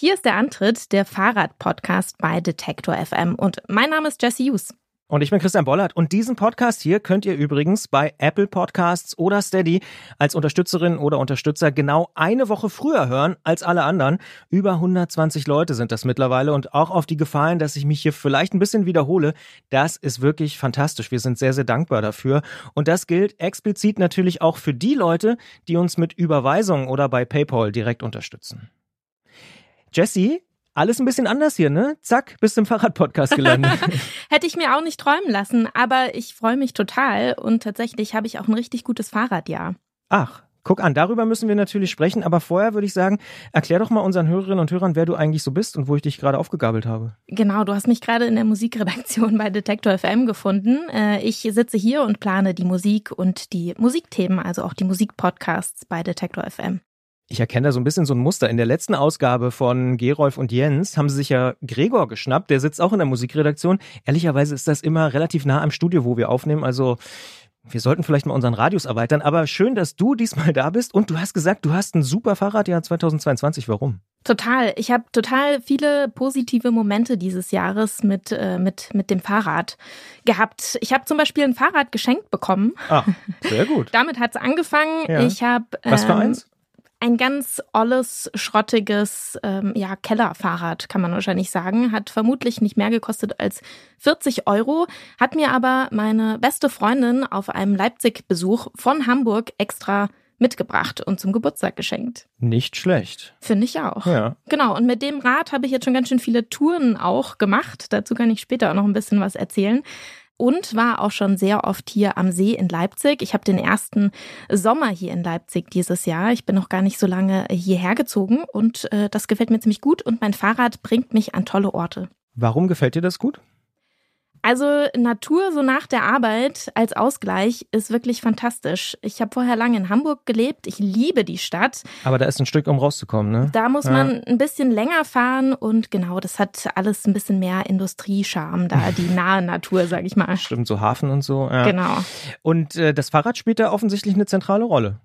Hier ist der Antritt, der Fahrrad-Podcast bei Detektor FM. Und mein Name ist Jesse Hughes. Und ich bin Christian Bollert und diesen Podcast hier könnt ihr übrigens bei Apple Podcasts oder Steady als Unterstützerin oder Unterstützer genau eine Woche früher hören als alle anderen. Über 120 Leute sind das mittlerweile und auch auf die Gefallen, dass ich mich hier vielleicht ein bisschen wiederhole, das ist wirklich fantastisch. Wir sind sehr, sehr dankbar dafür. Und das gilt explizit natürlich auch für die Leute, die uns mit Überweisungen oder bei PayPal direkt unterstützen. Jesse, alles ein bisschen anders hier, ne? Zack, bist im Fahrradpodcast gelandet. Hätte ich mir auch nicht träumen lassen, aber ich freue mich total und tatsächlich habe ich auch ein richtig gutes Fahrradjahr. Ach, Guck an, darüber müssen wir natürlich sprechen, aber vorher würde ich sagen, erklär doch mal unseren Hörerinnen und Hörern, wer du eigentlich so bist und wo ich dich gerade aufgegabelt habe. Genau, du hast mich gerade in der Musikredaktion bei Detektor FM gefunden. Äh, ich sitze hier und plane die Musik und die Musikthemen, also auch die Musikpodcasts bei Detektor FM. Ich erkenne da so ein bisschen so ein Muster. In der letzten Ausgabe von Gerolf und Jens haben sie sich ja Gregor geschnappt. Der sitzt auch in der Musikredaktion. Ehrlicherweise ist das immer relativ nah am Studio, wo wir aufnehmen. Also wir sollten vielleicht mal unseren Radius erweitern. Aber schön, dass du diesmal da bist. Und du hast gesagt, du hast ein super Fahrradjahr 2022. Warum? Total. Ich habe total viele positive Momente dieses Jahres mit, äh, mit, mit dem Fahrrad gehabt. Ich habe zum Beispiel ein Fahrrad geschenkt bekommen. Ah, sehr gut. Damit hat es angefangen. Ja. Ich habe. Ähm, Was für ähm, eins? Ein ganz olles, schrottiges ähm, ja, Kellerfahrrad, kann man wahrscheinlich sagen. Hat vermutlich nicht mehr gekostet als 40 Euro, hat mir aber meine beste Freundin auf einem Leipzig-Besuch von Hamburg extra mitgebracht und zum Geburtstag geschenkt. Nicht schlecht. Finde ich auch. Ja. Genau, und mit dem Rad habe ich jetzt schon ganz schön viele Touren auch gemacht. Dazu kann ich später auch noch ein bisschen was erzählen und war auch schon sehr oft hier am See in Leipzig. Ich habe den ersten Sommer hier in Leipzig dieses Jahr. Ich bin noch gar nicht so lange hierher gezogen und äh, das gefällt mir ziemlich gut und mein Fahrrad bringt mich an tolle Orte. Warum gefällt dir das gut? Also Natur so nach der Arbeit als Ausgleich ist wirklich fantastisch. Ich habe vorher lange in Hamburg gelebt. Ich liebe die Stadt. Aber da ist ein Stück, um rauszukommen, ne? Da muss ja. man ein bisschen länger fahren und genau, das hat alles ein bisschen mehr Industriescharme da, die nahe Natur, sag ich mal. Stimmt, so Hafen und so. Ja. Genau. Und äh, das Fahrrad spielt da offensichtlich eine zentrale Rolle,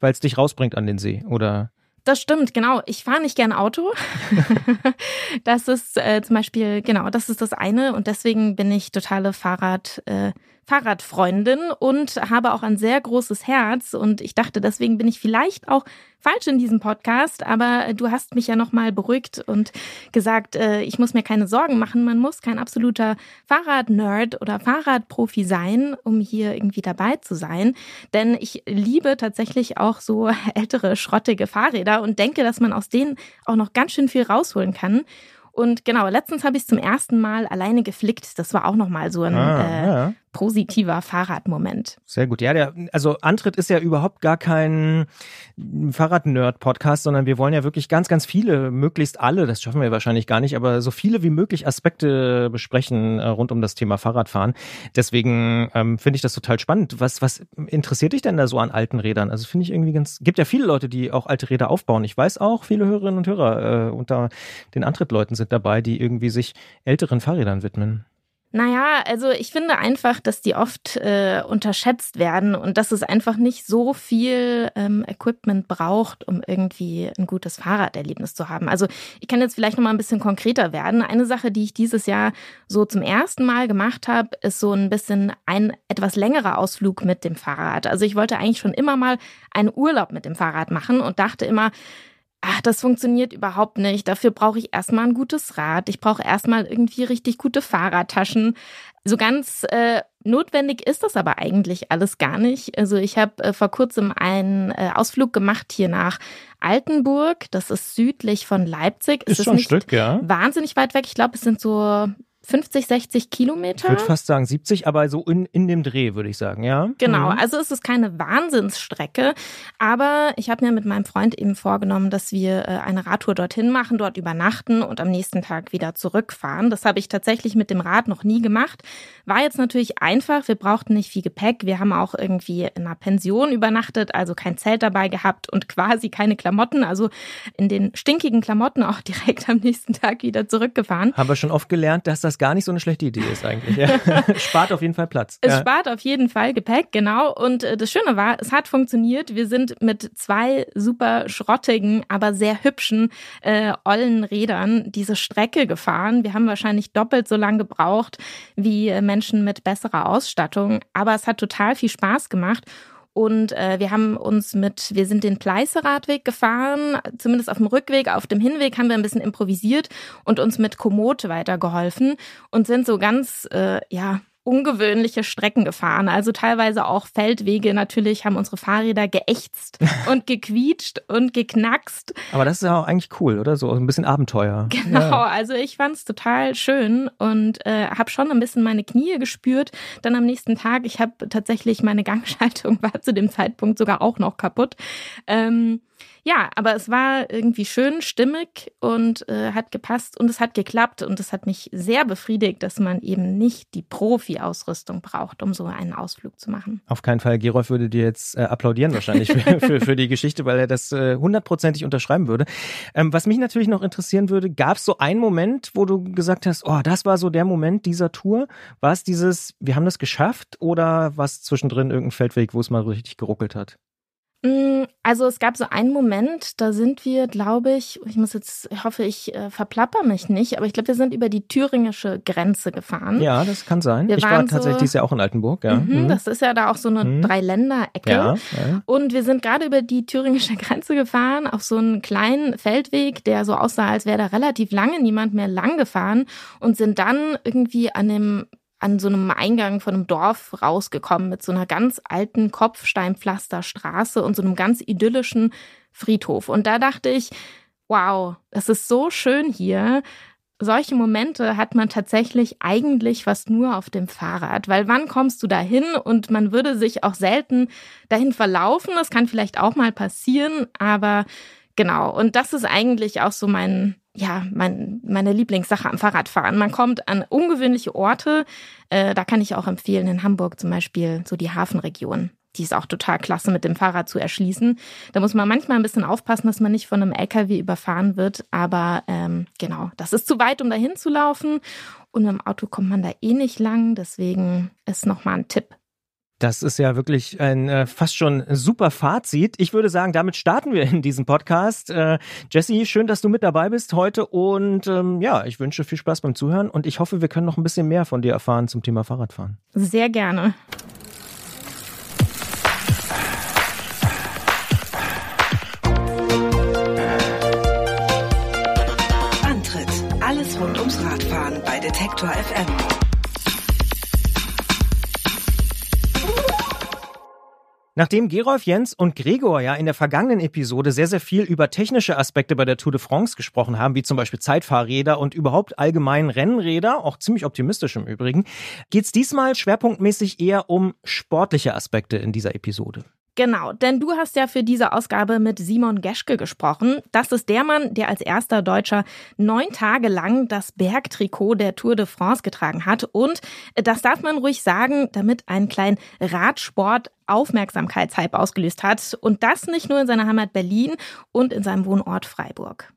weil es dich rausbringt an den See, oder? Das stimmt, genau. Ich fahre nicht gern Auto. das ist äh, zum Beispiel, genau, das ist das eine. Und deswegen bin ich totale Fahrrad, äh, Fahrradfreundin und habe auch ein sehr großes Herz. Und ich dachte, deswegen bin ich vielleicht auch falsch in diesem Podcast, aber du hast mich ja nochmal beruhigt und gesagt, äh, ich muss mir keine Sorgen machen. Man muss kein absoluter Fahrradnerd oder Fahrradprofi sein, um hier irgendwie dabei zu sein. Denn ich liebe tatsächlich auch so ältere, schrottige Fahrräder und denke, dass man aus denen auch noch ganz schön viel rausholen kann. Und genau, letztens habe ich es zum ersten Mal alleine geflickt. Das war auch nochmal so ein ah, äh, ja positiver Fahrradmoment. Sehr gut. Ja, der, also Antritt ist ja überhaupt gar kein Fahrrad-Nerd-Podcast, sondern wir wollen ja wirklich ganz, ganz viele, möglichst alle, das schaffen wir wahrscheinlich gar nicht, aber so viele wie möglich Aspekte besprechen äh, rund um das Thema Fahrradfahren. Deswegen ähm, finde ich das total spannend. Was, was interessiert dich denn da so an alten Rädern? Also finde ich irgendwie ganz, gibt ja viele Leute, die auch alte Räder aufbauen. Ich weiß auch, viele Hörerinnen und Hörer äh, unter den Antrittleuten sind dabei, die irgendwie sich älteren Fahrrädern widmen. Naja, also ich finde einfach, dass die oft äh, unterschätzt werden und dass es einfach nicht so viel ähm, Equipment braucht, um irgendwie ein gutes Fahrraderlebnis zu haben. Also ich kann jetzt vielleicht noch mal ein bisschen konkreter werden. Eine Sache, die ich dieses Jahr so zum ersten Mal gemacht habe, ist so ein bisschen ein etwas längerer Ausflug mit dem Fahrrad. Also ich wollte eigentlich schon immer mal einen Urlaub mit dem Fahrrad machen und dachte immer, ach, das funktioniert überhaupt nicht. Dafür brauche ich erstmal ein gutes Rad. Ich brauche erstmal irgendwie richtig gute Fahrradtaschen. So ganz äh, notwendig ist das aber eigentlich alles gar nicht. Also ich habe äh, vor kurzem einen äh, Ausflug gemacht hier nach Altenburg. Das ist südlich von Leipzig. Ist, ist schon ein Stück, ja. Wahnsinnig weit weg. Ich glaube, es sind so 50, 60 Kilometer. Ich würde fast sagen 70, aber so in, in dem Dreh, würde ich sagen, ja. Genau, mhm. also es ist keine Wahnsinnsstrecke, aber ich habe mir mit meinem Freund eben vorgenommen, dass wir äh, eine Radtour dorthin machen, dort übernachten und am nächsten Tag wieder zurückfahren. Das habe ich tatsächlich mit dem Rad noch nie gemacht. War jetzt natürlich einfach, wir brauchten nicht viel Gepäck. Wir haben auch irgendwie in einer Pension übernachtet, also kein Zelt dabei gehabt und quasi keine Klamotten, also in den stinkigen Klamotten auch direkt am nächsten Tag wieder zurückgefahren. Haben wir schon oft gelernt, dass das das gar nicht so eine schlechte Idee ist eigentlich. Ja. spart auf jeden Fall Platz. Es ja. spart auf jeden Fall Gepäck, genau. Und äh, das Schöne war, es hat funktioniert. Wir sind mit zwei super schrottigen, aber sehr hübschen äh, ollen Rädern diese Strecke gefahren. Wir haben wahrscheinlich doppelt so lange gebraucht wie äh, Menschen mit besserer Ausstattung. Aber es hat total viel Spaß gemacht. Und äh, wir haben uns mit, wir sind den Pleiße-Radweg gefahren, zumindest auf dem Rückweg. Auf dem Hinweg haben wir ein bisschen improvisiert und uns mit Komoot weitergeholfen und sind so ganz, äh, ja, ungewöhnliche Strecken gefahren. Also teilweise auch Feldwege. Natürlich haben unsere Fahrräder geächtzt und gequietscht und geknackst. Aber das ist ja auch eigentlich cool, oder? So ein bisschen Abenteuer. Genau. Ja. Also ich fand es total schön und äh, habe schon ein bisschen meine Knie gespürt. Dann am nächsten Tag, ich habe tatsächlich meine Gangschaltung war zu dem Zeitpunkt sogar auch noch kaputt. Ähm, ja, aber es war irgendwie schön, stimmig und äh, hat gepasst und es hat geklappt und es hat mich sehr befriedigt, dass man eben nicht die Profi-Ausrüstung braucht, um so einen Ausflug zu machen. Auf keinen Fall. Gerolf würde dir jetzt äh, applaudieren wahrscheinlich für, für, für, die Geschichte, weil er das äh, hundertprozentig unterschreiben würde. Ähm, was mich natürlich noch interessieren würde, gab es so einen Moment, wo du gesagt hast, oh, das war so der Moment dieser Tour? War es dieses, wir haben das geschafft oder war es zwischendrin irgendein Feldweg, wo es mal richtig geruckelt hat? Mm, also es gab so einen Moment, da sind wir, glaube ich, ich muss jetzt, ich hoffe, ich äh, verplapper mich nicht, aber ich glaube, wir sind über die thüringische Grenze gefahren. Ja, das kann sein. Wir ich war tatsächlich so, dieses Jahr auch in Altenburg, ja. Mhm, mhm. Das ist ja da auch so eine mhm. Dreiländerecke. Ja, ja. Und wir sind gerade über die thüringische Grenze gefahren, auf so einen kleinen Feldweg, der so aussah, als wäre da relativ lange niemand mehr lang gefahren und sind dann irgendwie an dem an so einem Eingang von einem Dorf rausgekommen mit so einer ganz alten Kopfsteinpflasterstraße und so einem ganz idyllischen Friedhof. Und da dachte ich, wow, es ist so schön hier. Solche Momente hat man tatsächlich eigentlich fast nur auf dem Fahrrad, weil wann kommst du dahin und man würde sich auch selten dahin verlaufen. Das kann vielleicht auch mal passieren, aber genau. Und das ist eigentlich auch so mein ja, mein, meine Lieblingssache am Fahrradfahren. Man kommt an ungewöhnliche Orte. Äh, da kann ich auch empfehlen, in Hamburg zum Beispiel so die Hafenregion. Die ist auch total klasse mit dem Fahrrad zu erschließen. Da muss man manchmal ein bisschen aufpassen, dass man nicht von einem LKW überfahren wird. Aber ähm, genau, das ist zu weit, um dahin zu laufen. Und mit dem Auto kommt man da eh nicht lang. Deswegen ist nochmal ein Tipp. Das ist ja wirklich ein äh, fast schon super Fazit. Ich würde sagen, damit starten wir in diesem Podcast. Äh, Jesse, schön, dass du mit dabei bist heute und ähm, ja, ich wünsche viel Spaß beim Zuhören und ich hoffe, wir können noch ein bisschen mehr von dir erfahren zum Thema Fahrradfahren. Sehr gerne. Antritt: Alles rund ums Radfahren bei Detektor FM. Nachdem Gerolf Jens und Gregor ja in der vergangenen Episode sehr, sehr viel über technische Aspekte bei der Tour de France gesprochen haben, wie zum Beispiel Zeitfahrräder und überhaupt allgemein Rennräder, auch ziemlich optimistisch im Übrigen, geht's diesmal schwerpunktmäßig eher um sportliche Aspekte in dieser Episode. Genau, denn du hast ja für diese Ausgabe mit Simon Geschke gesprochen. Das ist der Mann, der als erster Deutscher neun Tage lang das Bergtrikot der Tour de France getragen hat. Und das darf man ruhig sagen, damit einen kleinen Radsport Aufmerksamkeitshype ausgelöst hat. Und das nicht nur in seiner Heimat Berlin und in seinem Wohnort Freiburg.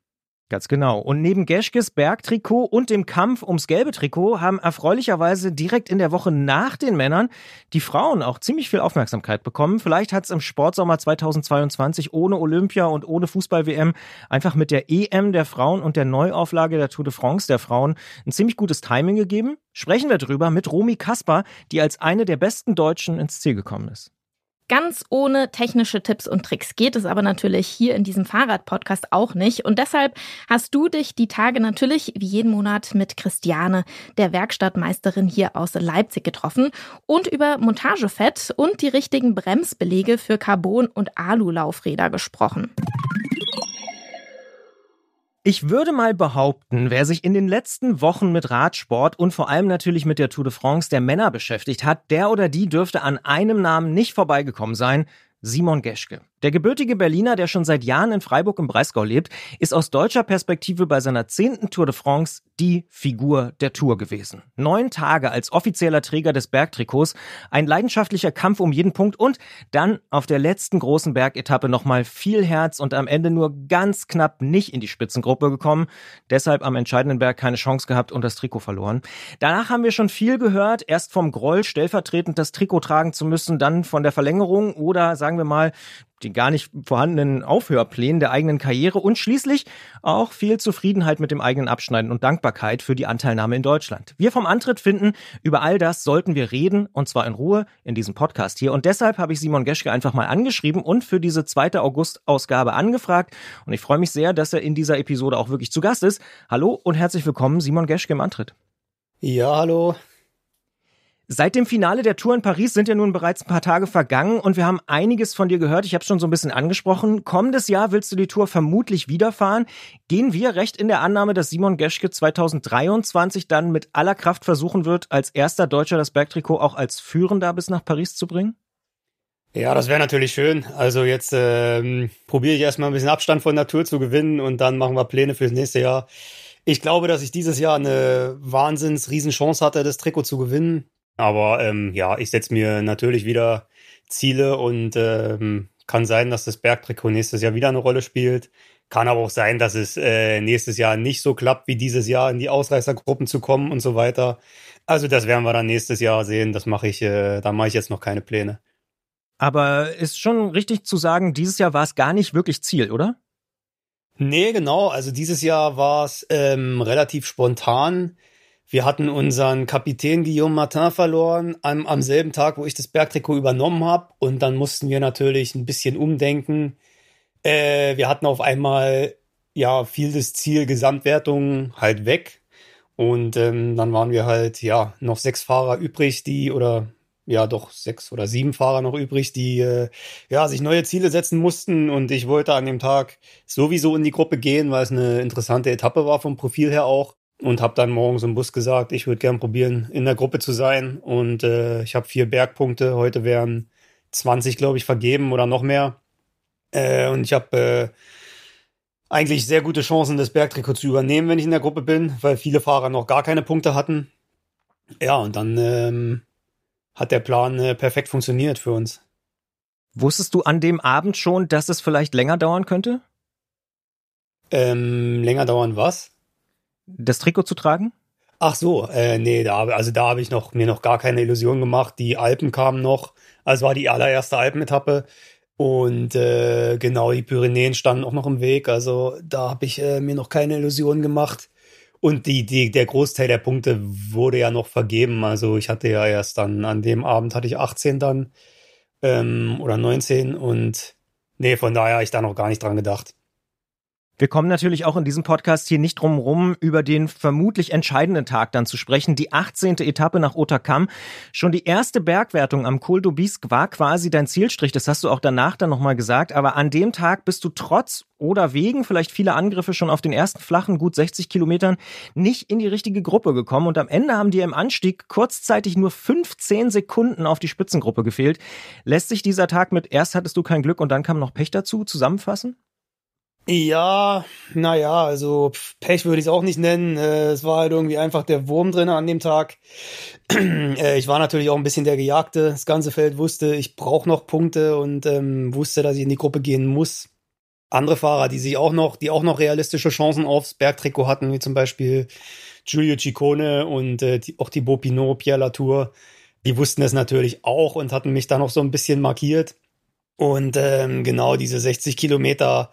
Ganz genau. Und neben Geschkes Bergtrikot und dem Kampf ums gelbe Trikot haben erfreulicherweise direkt in der Woche nach den Männern die Frauen auch ziemlich viel Aufmerksamkeit bekommen. Vielleicht hat es im Sportsommer 2022 ohne Olympia und ohne Fußball-WM einfach mit der EM der Frauen und der Neuauflage der Tour de France der Frauen ein ziemlich gutes Timing gegeben. Sprechen wir drüber mit Romy Kasper, die als eine der besten Deutschen ins Ziel gekommen ist. Ganz ohne technische Tipps und Tricks geht es aber natürlich hier in diesem Fahrrad-Podcast auch nicht. Und deshalb hast du dich die Tage natürlich wie jeden Monat mit Christiane, der Werkstattmeisterin hier aus Leipzig, getroffen und über Montagefett und die richtigen Bremsbelege für Carbon- und Alu-Laufräder gesprochen. Ich würde mal behaupten, wer sich in den letzten Wochen mit Radsport und vor allem natürlich mit der Tour de France der Männer beschäftigt hat, der oder die dürfte an einem Namen nicht vorbeigekommen sein. Simon Geschke. Der gebürtige Berliner, der schon seit Jahren in Freiburg im Breisgau lebt, ist aus deutscher Perspektive bei seiner zehnten Tour de France die Figur der Tour gewesen. Neun Tage als offizieller Träger des Bergtrikots, ein leidenschaftlicher Kampf um jeden Punkt und dann auf der letzten großen Bergetappe nochmal viel Herz und am Ende nur ganz knapp nicht in die Spitzengruppe gekommen, deshalb am entscheidenden Berg keine Chance gehabt und das Trikot verloren. Danach haben wir schon viel gehört, erst vom Groll stellvertretend das Trikot tragen zu müssen, dann von der Verlängerung oder sagen wir mal die gar nicht vorhandenen Aufhörplänen der eigenen Karriere und schließlich auch viel Zufriedenheit mit dem eigenen Abschneiden und Dankbarkeit für die Anteilnahme in Deutschland. Wir vom Antritt finden, über all das sollten wir reden und zwar in Ruhe in diesem Podcast hier. Und deshalb habe ich Simon Geschke einfach mal angeschrieben und für diese zweite August-Ausgabe angefragt. Und ich freue mich sehr, dass er in dieser Episode auch wirklich zu Gast ist. Hallo und herzlich willkommen, Simon Geschke im Antritt. Ja, hallo. Seit dem Finale der Tour in Paris sind ja nun bereits ein paar Tage vergangen und wir haben einiges von dir gehört. Ich habe schon so ein bisschen angesprochen. Kommendes Jahr willst du die Tour vermutlich wiederfahren. Gehen wir recht in der Annahme, dass Simon Geschke 2023 dann mit aller Kraft versuchen wird, als erster Deutscher das Bergtrikot auch als Führender bis nach Paris zu bringen? Ja, das wäre natürlich schön. Also jetzt ähm, probiere ich erstmal ein bisschen Abstand von der Tour zu gewinnen und dann machen wir Pläne fürs nächste Jahr. Ich glaube, dass ich dieses Jahr eine wahnsinns Riesenchance hatte, das Trikot zu gewinnen. Aber ähm, ja, ich setze mir natürlich wieder Ziele und ähm, kann sein, dass das Bergtrikot nächstes Jahr wieder eine Rolle spielt. Kann aber auch sein, dass es äh, nächstes Jahr nicht so klappt, wie dieses Jahr in die Ausreißergruppen zu kommen und so weiter. Also das werden wir dann nächstes Jahr sehen. Das mache ich, äh, da mache ich jetzt noch keine Pläne. Aber ist schon richtig zu sagen, dieses Jahr war es gar nicht wirklich Ziel, oder? Nee, genau. Also dieses Jahr war es ähm, relativ spontan. Wir hatten unseren Kapitän Guillaume Martin verloren am, am selben Tag, wo ich das Bergtrikot übernommen habe. Und dann mussten wir natürlich ein bisschen umdenken. Äh, wir hatten auf einmal ja viel das Ziel Gesamtwertung halt weg. Und ähm, dann waren wir halt ja noch sechs Fahrer übrig, die oder ja doch sechs oder sieben Fahrer noch übrig, die äh, ja sich neue Ziele setzen mussten. Und ich wollte an dem Tag sowieso in die Gruppe gehen, weil es eine interessante Etappe war vom Profil her auch und habe dann morgens im Bus gesagt, ich würde gern probieren, in der Gruppe zu sein. Und äh, ich habe vier Bergpunkte. Heute wären 20, glaube ich, vergeben oder noch mehr. Äh, und ich habe äh, eigentlich sehr gute Chancen, das Bergtrikot zu übernehmen, wenn ich in der Gruppe bin, weil viele Fahrer noch gar keine Punkte hatten. Ja, und dann ähm, hat der Plan äh, perfekt funktioniert für uns. Wusstest du an dem Abend schon, dass es vielleicht länger dauern könnte? Ähm, länger dauern was? Das Trikot zu tragen? Ach so, äh, nee, da, also da habe ich noch, mir noch gar keine Illusion gemacht. Die Alpen kamen noch, also war die allererste Alpenetappe. Und äh, genau, die Pyrenäen standen auch noch im Weg. Also da habe ich äh, mir noch keine Illusionen gemacht. Und die, die, der Großteil der Punkte wurde ja noch vergeben. Also ich hatte ja erst dann, an dem Abend hatte ich 18 dann ähm, oder 19 und nee, von daher habe ich da noch gar nicht dran gedacht. Wir kommen natürlich auch in diesem Podcast hier nicht drum rum, über den vermutlich entscheidenden Tag dann zu sprechen. Die 18. Etappe nach Otakam. Schon die erste Bergwertung am Col d'Aubisque war quasi dein Zielstrich. Das hast du auch danach dann nochmal gesagt. Aber an dem Tag bist du trotz oder wegen vielleicht vieler Angriffe schon auf den ersten flachen, gut 60 Kilometern, nicht in die richtige Gruppe gekommen. Und am Ende haben dir im Anstieg kurzzeitig nur 15 Sekunden auf die Spitzengruppe gefehlt. Lässt sich dieser Tag mit erst hattest du kein Glück und dann kam noch Pech dazu zusammenfassen? Ja, naja, also Pech würde ich es auch nicht nennen. Äh, es war halt irgendwie einfach der Wurm drin an dem Tag. Äh, ich war natürlich auch ein bisschen der Gejagte. Das ganze Feld wusste, ich brauche noch Punkte und ähm, wusste, dass ich in die Gruppe gehen muss. Andere Fahrer, die sich auch noch, die auch noch realistische Chancen aufs Bergtrikot hatten, wie zum Beispiel Giulio Ciccone und äh, die, auch Thibaut Pinot, Pierre Latour, die wussten es natürlich auch und hatten mich da noch so ein bisschen markiert. Und ähm, genau diese 60 Kilometer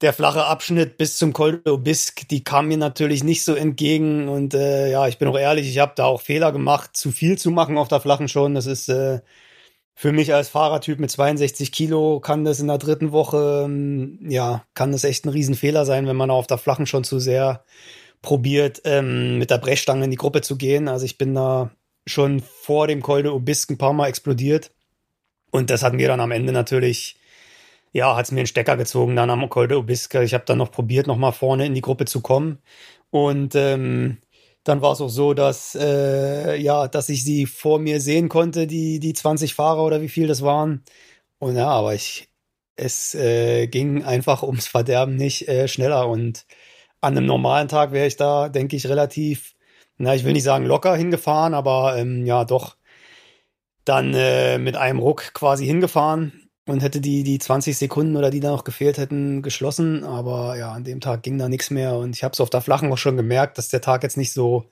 der flache Abschnitt bis zum Col d'Aubisque, die kam mir natürlich nicht so entgegen. Und äh, ja, ich bin auch ehrlich, ich habe da auch Fehler gemacht, zu viel zu machen auf der flachen schon. Das ist äh, für mich als Fahrertyp mit 62 Kilo kann das in der dritten Woche, ähm, ja, kann das echt ein Riesenfehler sein, wenn man auf der flachen schon zu sehr probiert, ähm, mit der Brechstange in die Gruppe zu gehen. Also ich bin da schon vor dem Col d'Aubisque ein paar Mal explodiert. Und das hat mir dann am Ende natürlich ja, hat es mir einen Stecker gezogen dann am Col d'Aubisque. Ich habe dann noch probiert, nochmal vorne in die Gruppe zu kommen. Und ähm, dann war es auch so, dass, äh, ja, dass ich sie vor mir sehen konnte, die, die 20 Fahrer oder wie viel das waren. Und ja, aber ich es äh, ging einfach ums Verderben nicht äh, schneller. Und an einem normalen Tag wäre ich da, denke ich, relativ, na, ich will nicht sagen locker hingefahren, aber ähm, ja, doch dann äh, mit einem Ruck quasi hingefahren und hätte die, die 20 Sekunden oder die da noch gefehlt hätten, geschlossen. Aber ja, an dem Tag ging da nichts mehr. Und ich habe es auf der Flachen auch schon gemerkt, dass der Tag jetzt nicht so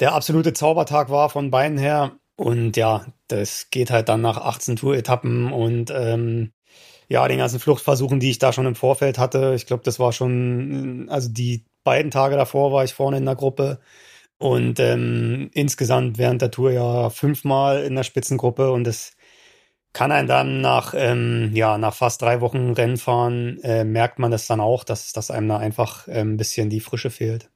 der absolute Zaubertag war von Beinen her. Und ja, das geht halt dann nach 18 Tour-Etappen und ähm, ja, den ganzen Fluchtversuchen, die ich da schon im Vorfeld hatte. Ich glaube, das war schon, also die beiden Tage davor war ich vorne in der Gruppe. Und ähm, insgesamt während der Tour ja fünfmal in der Spitzengruppe und das kann einen dann nach, ähm, ja, nach fast drei Wochen Rennfahren, äh, merkt man das dann auch, dass, dass einem da einfach äh, ein bisschen die Frische fehlt.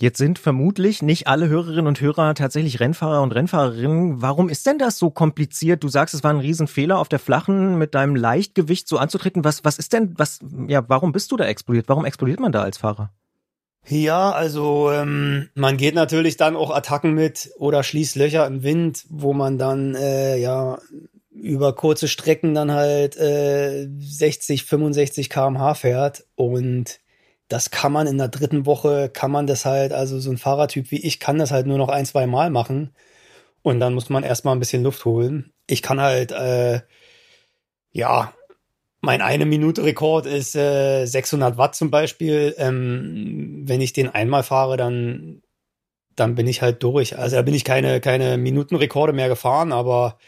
Jetzt sind vermutlich nicht alle Hörerinnen und Hörer tatsächlich Rennfahrer und Rennfahrerinnen. Warum ist denn das so kompliziert? Du sagst, es war ein Riesenfehler, auf der Flachen mit deinem Leichtgewicht so anzutreten. Was, was ist denn, was, ja, warum bist du da explodiert? Warum explodiert man da als Fahrer? Ja, also ähm, man geht natürlich dann auch Attacken mit oder schließt Löcher im Wind, wo man dann äh, ja über kurze Strecken dann halt äh, 60, 65 km/h fährt und das kann man in der dritten Woche, kann man das halt, also so ein Fahrertyp wie ich kann das halt nur noch ein, zwei Mal machen. Und dann muss man erstmal ein bisschen Luft holen. Ich kann halt, äh, ja, mein eine Minute Rekord ist äh, 600 Watt zum Beispiel. Ähm, wenn ich den einmal fahre, dann, dann bin ich halt durch. Also da bin ich keine, keine Minutenrekorde mehr gefahren, aber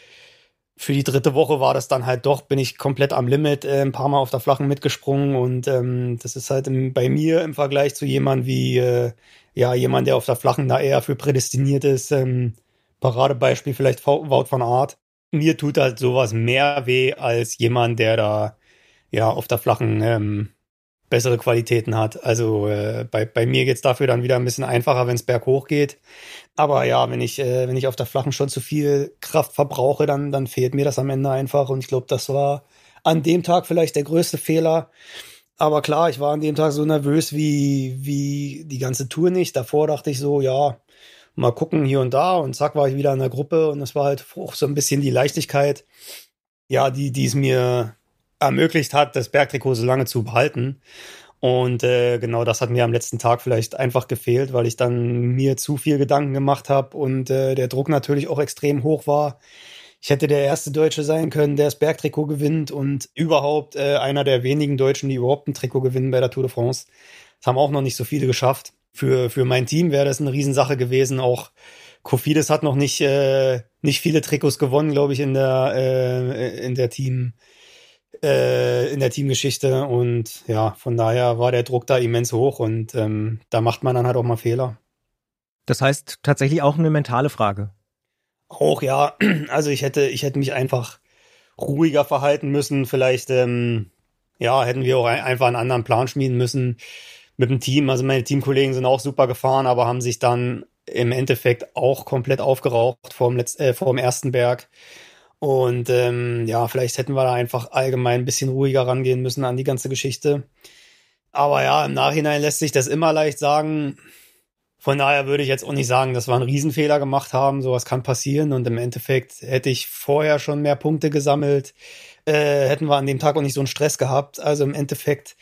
für die dritte Woche war das dann halt doch, bin ich komplett am Limit, äh, ein paar Mal auf der Flachen mitgesprungen und ähm, das ist halt im, bei mir im Vergleich zu jemand wie, äh, ja, jemand, der auf der Flachen da eher für prädestiniert ist, ähm, Paradebeispiel vielleicht Wout von Art. Mir tut halt sowas mehr weh als jemand, der da ja auf der Flachen ähm, bessere Qualitäten hat. Also äh, bei, bei mir geht's dafür dann wieder ein bisschen einfacher, wenn es berghoch geht. Aber ja, wenn ich, äh, wenn ich auf der Flachen schon zu viel Kraft verbrauche, dann, dann fehlt mir das am Ende einfach. Und ich glaube, das war an dem Tag vielleicht der größte Fehler. Aber klar, ich war an dem Tag so nervös wie, wie die ganze Tour nicht. Davor dachte ich so, ja, mal gucken hier und da. Und zack, war ich wieder in der Gruppe. Und es war halt auch so ein bisschen die Leichtigkeit, ja, die, die es mir ermöglicht hat, das Bergtrikot so lange zu behalten. Und äh, genau das hat mir am letzten Tag vielleicht einfach gefehlt, weil ich dann mir zu viel Gedanken gemacht habe und äh, der Druck natürlich auch extrem hoch war. Ich hätte der erste Deutsche sein können, der das Bergtrikot gewinnt und überhaupt äh, einer der wenigen Deutschen, die überhaupt ein Trikot gewinnen bei der Tour de France. Das haben auch noch nicht so viele geschafft. Für, für mein Team wäre das eine Riesensache gewesen. Auch Kofidis hat noch nicht, äh, nicht viele Trikots gewonnen, glaube ich, in der, äh, in der Team, äh, in der Teamgeschichte und ja, von daher war der Druck da immens hoch und ähm, da macht man dann halt auch mal Fehler. Das heißt tatsächlich auch eine mentale Frage. Auch ja, also ich hätte, ich hätte mich einfach ruhiger verhalten müssen. Vielleicht, ähm, ja, hätten wir auch ein, einfach einen anderen Plan schmieden müssen mit dem Team. Also meine Teamkollegen sind auch super gefahren, aber haben sich dann im Endeffekt auch komplett aufgeraucht vor dem, Letz äh, vor dem ersten Berg. Und ähm, ja, vielleicht hätten wir da einfach allgemein ein bisschen ruhiger rangehen müssen an die ganze Geschichte. Aber ja, im Nachhinein lässt sich das immer leicht sagen. Von daher würde ich jetzt auch nicht sagen, dass wir einen Riesenfehler gemacht haben. Sowas kann passieren. Und im Endeffekt hätte ich vorher schon mehr Punkte gesammelt, äh, hätten wir an dem Tag auch nicht so einen Stress gehabt. Also im Endeffekt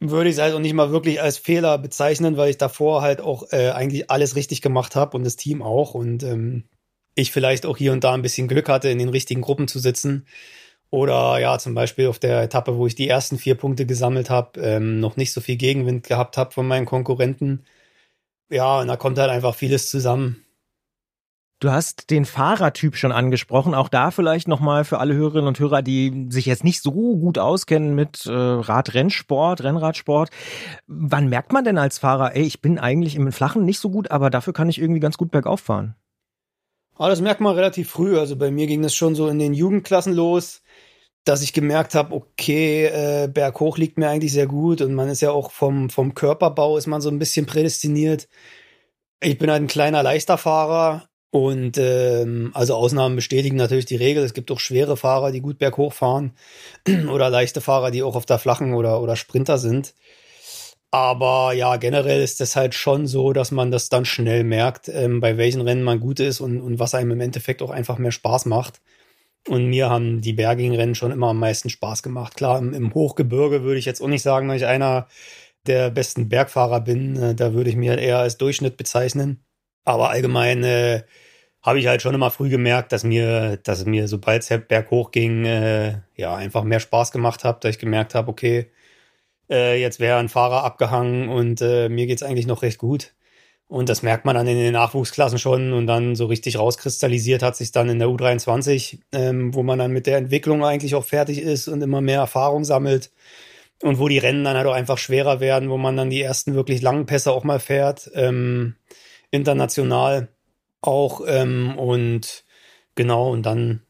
würde ich es also nicht mal wirklich als Fehler bezeichnen, weil ich davor halt auch äh, eigentlich alles richtig gemacht habe und das Team auch. Und ähm, ich vielleicht auch hier und da ein bisschen Glück hatte, in den richtigen Gruppen zu sitzen. Oder ja, zum Beispiel auf der Etappe, wo ich die ersten vier Punkte gesammelt habe, ähm, noch nicht so viel Gegenwind gehabt habe von meinen Konkurrenten. Ja, und da kommt halt einfach vieles zusammen. Du hast den Fahrertyp schon angesprochen. Auch da vielleicht nochmal für alle Hörerinnen und Hörer, die sich jetzt nicht so gut auskennen mit äh, Radrennsport, Rennradsport. Wann merkt man denn als Fahrer, ey, ich bin eigentlich im Flachen nicht so gut, aber dafür kann ich irgendwie ganz gut bergauf fahren? Aber das merkt man relativ früh. Also bei mir ging das schon so in den Jugendklassen los, dass ich gemerkt habe, okay, äh, berghoch liegt mir eigentlich sehr gut und man ist ja auch vom, vom Körperbau ist man so ein bisschen prädestiniert. Ich bin halt ein kleiner, leichter Fahrer und ähm, also Ausnahmen bestätigen natürlich die Regel. Es gibt auch schwere Fahrer, die gut berghoch fahren oder leichte Fahrer, die auch auf der flachen oder, oder Sprinter sind. Aber ja, generell ist das halt schon so, dass man das dann schnell merkt, ähm, bei welchen Rennen man gut ist und, und was einem im Endeffekt auch einfach mehr Spaß macht. Und mir haben die bergigen Rennen schon immer am meisten Spaß gemacht. Klar, im, im Hochgebirge würde ich jetzt auch nicht sagen, dass ich einer der besten Bergfahrer bin. Äh, da würde ich mir eher als Durchschnitt bezeichnen. Aber allgemein äh, habe ich halt schon immer früh gemerkt, dass mir, dass mir, sobald es halt berghoch ging, äh, ja, einfach mehr Spaß gemacht hat, dass ich gemerkt habe, okay, äh, jetzt wäre ein Fahrer abgehangen und äh, mir geht's eigentlich noch recht gut. Und das merkt man dann in den Nachwuchsklassen schon und dann so richtig rauskristallisiert hat sich dann in der U23, ähm, wo man dann mit der Entwicklung eigentlich auch fertig ist und immer mehr Erfahrung sammelt und wo die Rennen dann halt auch einfach schwerer werden, wo man dann die ersten wirklich langen Pässe auch mal fährt, ähm, international auch ähm, und genau und dann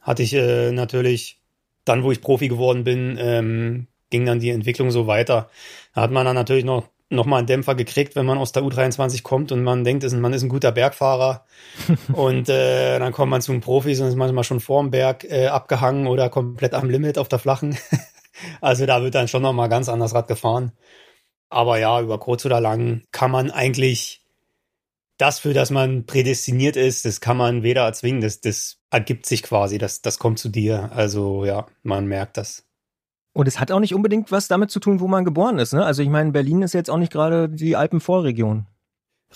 hatte ich äh, natürlich dann, wo ich Profi geworden bin, ähm, ging dann die Entwicklung so weiter. Da hat man dann natürlich noch nochmal einen Dämpfer gekriegt, wenn man aus der U23 kommt und man denkt, man ist ein guter Bergfahrer. und äh, dann kommt man zu einem Profis und ist manchmal schon vorm Berg äh, abgehangen oder komplett am Limit auf der flachen. also da wird dann schon nochmal ganz anders Rad gefahren. Aber ja, über kurz oder lang kann man eigentlich das, für das man prädestiniert ist, das kann man weder erzwingen, das, das ergibt sich quasi, das, das kommt zu dir. Also ja, man merkt das. Und es hat auch nicht unbedingt was damit zu tun, wo man geboren ist. Ne? Also ich meine, Berlin ist jetzt auch nicht gerade die Alpenvorregion.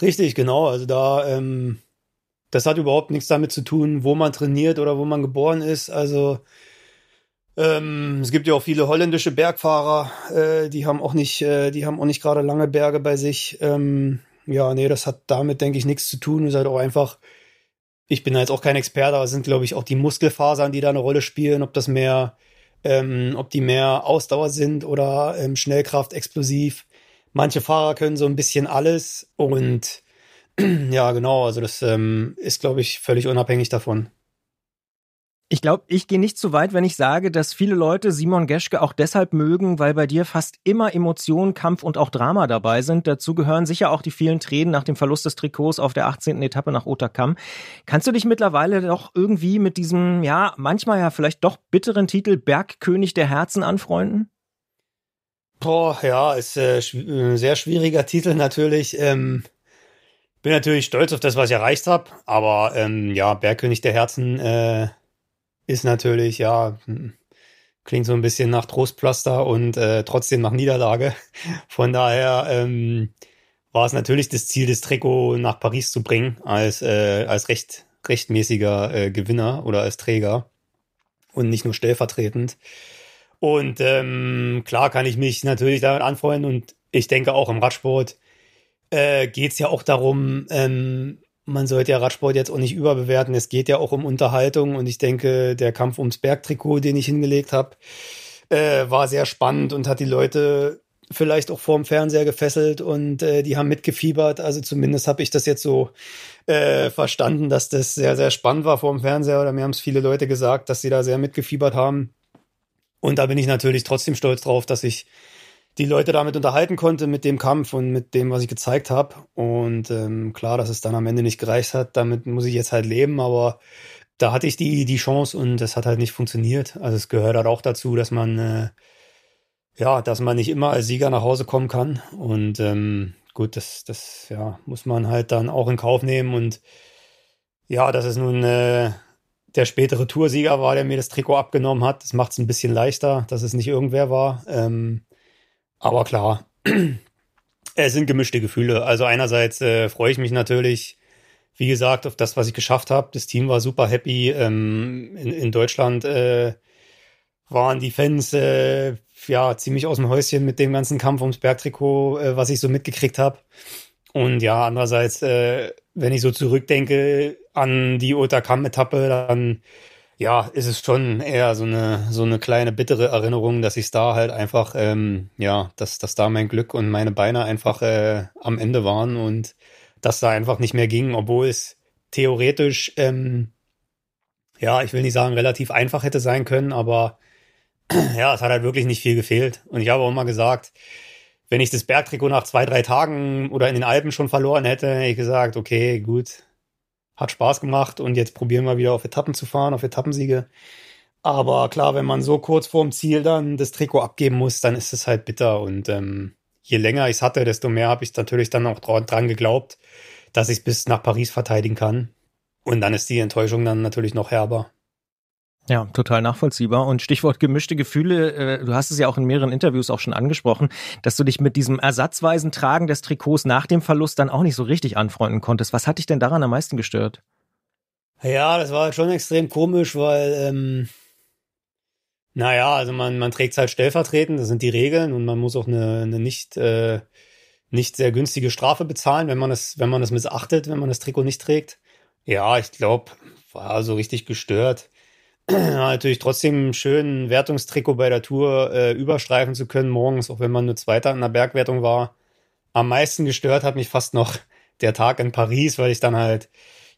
Richtig, genau. Also da, ähm, das hat überhaupt nichts damit zu tun, wo man trainiert oder wo man geboren ist. Also ähm, es gibt ja auch viele holländische Bergfahrer, äh, die haben auch nicht, äh, die haben auch nicht gerade lange Berge bei sich. Ähm, ja, nee, das hat damit, denke ich, nichts zu tun. Es ist halt auch einfach, ich bin jetzt auch kein Experte, aber es sind, glaube ich, auch die Muskelfasern, die da eine Rolle spielen, ob das mehr ähm, ob die mehr Ausdauer sind oder ähm, Schnellkraft, explosiv. Manche Fahrer können so ein bisschen alles und ja, genau, also das ähm, ist, glaube ich, völlig unabhängig davon. Ich glaube, ich gehe nicht zu weit, wenn ich sage, dass viele Leute Simon Geschke auch deshalb mögen, weil bei dir fast immer Emotionen, Kampf und auch Drama dabei sind. Dazu gehören sicher auch die vielen Tränen nach dem Verlust des Trikots auf der 18. Etappe nach Otakam. Kannst du dich mittlerweile doch irgendwie mit diesem, ja, manchmal ja vielleicht doch bitteren Titel Bergkönig der Herzen anfreunden? Boah, ja, ist äh, ein sehr schwieriger Titel natürlich. Ähm, bin natürlich stolz auf das, was ich erreicht habe, aber ähm, ja, Bergkönig der Herzen äh, ist natürlich, ja, hm, klingt so ein bisschen nach Trostpflaster und äh, trotzdem nach Niederlage. Von daher ähm, war es natürlich das Ziel, das Trikot nach Paris zu bringen, als, äh, als recht, rechtmäßiger äh, Gewinner oder als Träger und nicht nur stellvertretend. Und ähm, klar kann ich mich natürlich damit anfreunden und ich denke auch im Radsport äh, geht es ja auch darum, ähm, man sollte ja Radsport jetzt auch nicht überbewerten. Es geht ja auch um Unterhaltung und ich denke, der Kampf ums Bergtrikot, den ich hingelegt habe, äh, war sehr spannend und hat die Leute vielleicht auch vorm Fernseher gefesselt und äh, die haben mitgefiebert. Also zumindest habe ich das jetzt so äh, verstanden, dass das sehr, sehr spannend war vorm Fernseher. Oder mir haben es viele Leute gesagt, dass sie da sehr mitgefiebert haben. Und da bin ich natürlich trotzdem stolz drauf, dass ich die Leute damit unterhalten konnte mit dem Kampf und mit dem, was ich gezeigt habe. Und ähm, klar, dass es dann am Ende nicht gereicht hat, damit muss ich jetzt halt leben, aber da hatte ich die, die Chance und das hat halt nicht funktioniert. Also es gehört halt auch dazu, dass man äh, ja, dass man nicht immer als Sieger nach Hause kommen kann. Und ähm, gut, das, das ja, muss man halt dann auch in Kauf nehmen. Und ja, dass es nun äh, der spätere Toursieger war, der mir das Trikot abgenommen hat, das macht es ein bisschen leichter, dass es nicht irgendwer war. Ähm, aber klar, es sind gemischte Gefühle. Also einerseits äh, freue ich mich natürlich, wie gesagt, auf das, was ich geschafft habe. Das Team war super happy. Ähm, in, in, Deutschland äh, waren die Fans äh, ja ziemlich aus dem Häuschen mit dem ganzen Kampf ums Bergtrikot, äh, was ich so mitgekriegt habe. Und ja, andererseits, äh, wenn ich so zurückdenke an die Otakam-Etappe, dann ja, ist es schon eher so eine, so eine kleine bittere Erinnerung, dass ich da halt einfach, ähm, ja, dass, dass da mein Glück und meine Beine einfach äh, am Ende waren und dass da einfach nicht mehr ging, obwohl es theoretisch, ähm, ja, ich will nicht sagen, relativ einfach hätte sein können, aber ja, es hat halt wirklich nicht viel gefehlt. Und ich habe auch mal gesagt, wenn ich das Bergtrikot nach zwei, drei Tagen oder in den Alpen schon verloren hätte, hätte ich gesagt, okay, gut, hat Spaß gemacht und jetzt probieren wir wieder auf Etappen zu fahren, auf Etappensiege. Aber klar, wenn man so kurz vorm Ziel dann das Trikot abgeben muss, dann ist es halt bitter. Und ähm, je länger ich es hatte, desto mehr habe ich natürlich dann auch dran geglaubt, dass ich es bis nach Paris verteidigen kann. Und dann ist die Enttäuschung dann natürlich noch herber. Ja, total nachvollziehbar. Und Stichwort gemischte Gefühle, äh, du hast es ja auch in mehreren Interviews auch schon angesprochen, dass du dich mit diesem ersatzweisen Tragen des Trikots nach dem Verlust dann auch nicht so richtig anfreunden konntest. Was hat dich denn daran am meisten gestört? Ja, das war schon extrem komisch, weil, ähm, naja, also man, man trägt es halt stellvertretend, das sind die Regeln und man muss auch eine, eine nicht, äh, nicht sehr günstige Strafe bezahlen, wenn man das, wenn man das missachtet, wenn man das Trikot nicht trägt. Ja, ich glaube, war so richtig gestört. Natürlich trotzdem schön, ein Wertungstrikot bei der Tour äh, überstreifen zu können morgens, auch wenn man nur Zweiter in der Bergwertung war. Am meisten gestört hat mich fast noch der Tag in Paris, weil ich dann halt,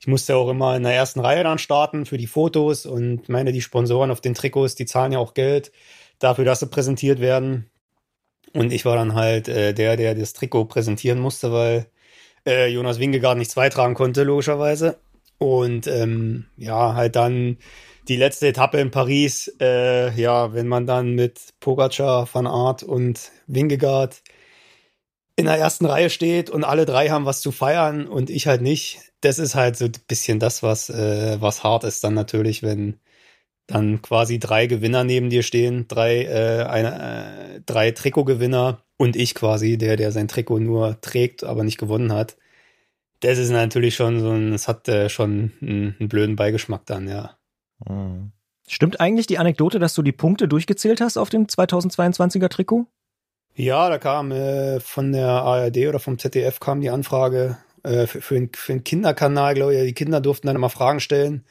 ich musste auch immer in der ersten Reihe dann starten für die Fotos und meine, die Sponsoren auf den Trikots, die zahlen ja auch Geld dafür, dass sie präsentiert werden. Und ich war dann halt äh, der, der das Trikot präsentieren musste, weil äh, Jonas Wingegaard nichts beitragen konnte, logischerweise. Und ähm, ja, halt dann die letzte Etappe in Paris, äh, ja, wenn man dann mit Pogacar, Van Aert und Wingegaard in der ersten Reihe steht und alle drei haben was zu feiern und ich halt nicht, das ist halt so ein bisschen das, was, äh, was hart ist dann natürlich, wenn dann quasi drei Gewinner neben dir stehen, drei, äh, eine, äh, drei Trikotgewinner und ich quasi, der, der sein Trikot nur trägt, aber nicht gewonnen hat. Das ist natürlich schon so ein, es hat äh, schon einen, einen blöden Beigeschmack dann, ja. Stimmt eigentlich die Anekdote, dass du die Punkte durchgezählt hast auf dem 2022er Trikot? Ja, da kam äh, von der ARD oder vom ZDF kam die Anfrage äh, für, für, den, für den Kinderkanal, glaube ich. Die Kinder durften dann immer Fragen stellen.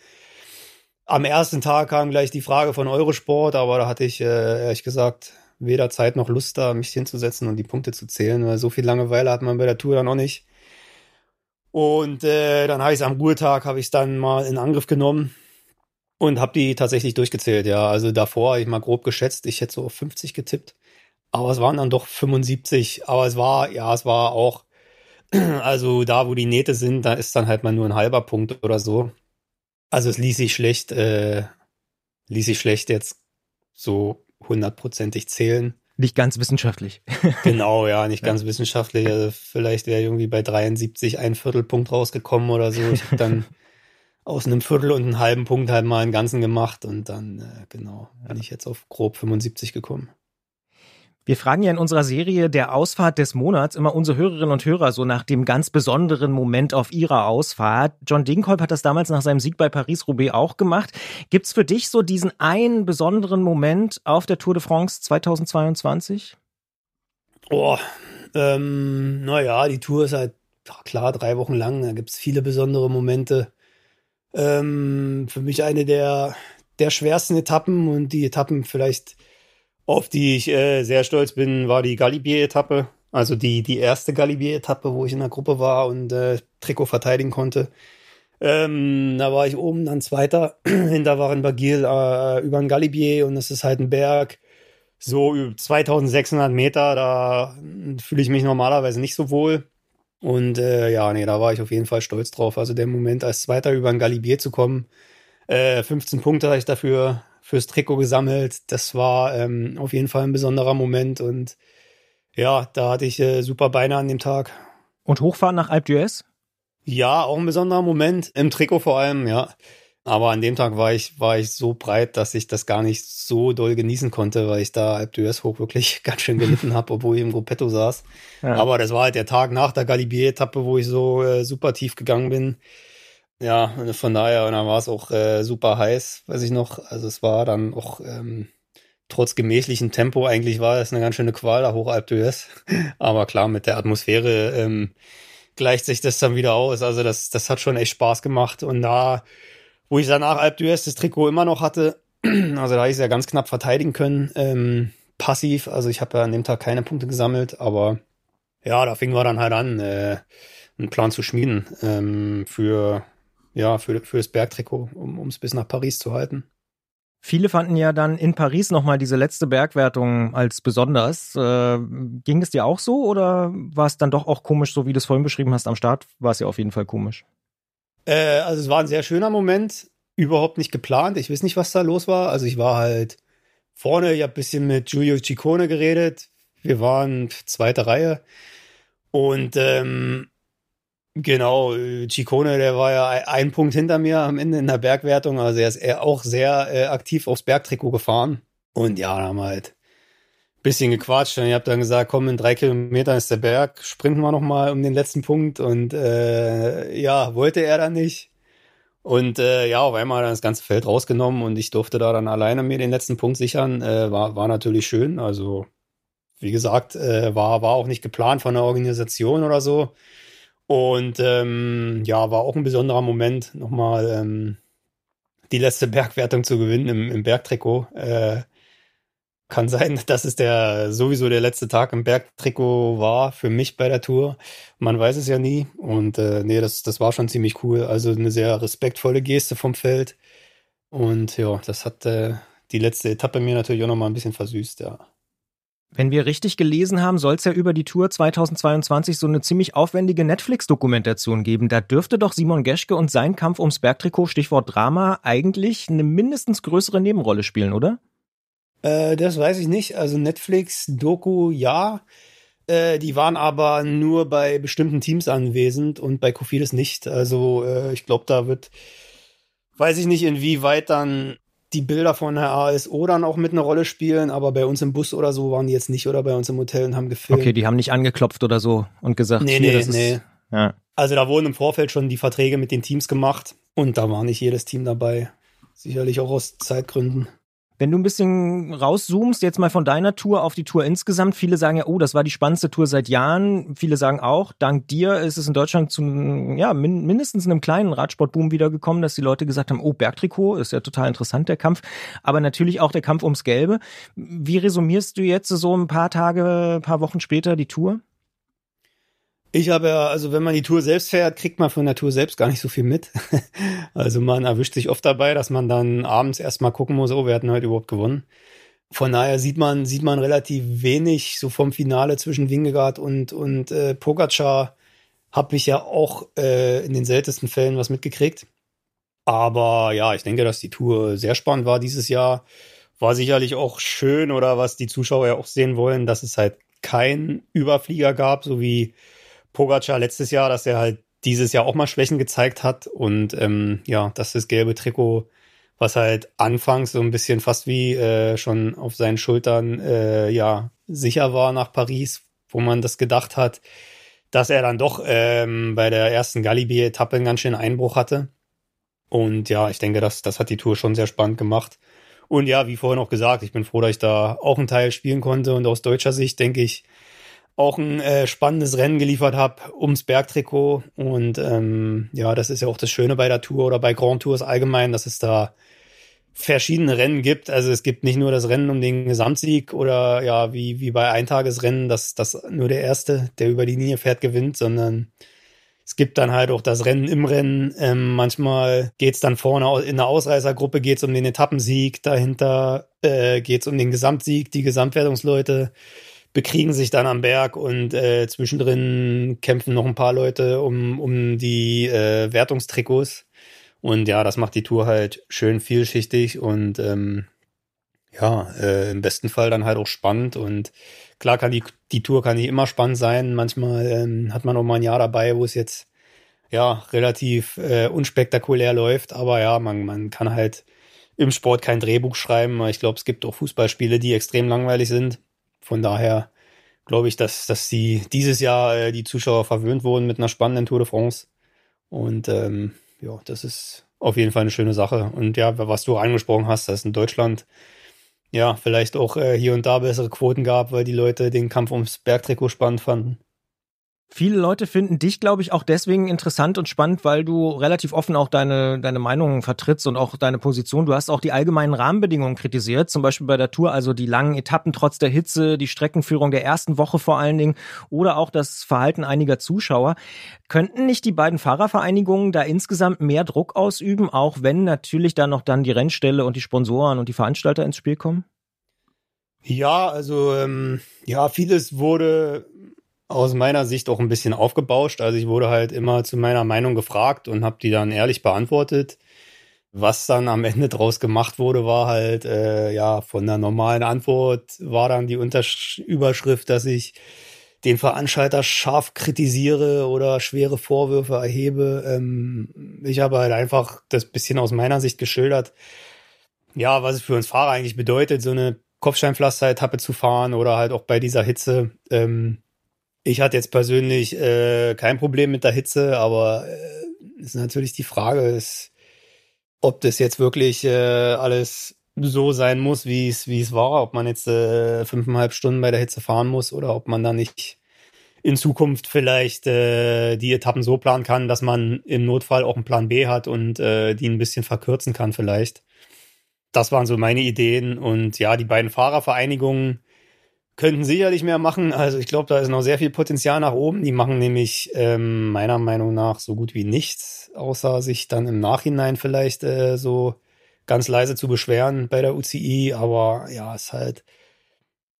Am ersten Tag kam gleich die Frage von Eurosport, aber da hatte ich äh, ehrlich gesagt weder Zeit noch Lust da, mich hinzusetzen und die Punkte zu zählen, weil so viel Langeweile hat man bei der Tour dann auch nicht. Und äh, dann habe ich es am Ruhetag, habe ich es dann mal in Angriff genommen und habe die tatsächlich durchgezählt, ja. Also davor, ich mal grob geschätzt, ich hätte so auf 50 getippt. Aber es waren dann doch 75. Aber es war, ja, es war auch, also da, wo die Nähte sind, da ist dann halt mal nur ein halber Punkt oder so. Also es ließ sich schlecht, äh, ließ sich schlecht jetzt so hundertprozentig zählen. Nicht ganz wissenschaftlich. genau, ja, nicht ganz wissenschaftlich. Also vielleicht wäre irgendwie bei 73 ein Viertelpunkt rausgekommen oder so. Ich habe dann aus einem Viertel und einem halben Punkt halt mal einen ganzen gemacht und dann, äh, genau, bin ich jetzt auf grob 75 gekommen. Wir fragen ja in unserer Serie der Ausfahrt des Monats immer unsere Hörerinnen und Hörer so nach dem ganz besonderen Moment auf ihrer Ausfahrt. John Degenkolb hat das damals nach seinem Sieg bei Paris-Roubaix auch gemacht. Gibt's für dich so diesen einen besonderen Moment auf der Tour de France 2022? Oh, ähm, naja, die Tour ist halt klar drei Wochen lang. Da gibt's viele besondere Momente. Ähm, für mich eine der, der schwersten Etappen und die Etappen vielleicht, auf die ich äh, sehr stolz bin, war die Galibier-Etappe. Also die, die erste Galibier-Etappe, wo ich in der Gruppe war und äh, Trikot verteidigen konnte. Ähm, da war ich oben dann Zweiter. Hinter waren Bagil äh, über ein Galibier und das ist halt ein Berg. So über 2600 Meter, da fühle ich mich normalerweise nicht so wohl. Und äh, ja, nee, da war ich auf jeden Fall stolz drauf. Also der Moment, als Zweiter über ein Galibier zu kommen, äh, 15 Punkte habe ich dafür fürs Trikot gesammelt. Das war ähm, auf jeden Fall ein besonderer Moment und ja, da hatte ich äh, super Beine an dem Tag. Und Hochfahren nach Alpe d'Huez? Ja, auch ein besonderer Moment, im Trikot vor allem, ja. Aber an dem Tag war ich, war ich so breit, dass ich das gar nicht so doll genießen konnte, weil ich da Alp d'Huez hoch wirklich ganz schön gelitten habe, obwohl ich im Gruppetto saß. Ja. Aber das war halt der Tag nach der Galibier-Etappe, wo ich so äh, super tief gegangen bin. Ja, von daher, und dann war es auch äh, super heiß, weiß ich noch. Also es war dann auch ähm, trotz gemächlichem Tempo, eigentlich war es eine ganz schöne Qual, da hoch Alp. Aber klar, mit der Atmosphäre ähm, gleicht sich das dann wieder aus. Also das, das hat schon echt Spaß gemacht. Und da wo ich danach Alp d'Huez das Trikot immer noch hatte. Also da habe ich es ja ganz knapp verteidigen können. Ähm, passiv, also ich habe ja an dem Tag keine Punkte gesammelt, aber ja, da fingen wir dann halt an, äh, einen Plan zu schmieden ähm, für ja für für das Bergtrikot, um es bis nach Paris zu halten. Viele fanden ja dann in Paris nochmal diese letzte Bergwertung als besonders. Äh, ging es dir auch so oder war es dann doch auch komisch, so wie du es vorhin beschrieben hast am Start? War es ja auf jeden Fall komisch. Äh, also es war ein sehr schöner Moment, überhaupt nicht geplant. Ich weiß nicht, was da los war. Also ich war halt vorne, ich habe ein bisschen mit Giulio Ciccone geredet. Wir waren zweite Reihe. Und ähm, Genau, Ciccone, der war ja ein Punkt hinter mir am Ende in der Bergwertung, also er ist auch sehr äh, aktiv aufs Bergtrikot gefahren. Und ja, da haben wir halt bisschen gequatscht und ich habe dann gesagt, komm, in drei Kilometern ist der Berg, sprinten wir nochmal um den letzten Punkt und äh, ja, wollte er dann nicht. Und äh, ja, auf einmal er das ganze Feld rausgenommen und ich durfte da dann alleine mir den letzten Punkt sichern. Äh, war, war natürlich schön. Also, wie gesagt, äh, war, war auch nicht geplant von der Organisation oder so. Und ähm, ja, war auch ein besonderer Moment, nochmal ähm, die letzte Bergwertung zu gewinnen im, im Bergtrikot. Äh, kann sein, dass es der sowieso der letzte Tag im Bergtrikot war für mich bei der Tour. Man weiß es ja nie. Und äh, nee, das, das war schon ziemlich cool. Also eine sehr respektvolle Geste vom Feld. Und ja, das hat äh, die letzte Etappe mir natürlich auch nochmal ein bisschen versüßt, ja. Wenn wir richtig gelesen haben, soll es ja über die Tour 2022 so eine ziemlich aufwendige Netflix-Dokumentation geben. Da dürfte doch Simon Geschke und sein Kampf ums Bergtrikot, Stichwort Drama, eigentlich eine mindestens größere Nebenrolle spielen, oder? Äh, das weiß ich nicht. Also Netflix, Doku, ja. Äh, die waren aber nur bei bestimmten Teams anwesend und bei Kofidis nicht. Also äh, ich glaube, da wird, weiß ich nicht, inwieweit dann die Bilder von der ASO dann auch mit einer Rolle spielen, aber bei uns im Bus oder so waren die jetzt nicht oder bei uns im Hotel und haben gefilmt. Okay, die haben nicht angeklopft oder so und gesagt, nee, nee, nee. Ist, ja. Also da wurden im Vorfeld schon die Verträge mit den Teams gemacht und da war nicht jedes Team dabei. Sicherlich auch aus Zeitgründen. Wenn du ein bisschen rauszoomst, jetzt mal von deiner Tour auf die Tour insgesamt, viele sagen ja, oh, das war die spannendste Tour seit Jahren. Viele sagen auch, dank dir ist es in Deutschland zu ja, min mindestens einem kleinen Radsportboom wiedergekommen, dass die Leute gesagt haben, oh, Bergtrikot, ist ja total interessant, der Kampf. Aber natürlich auch der Kampf ums Gelbe. Wie resumierst du jetzt so ein paar Tage, ein paar Wochen später die Tour? Ich habe ja, also wenn man die Tour selbst fährt, kriegt man von der Tour selbst gar nicht so viel mit. also man erwischt sich oft dabei, dass man dann abends erstmal gucken muss, oh, wer hat denn heute überhaupt gewonnen? Von daher sieht man, sieht man relativ wenig so vom Finale zwischen Wingegaard und, und äh, Pogacar. Habe ich ja auch äh, in den seltensten Fällen was mitgekriegt. Aber ja, ich denke, dass die Tour sehr spannend war dieses Jahr. War sicherlich auch schön oder was die Zuschauer ja auch sehen wollen, dass es halt kein Überflieger gab, so wie Pogacar letztes Jahr, dass er halt dieses Jahr auch mal Schwächen gezeigt hat und ähm, ja, dass das gelbe Trikot, was halt anfangs so ein bisschen fast wie äh, schon auf seinen Schultern äh, ja sicher war nach Paris, wo man das gedacht hat, dass er dann doch ähm, bei der ersten Galibier-Etappe einen ganz schönen Einbruch hatte. Und ja, ich denke, das, das hat die Tour schon sehr spannend gemacht. Und ja, wie vorhin auch gesagt, ich bin froh, dass ich da auch einen Teil spielen konnte. Und aus deutscher Sicht denke ich, auch ein äh, spannendes Rennen geliefert habe ums Bergtrikot. Und ähm, ja, das ist ja auch das Schöne bei der Tour oder bei Grand Tours allgemein, dass es da verschiedene Rennen gibt. Also es gibt nicht nur das Rennen um den Gesamtsieg oder ja, wie, wie bei Eintagesrennen, dass, dass nur der Erste, der über die Linie fährt, gewinnt, sondern es gibt dann halt auch das Rennen im Rennen. Ähm, manchmal geht's dann vorne in der Ausreißergruppe geht's um den Etappensieg, dahinter äh, geht's um den Gesamtsieg, die Gesamtwertungsleute bekriegen sich dann am Berg und äh, zwischendrin kämpfen noch ein paar Leute um, um die äh, Wertungstrikots. Und ja, das macht die Tour halt schön vielschichtig und ähm, ja, äh, im besten Fall dann halt auch spannend. Und klar kann die, die Tour kann nicht immer spannend sein. Manchmal ähm, hat man auch mal ein Jahr dabei, wo es jetzt ja relativ äh, unspektakulär läuft. Aber ja, man, man kann halt im Sport kein Drehbuch schreiben. Ich glaube, es gibt auch Fußballspiele, die extrem langweilig sind. Von daher glaube ich, dass, dass sie dieses Jahr äh, die Zuschauer verwöhnt wurden mit einer spannenden Tour de France. Und ähm, ja, das ist auf jeden Fall eine schöne Sache. Und ja, was du angesprochen hast, dass in Deutschland ja vielleicht auch äh, hier und da bessere Quoten gab, weil die Leute den Kampf ums Bergtrikot spannend fanden. Viele Leute finden dich, glaube ich, auch deswegen interessant und spannend, weil du relativ offen auch deine, deine Meinungen vertrittst und auch deine Position. Du hast auch die allgemeinen Rahmenbedingungen kritisiert, zum Beispiel bei der Tour, also die langen Etappen trotz der Hitze, die Streckenführung der ersten Woche vor allen Dingen oder auch das Verhalten einiger Zuschauer. Könnten nicht die beiden Fahrervereinigungen da insgesamt mehr Druck ausüben, auch wenn natürlich dann noch dann die Rennstelle und die Sponsoren und die Veranstalter ins Spiel kommen? Ja, also ähm, ja, vieles wurde aus meiner Sicht auch ein bisschen aufgebauscht. Also ich wurde halt immer zu meiner Meinung gefragt und habe die dann ehrlich beantwortet. Was dann am Ende draus gemacht wurde, war halt, äh, ja, von der normalen Antwort war dann die Untersch Überschrift, dass ich den Veranstalter scharf kritisiere oder schwere Vorwürfe erhebe. Ähm, ich habe halt einfach das bisschen aus meiner Sicht geschildert, ja, was es für uns Fahrer eigentlich bedeutet, so eine Kopfsteinpflaster-Etappe zu fahren oder halt auch bei dieser Hitze. Ähm, ich hatte jetzt persönlich äh, kein Problem mit der Hitze, aber äh, ist natürlich die Frage, ist, ob das jetzt wirklich äh, alles so sein muss, wie es wie es war, ob man jetzt äh, fünfeinhalb Stunden bei der Hitze fahren muss oder ob man da nicht in Zukunft vielleicht äh, die Etappen so planen kann, dass man im Notfall auch einen Plan B hat und äh, die ein bisschen verkürzen kann vielleicht. Das waren so meine Ideen und ja, die beiden Fahrervereinigungen könnten sicherlich mehr machen. Also ich glaube, da ist noch sehr viel Potenzial nach oben. Die machen nämlich ähm, meiner Meinung nach so gut wie nichts, außer sich dann im Nachhinein vielleicht äh, so ganz leise zu beschweren bei der UCI. Aber ja, ist halt,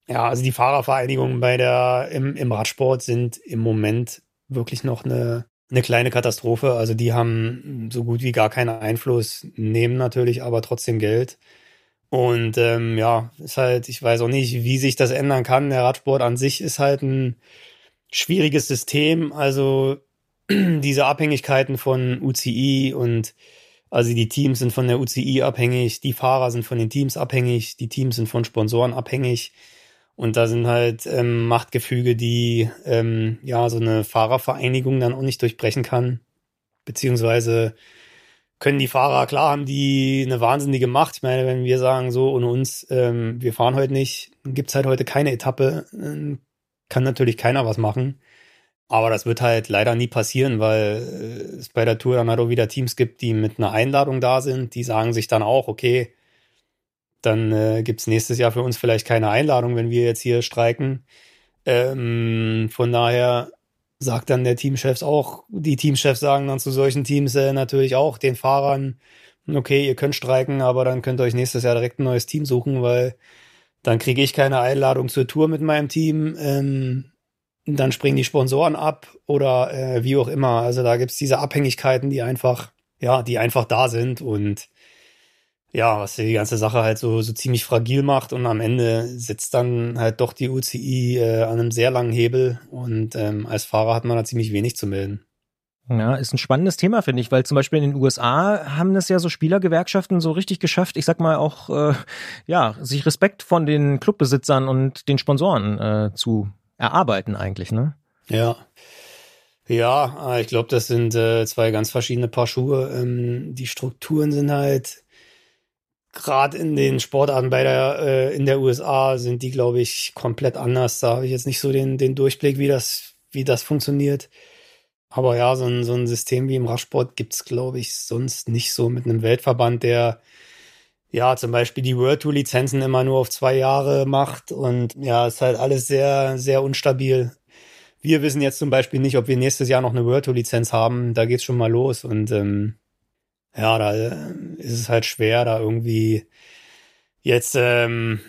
ja, also die Fahrervereinigungen bei der im, im Radsport sind im Moment wirklich noch eine, eine kleine Katastrophe. Also die haben so gut wie gar keinen Einfluss, nehmen natürlich aber trotzdem Geld. Und ähm, ja, ist halt, ich weiß auch nicht, wie sich das ändern kann. Der Radsport an sich ist halt ein schwieriges System. Also diese Abhängigkeiten von UCI und also die Teams sind von der UCI abhängig, die Fahrer sind von den Teams abhängig, die Teams sind von Sponsoren abhängig. Und da sind halt ähm, Machtgefüge, die ähm, ja so eine Fahrervereinigung dann auch nicht durchbrechen kann. Beziehungsweise können die Fahrer, klar haben die eine wahnsinnige Macht. Ich meine, wenn wir sagen, so ohne uns, ähm, wir fahren heute nicht, gibt's halt heute keine Etappe, äh, kann natürlich keiner was machen. Aber das wird halt leider nie passieren, weil äh, es bei der Tour dann halt auch wieder Teams gibt, die mit einer Einladung da sind. Die sagen sich dann auch, okay, dann äh, gibt's nächstes Jahr für uns vielleicht keine Einladung, wenn wir jetzt hier streiken. Ähm, von daher sagt dann der Teamchefs auch, die Teamchefs sagen dann zu solchen Teams äh, natürlich auch den Fahrern, okay, ihr könnt streiken, aber dann könnt ihr euch nächstes Jahr direkt ein neues Team suchen, weil dann kriege ich keine Einladung zur Tour mit meinem Team. Ähm, dann springen die Sponsoren ab oder äh, wie auch immer. Also da gibt's diese Abhängigkeiten, die einfach, ja, die einfach da sind und ja, was die ganze Sache halt so, so ziemlich fragil macht und am Ende sitzt dann halt doch die UCI äh, an einem sehr langen Hebel und ähm, als Fahrer hat man da ziemlich wenig zu melden. Ja, ist ein spannendes Thema, finde ich, weil zum Beispiel in den USA haben das ja so Spielergewerkschaften so richtig geschafft, ich sag mal auch, äh, ja, sich Respekt von den Clubbesitzern und den Sponsoren äh, zu erarbeiten eigentlich, ne? Ja. Ja, ich glaube, das sind äh, zwei ganz verschiedene Paar Schuhe. Ähm, die Strukturen sind halt gerade in den Sportarten bei der äh, in der USA sind die, glaube ich, komplett anders. Da habe ich jetzt nicht so den, den Durchblick, wie das, wie das funktioniert. Aber ja, so ein, so ein System wie im Radsport gibt's glaube ich, sonst nicht so mit einem Weltverband, der ja zum Beispiel die World Tour Lizenzen immer nur auf zwei Jahre macht. Und ja, ist halt alles sehr, sehr unstabil. Wir wissen jetzt zum Beispiel nicht, ob wir nächstes Jahr noch eine World Tour Lizenz haben. Da geht's schon mal los. Und ähm, ja, da äh, ist es halt schwer, da irgendwie jetzt ähm,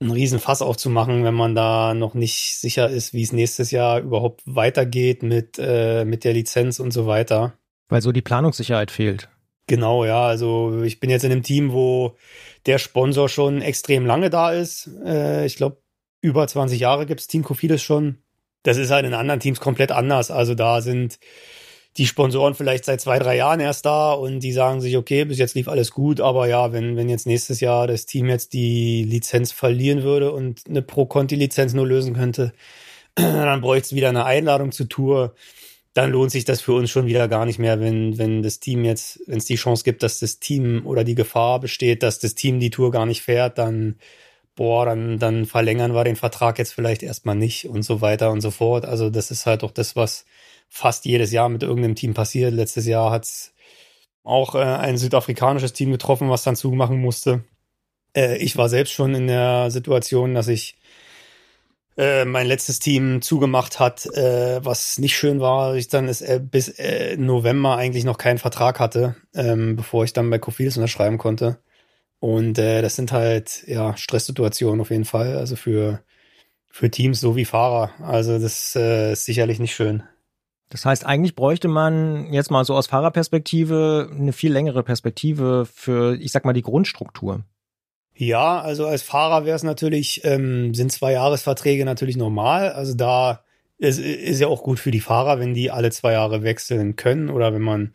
einen riesen Fass aufzumachen, wenn man da noch nicht sicher ist, wie es nächstes Jahr überhaupt weitergeht mit, äh, mit der Lizenz und so weiter. Weil so die Planungssicherheit fehlt. Genau, ja. Also ich bin jetzt in einem Team, wo der Sponsor schon extrem lange da ist. Äh, ich glaube, über 20 Jahre gibt's Team Cofidis schon. Das ist halt in anderen Teams komplett anders. Also da sind die Sponsoren vielleicht seit zwei, drei Jahren erst da und die sagen sich, okay, bis jetzt lief alles gut, aber ja, wenn, wenn jetzt nächstes Jahr das Team jetzt die Lizenz verlieren würde und eine Pro-Conti-Lizenz nur lösen könnte, dann bräuchte es wieder eine Einladung zur Tour. Dann lohnt sich das für uns schon wieder gar nicht mehr, wenn, wenn das Team jetzt, wenn es die Chance gibt, dass das Team oder die Gefahr besteht, dass das Team die Tour gar nicht fährt, dann, boah, dann, dann verlängern wir den Vertrag jetzt vielleicht erstmal nicht und so weiter und so fort. Also das ist halt auch das, was, fast jedes Jahr mit irgendeinem Team passiert. Letztes Jahr hat es auch äh, ein südafrikanisches Team getroffen, was dann zumachen musste. Äh, ich war selbst schon in der Situation, dass ich äh, mein letztes Team zugemacht hat, äh, was nicht schön war. Ich dann ist, äh, bis äh, November eigentlich noch keinen Vertrag hatte, ähm, bevor ich dann bei Kofidis unterschreiben konnte. Und äh, das sind halt ja Stresssituationen auf jeden Fall, also für für Teams so wie Fahrer. Also das äh, ist sicherlich nicht schön. Das heißt, eigentlich bräuchte man jetzt mal so aus Fahrerperspektive eine viel längere Perspektive für, ich sag mal, die Grundstruktur. Ja, also als Fahrer wäre es natürlich, ähm, sind zwei Jahresverträge natürlich normal. Also da ist, ist ja auch gut für die Fahrer, wenn die alle zwei Jahre wechseln können oder wenn man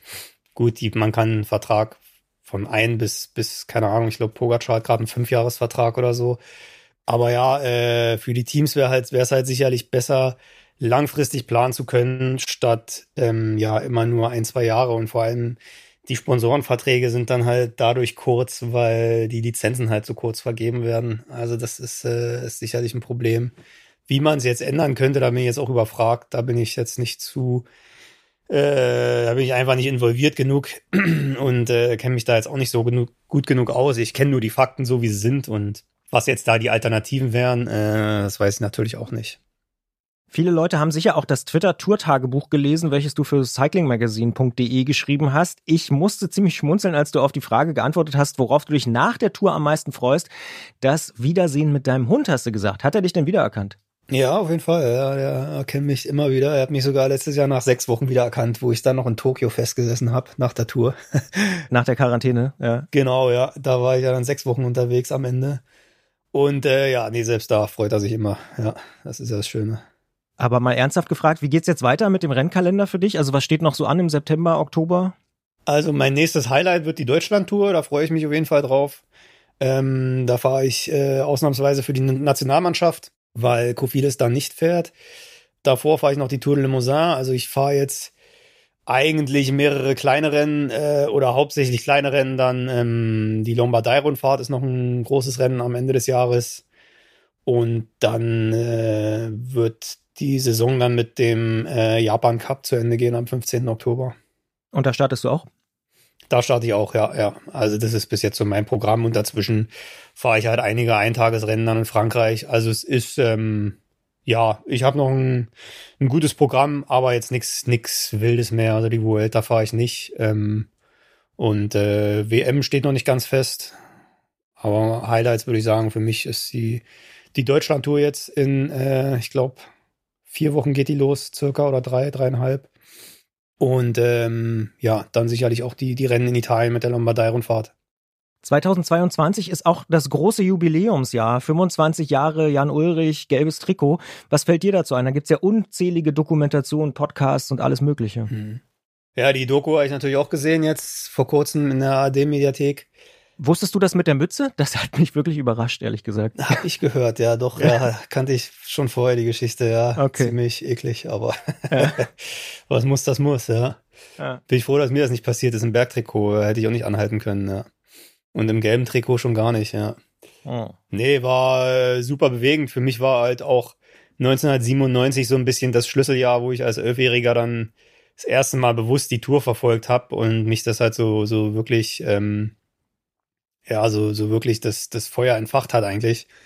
gut, die, man kann einen Vertrag von ein bis, bis, keine Ahnung, ich glaube, Pogacar hat gerade einen Fünfjahresvertrag oder so. Aber ja, äh, für die Teams wäre halt, wäre es halt sicherlich besser, langfristig planen zu können, statt ähm, ja immer nur ein, zwei Jahre und vor allem die Sponsorenverträge sind dann halt dadurch kurz, weil die Lizenzen halt so kurz vergeben werden. Also das ist, äh, ist sicherlich ein Problem. Wie man es jetzt ändern könnte, da bin ich jetzt auch überfragt. Da bin ich jetzt nicht zu, äh, da bin ich einfach nicht involviert genug und äh, kenne mich da jetzt auch nicht so genug, gut genug aus. Ich kenne nur die Fakten so, wie sie sind und was jetzt da die Alternativen wären, äh, das weiß ich natürlich auch nicht. Viele Leute haben sicher auch das Twitter-Tour-Tagebuch gelesen, welches du für cyclingmagazine.de geschrieben hast. Ich musste ziemlich schmunzeln, als du auf die Frage geantwortet hast, worauf du dich nach der Tour am meisten freust. Das Wiedersehen mit deinem Hund, hast du gesagt. Hat er dich denn wiedererkannt? Ja, auf jeden Fall. Ja, der erkennt mich immer wieder. Er hat mich sogar letztes Jahr nach sechs Wochen wiedererkannt, wo ich dann noch in Tokio festgesessen habe, nach der Tour. nach der Quarantäne, ja. Genau, ja. Da war ich ja dann sechs Wochen unterwegs am Ende. Und äh, ja, nee, selbst da freut er sich immer. Ja, das ist ja das Schöne. Aber mal ernsthaft gefragt, wie geht's jetzt weiter mit dem Rennkalender für dich? Also was steht noch so an im September, Oktober? Also mein nächstes Highlight wird die Deutschlandtour, da freue ich mich auf jeden Fall drauf. Ähm, da fahre ich äh, ausnahmsweise für die Nationalmannschaft, weil Kofidis dann nicht fährt. Davor fahre ich noch die Tour de Limousin. Also ich fahre jetzt eigentlich mehrere kleine Rennen äh, oder hauptsächlich kleine Rennen. Dann ähm, die Lombardei-Rundfahrt ist noch ein großes Rennen am Ende des Jahres. Und dann äh, wird die Saison dann mit dem äh, Japan Cup zu Ende gehen am 15. Oktober. Und da startest du auch? Da starte ich auch, ja, ja. Also das ist bis jetzt so mein Programm und dazwischen fahre ich halt einige Eintagesrennen dann in Frankreich. Also es ist, ähm, ja, ich habe noch ein, ein gutes Programm, aber jetzt nichts nix Wildes mehr. Also die Vuelta fahre ich nicht. Ähm, und äh, WM steht noch nicht ganz fest. Aber Highlights würde ich sagen, für mich ist die, die Deutschland-Tour jetzt in, äh, ich glaube, vier Wochen geht die los, circa oder drei, dreieinhalb. Und ähm, ja, dann sicherlich auch die, die Rennen in Italien mit der Lombardei-Rundfahrt. 2022 ist auch das große Jubiläumsjahr. 25 Jahre Jan Ulrich, gelbes Trikot. Was fällt dir dazu ein? Da gibt's ja unzählige Dokumentationen, Podcasts und alles Mögliche. Hm. Ja, die Doku habe ich natürlich auch gesehen jetzt vor kurzem in der AD-Mediathek. Wusstest du das mit der Mütze? Das hat mich wirklich überrascht, ehrlich gesagt. Hab ich gehört, ja, doch, ja, ja kannte ich schon vorher die Geschichte, ja. Okay. Ziemlich eklig, aber ja. was muss, das muss, ja. ja. Bin ich froh, dass mir das nicht passiert ist. Im Bergtrikot hätte ich auch nicht anhalten können, ja. Und im gelben Trikot schon gar nicht, ja. Oh. Nee, war äh, super bewegend. Für mich war halt auch 1997 so ein bisschen das Schlüsseljahr, wo ich als Elfjähriger dann das erste Mal bewusst die Tour verfolgt habe und mich das halt so, so wirklich ähm, ja, so, so wirklich das, das Feuer entfacht hat eigentlich.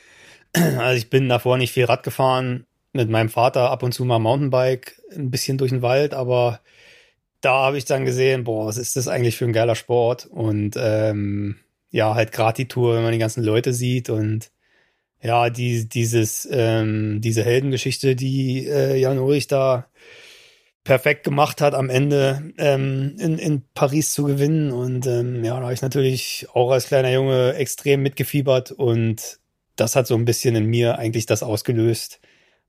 Also ich bin davor nicht viel Rad gefahren, mit meinem Vater ab und zu mal Mountainbike, ein bisschen durch den Wald, aber da habe ich dann gesehen, boah, was ist das eigentlich für ein geiler Sport? Und ähm, ja, halt gerade die Tour, wenn man die ganzen Leute sieht und ja, die, dieses, ähm, diese Heldengeschichte, die äh, Jan Ulrich da perfekt gemacht hat, am Ende ähm, in, in Paris zu gewinnen. Und ähm, ja, da habe ich natürlich auch als kleiner Junge extrem mitgefiebert und das hat so ein bisschen in mir eigentlich das ausgelöst,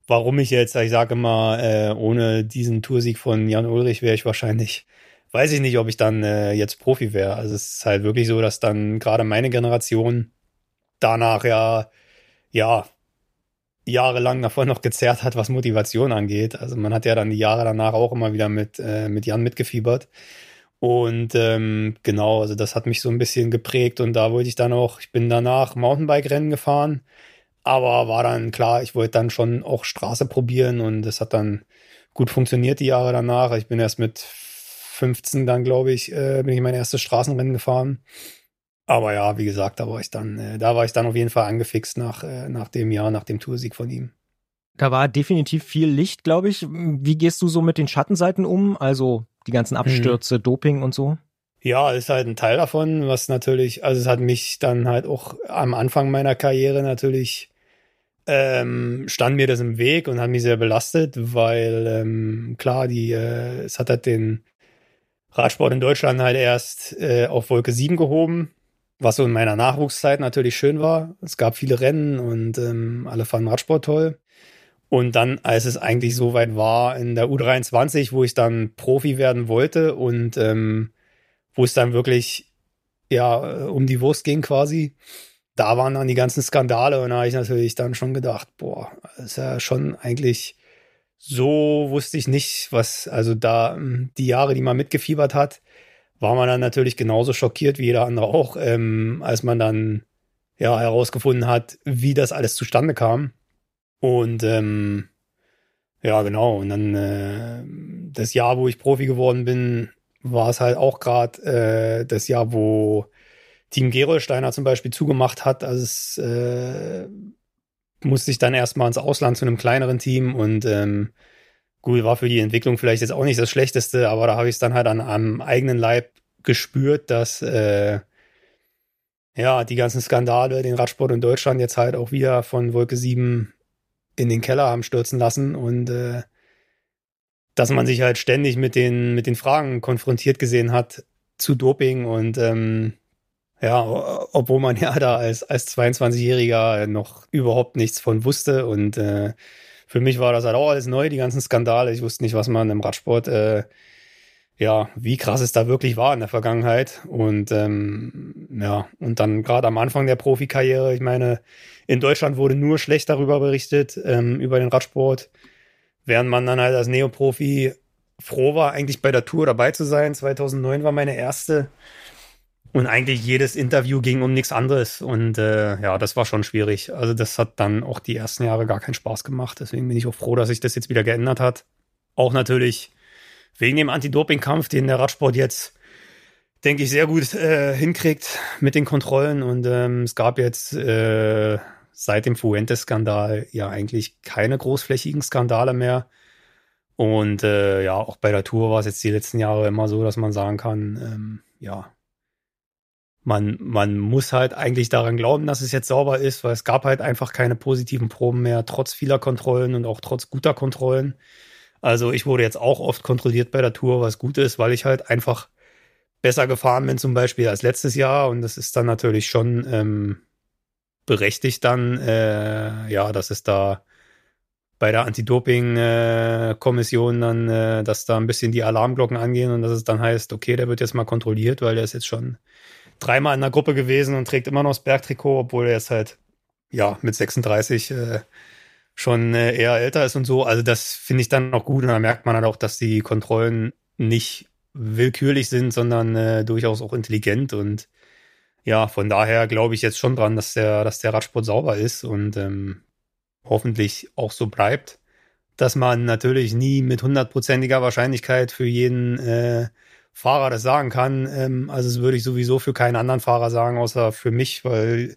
warum ich jetzt, ich sage immer, äh, ohne diesen Toursieg von Jan Ulrich wäre ich wahrscheinlich, weiß ich nicht, ob ich dann äh, jetzt Profi wäre. Also es ist halt wirklich so, dass dann gerade meine Generation danach ja, ja, jahrelang davon noch gezerrt hat, was Motivation angeht. Also man hat ja dann die Jahre danach auch immer wieder mit, äh, mit Jan mitgefiebert. Und ähm, genau, also das hat mich so ein bisschen geprägt und da wollte ich dann auch, ich bin danach Mountainbike-Rennen gefahren, aber war dann klar, ich wollte dann schon auch Straße probieren und das hat dann gut funktioniert die Jahre danach. Ich bin erst mit 15 dann, glaube ich, äh, bin ich mein erstes Straßenrennen gefahren aber ja, wie gesagt, da war ich dann, äh, da war ich dann auf jeden Fall angefixt nach, äh, nach dem Jahr, nach dem Toursieg von ihm. Da war definitiv viel Licht, glaube ich. Wie gehst du so mit den Schattenseiten um? Also die ganzen. Abstürze, mhm. Doping und so? Ja, ist halt ein Teil davon, was natürlich, also es hat mich dann halt auch am Anfang meiner Karriere natürlich ähm, stand mir das im Weg und hat mich sehr belastet, weil ähm, klar, die, äh, es hat halt den Radsport in Deutschland halt erst äh, auf Wolke 7 gehoben was so in meiner Nachwuchszeit natürlich schön war. Es gab viele Rennen und ähm, alle fanden Radsport toll. Und dann, als es eigentlich so weit war in der U23, wo ich dann Profi werden wollte und ähm, wo es dann wirklich ja um die Wurst ging quasi, da waren dann die ganzen Skandale und da habe ich natürlich dann schon gedacht, boah, ist ja schon eigentlich so wusste ich nicht, was, also da hm, die Jahre, die man mitgefiebert hat, war man dann natürlich genauso schockiert wie jeder andere auch, ähm, als man dann ja herausgefunden hat, wie das alles zustande kam. Und ähm, ja, genau. Und dann äh, das Jahr, wo ich Profi geworden bin, war es halt auch gerade äh, das Jahr, wo Team Gerolsteiner zum Beispiel zugemacht hat. Also es äh, musste ich dann erstmal ins Ausland zu einem kleineren Team und ähm, gut, war für die Entwicklung vielleicht jetzt auch nicht das Schlechteste, aber da habe ich es dann halt an am eigenen Leib gespürt, dass äh, ja, die ganzen Skandale, den Radsport in Deutschland jetzt halt auch wieder von Wolke 7 in den Keller haben stürzen lassen und äh, dass man sich halt ständig mit den, mit den Fragen konfrontiert gesehen hat zu Doping und ähm, ja, obwohl man ja da als, als 22-Jähriger noch überhaupt nichts von wusste und äh, für mich war das halt auch alles neu, die ganzen Skandale. Ich wusste nicht, was man im Radsport, äh, ja, wie krass es da wirklich war in der Vergangenheit. Und ähm, ja, und dann gerade am Anfang der Profikarriere, ich meine, in Deutschland wurde nur schlecht darüber berichtet, ähm, über den Radsport, während man dann halt als Neoprofi froh war, eigentlich bei der Tour dabei zu sein. 2009 war meine erste. Und eigentlich jedes Interview ging um nichts anderes. Und äh, ja, das war schon schwierig. Also das hat dann auch die ersten Jahre gar keinen Spaß gemacht. Deswegen bin ich auch froh, dass sich das jetzt wieder geändert hat. Auch natürlich wegen dem Anti-Doping-Kampf, den der Radsport jetzt, denke ich, sehr gut äh, hinkriegt mit den Kontrollen. Und ähm, es gab jetzt äh, seit dem Fuentes-Skandal ja eigentlich keine großflächigen Skandale mehr. Und äh, ja, auch bei der Tour war es jetzt die letzten Jahre immer so, dass man sagen kann, ähm, ja, man, man muss halt eigentlich daran glauben, dass es jetzt sauber ist, weil es gab halt einfach keine positiven Proben mehr, trotz vieler Kontrollen und auch trotz guter Kontrollen. Also ich wurde jetzt auch oft kontrolliert bei der Tour, was gut ist, weil ich halt einfach besser gefahren bin zum Beispiel als letztes Jahr und das ist dann natürlich schon ähm, berechtigt dann, äh, ja, dass es da bei der Anti-Doping-Kommission dann, äh, dass da ein bisschen die Alarmglocken angehen und dass es dann heißt, okay, der wird jetzt mal kontrolliert, weil der ist jetzt schon dreimal in der Gruppe gewesen und trägt immer noch das Bergtrikot, obwohl er jetzt halt, ja, mit 36 äh, schon äh, eher älter ist und so. Also das finde ich dann auch gut und da merkt man halt auch, dass die Kontrollen nicht willkürlich sind, sondern äh, durchaus auch intelligent und ja, von daher glaube ich jetzt schon dran, dass der, dass der Radsport sauber ist und ähm, hoffentlich auch so bleibt, dass man natürlich nie mit hundertprozentiger Wahrscheinlichkeit für jeden äh, Fahrer das sagen kann. Ähm, also das würde ich sowieso für keinen anderen Fahrer sagen, außer für mich, weil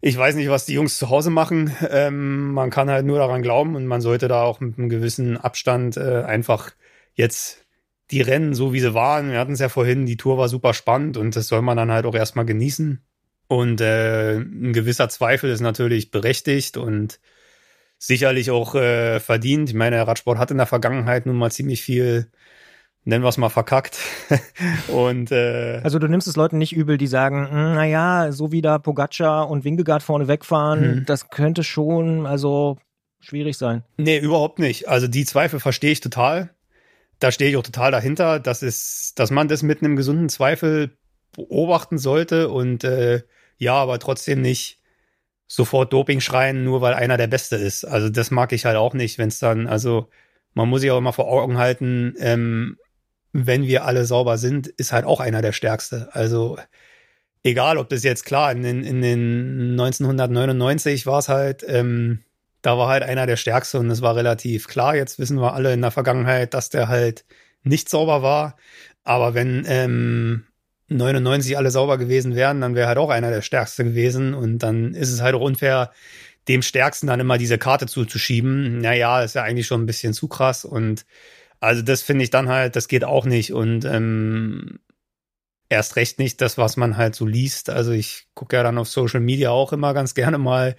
ich weiß nicht, was die Jungs zu Hause machen. Ähm, man kann halt nur daran glauben und man sollte da auch mit einem gewissen Abstand äh, einfach jetzt die Rennen so wie sie waren. Wir hatten es ja vorhin, die Tour war super spannend und das soll man dann halt auch erstmal genießen. Und äh, ein gewisser Zweifel ist natürlich berechtigt und sicherlich auch äh, verdient. Ich meine, Radsport hat in der Vergangenheit nun mal ziemlich viel nennen wir es mal verkackt. und äh, also du nimmst es Leuten nicht übel, die sagen, hm, na ja, so wie da Pogacar und Wingegaard vorne wegfahren, mhm. das könnte schon also schwierig sein. Nee, überhaupt nicht. Also die Zweifel verstehe ich total. Da stehe ich auch total dahinter, dass es, dass man das mit einem gesunden Zweifel beobachten sollte und äh, ja, aber trotzdem nicht sofort Doping schreien, nur weil einer der Beste ist. Also das mag ich halt auch nicht, wenn es dann, also man muss sich auch immer vor Augen halten, ähm, wenn wir alle sauber sind, ist halt auch einer der stärkste. Also egal, ob das jetzt klar, in den, in den 1999 war es halt, ähm, da war halt einer der stärkste und es war relativ klar. Jetzt wissen wir alle in der Vergangenheit, dass der halt nicht sauber war. Aber wenn ähm, 99 alle sauber gewesen wären, dann wäre halt auch einer der stärkste gewesen. Und dann ist es halt auch unfair, dem Stärksten dann immer diese Karte zuzuschieben. Naja, ist ja eigentlich schon ein bisschen zu krass. Und also das finde ich dann halt, das geht auch nicht. Und ähm, erst recht nicht das, was man halt so liest. Also ich gucke ja dann auf Social Media auch immer ganz gerne mal,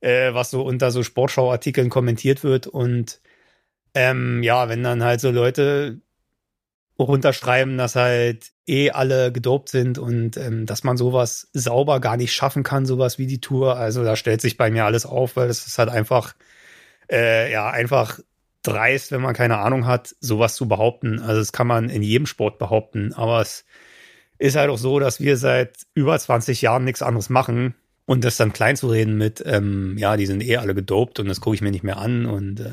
äh, was so unter so Sportschauartikeln kommentiert wird. Und ähm, ja, wenn dann halt so Leute runterschreiben, dass halt eh alle gedopt sind und ähm, dass man sowas sauber gar nicht schaffen kann, sowas wie die Tour. Also da stellt sich bei mir alles auf, weil es ist halt einfach, äh, ja, einfach dreist, wenn man keine Ahnung hat, sowas zu behaupten. Also das kann man in jedem Sport behaupten, aber es ist halt auch so, dass wir seit über 20 Jahren nichts anderes machen. Und das dann klein zu reden mit, ähm, ja, die sind eh alle gedopt und das gucke ich mir nicht mehr an und äh,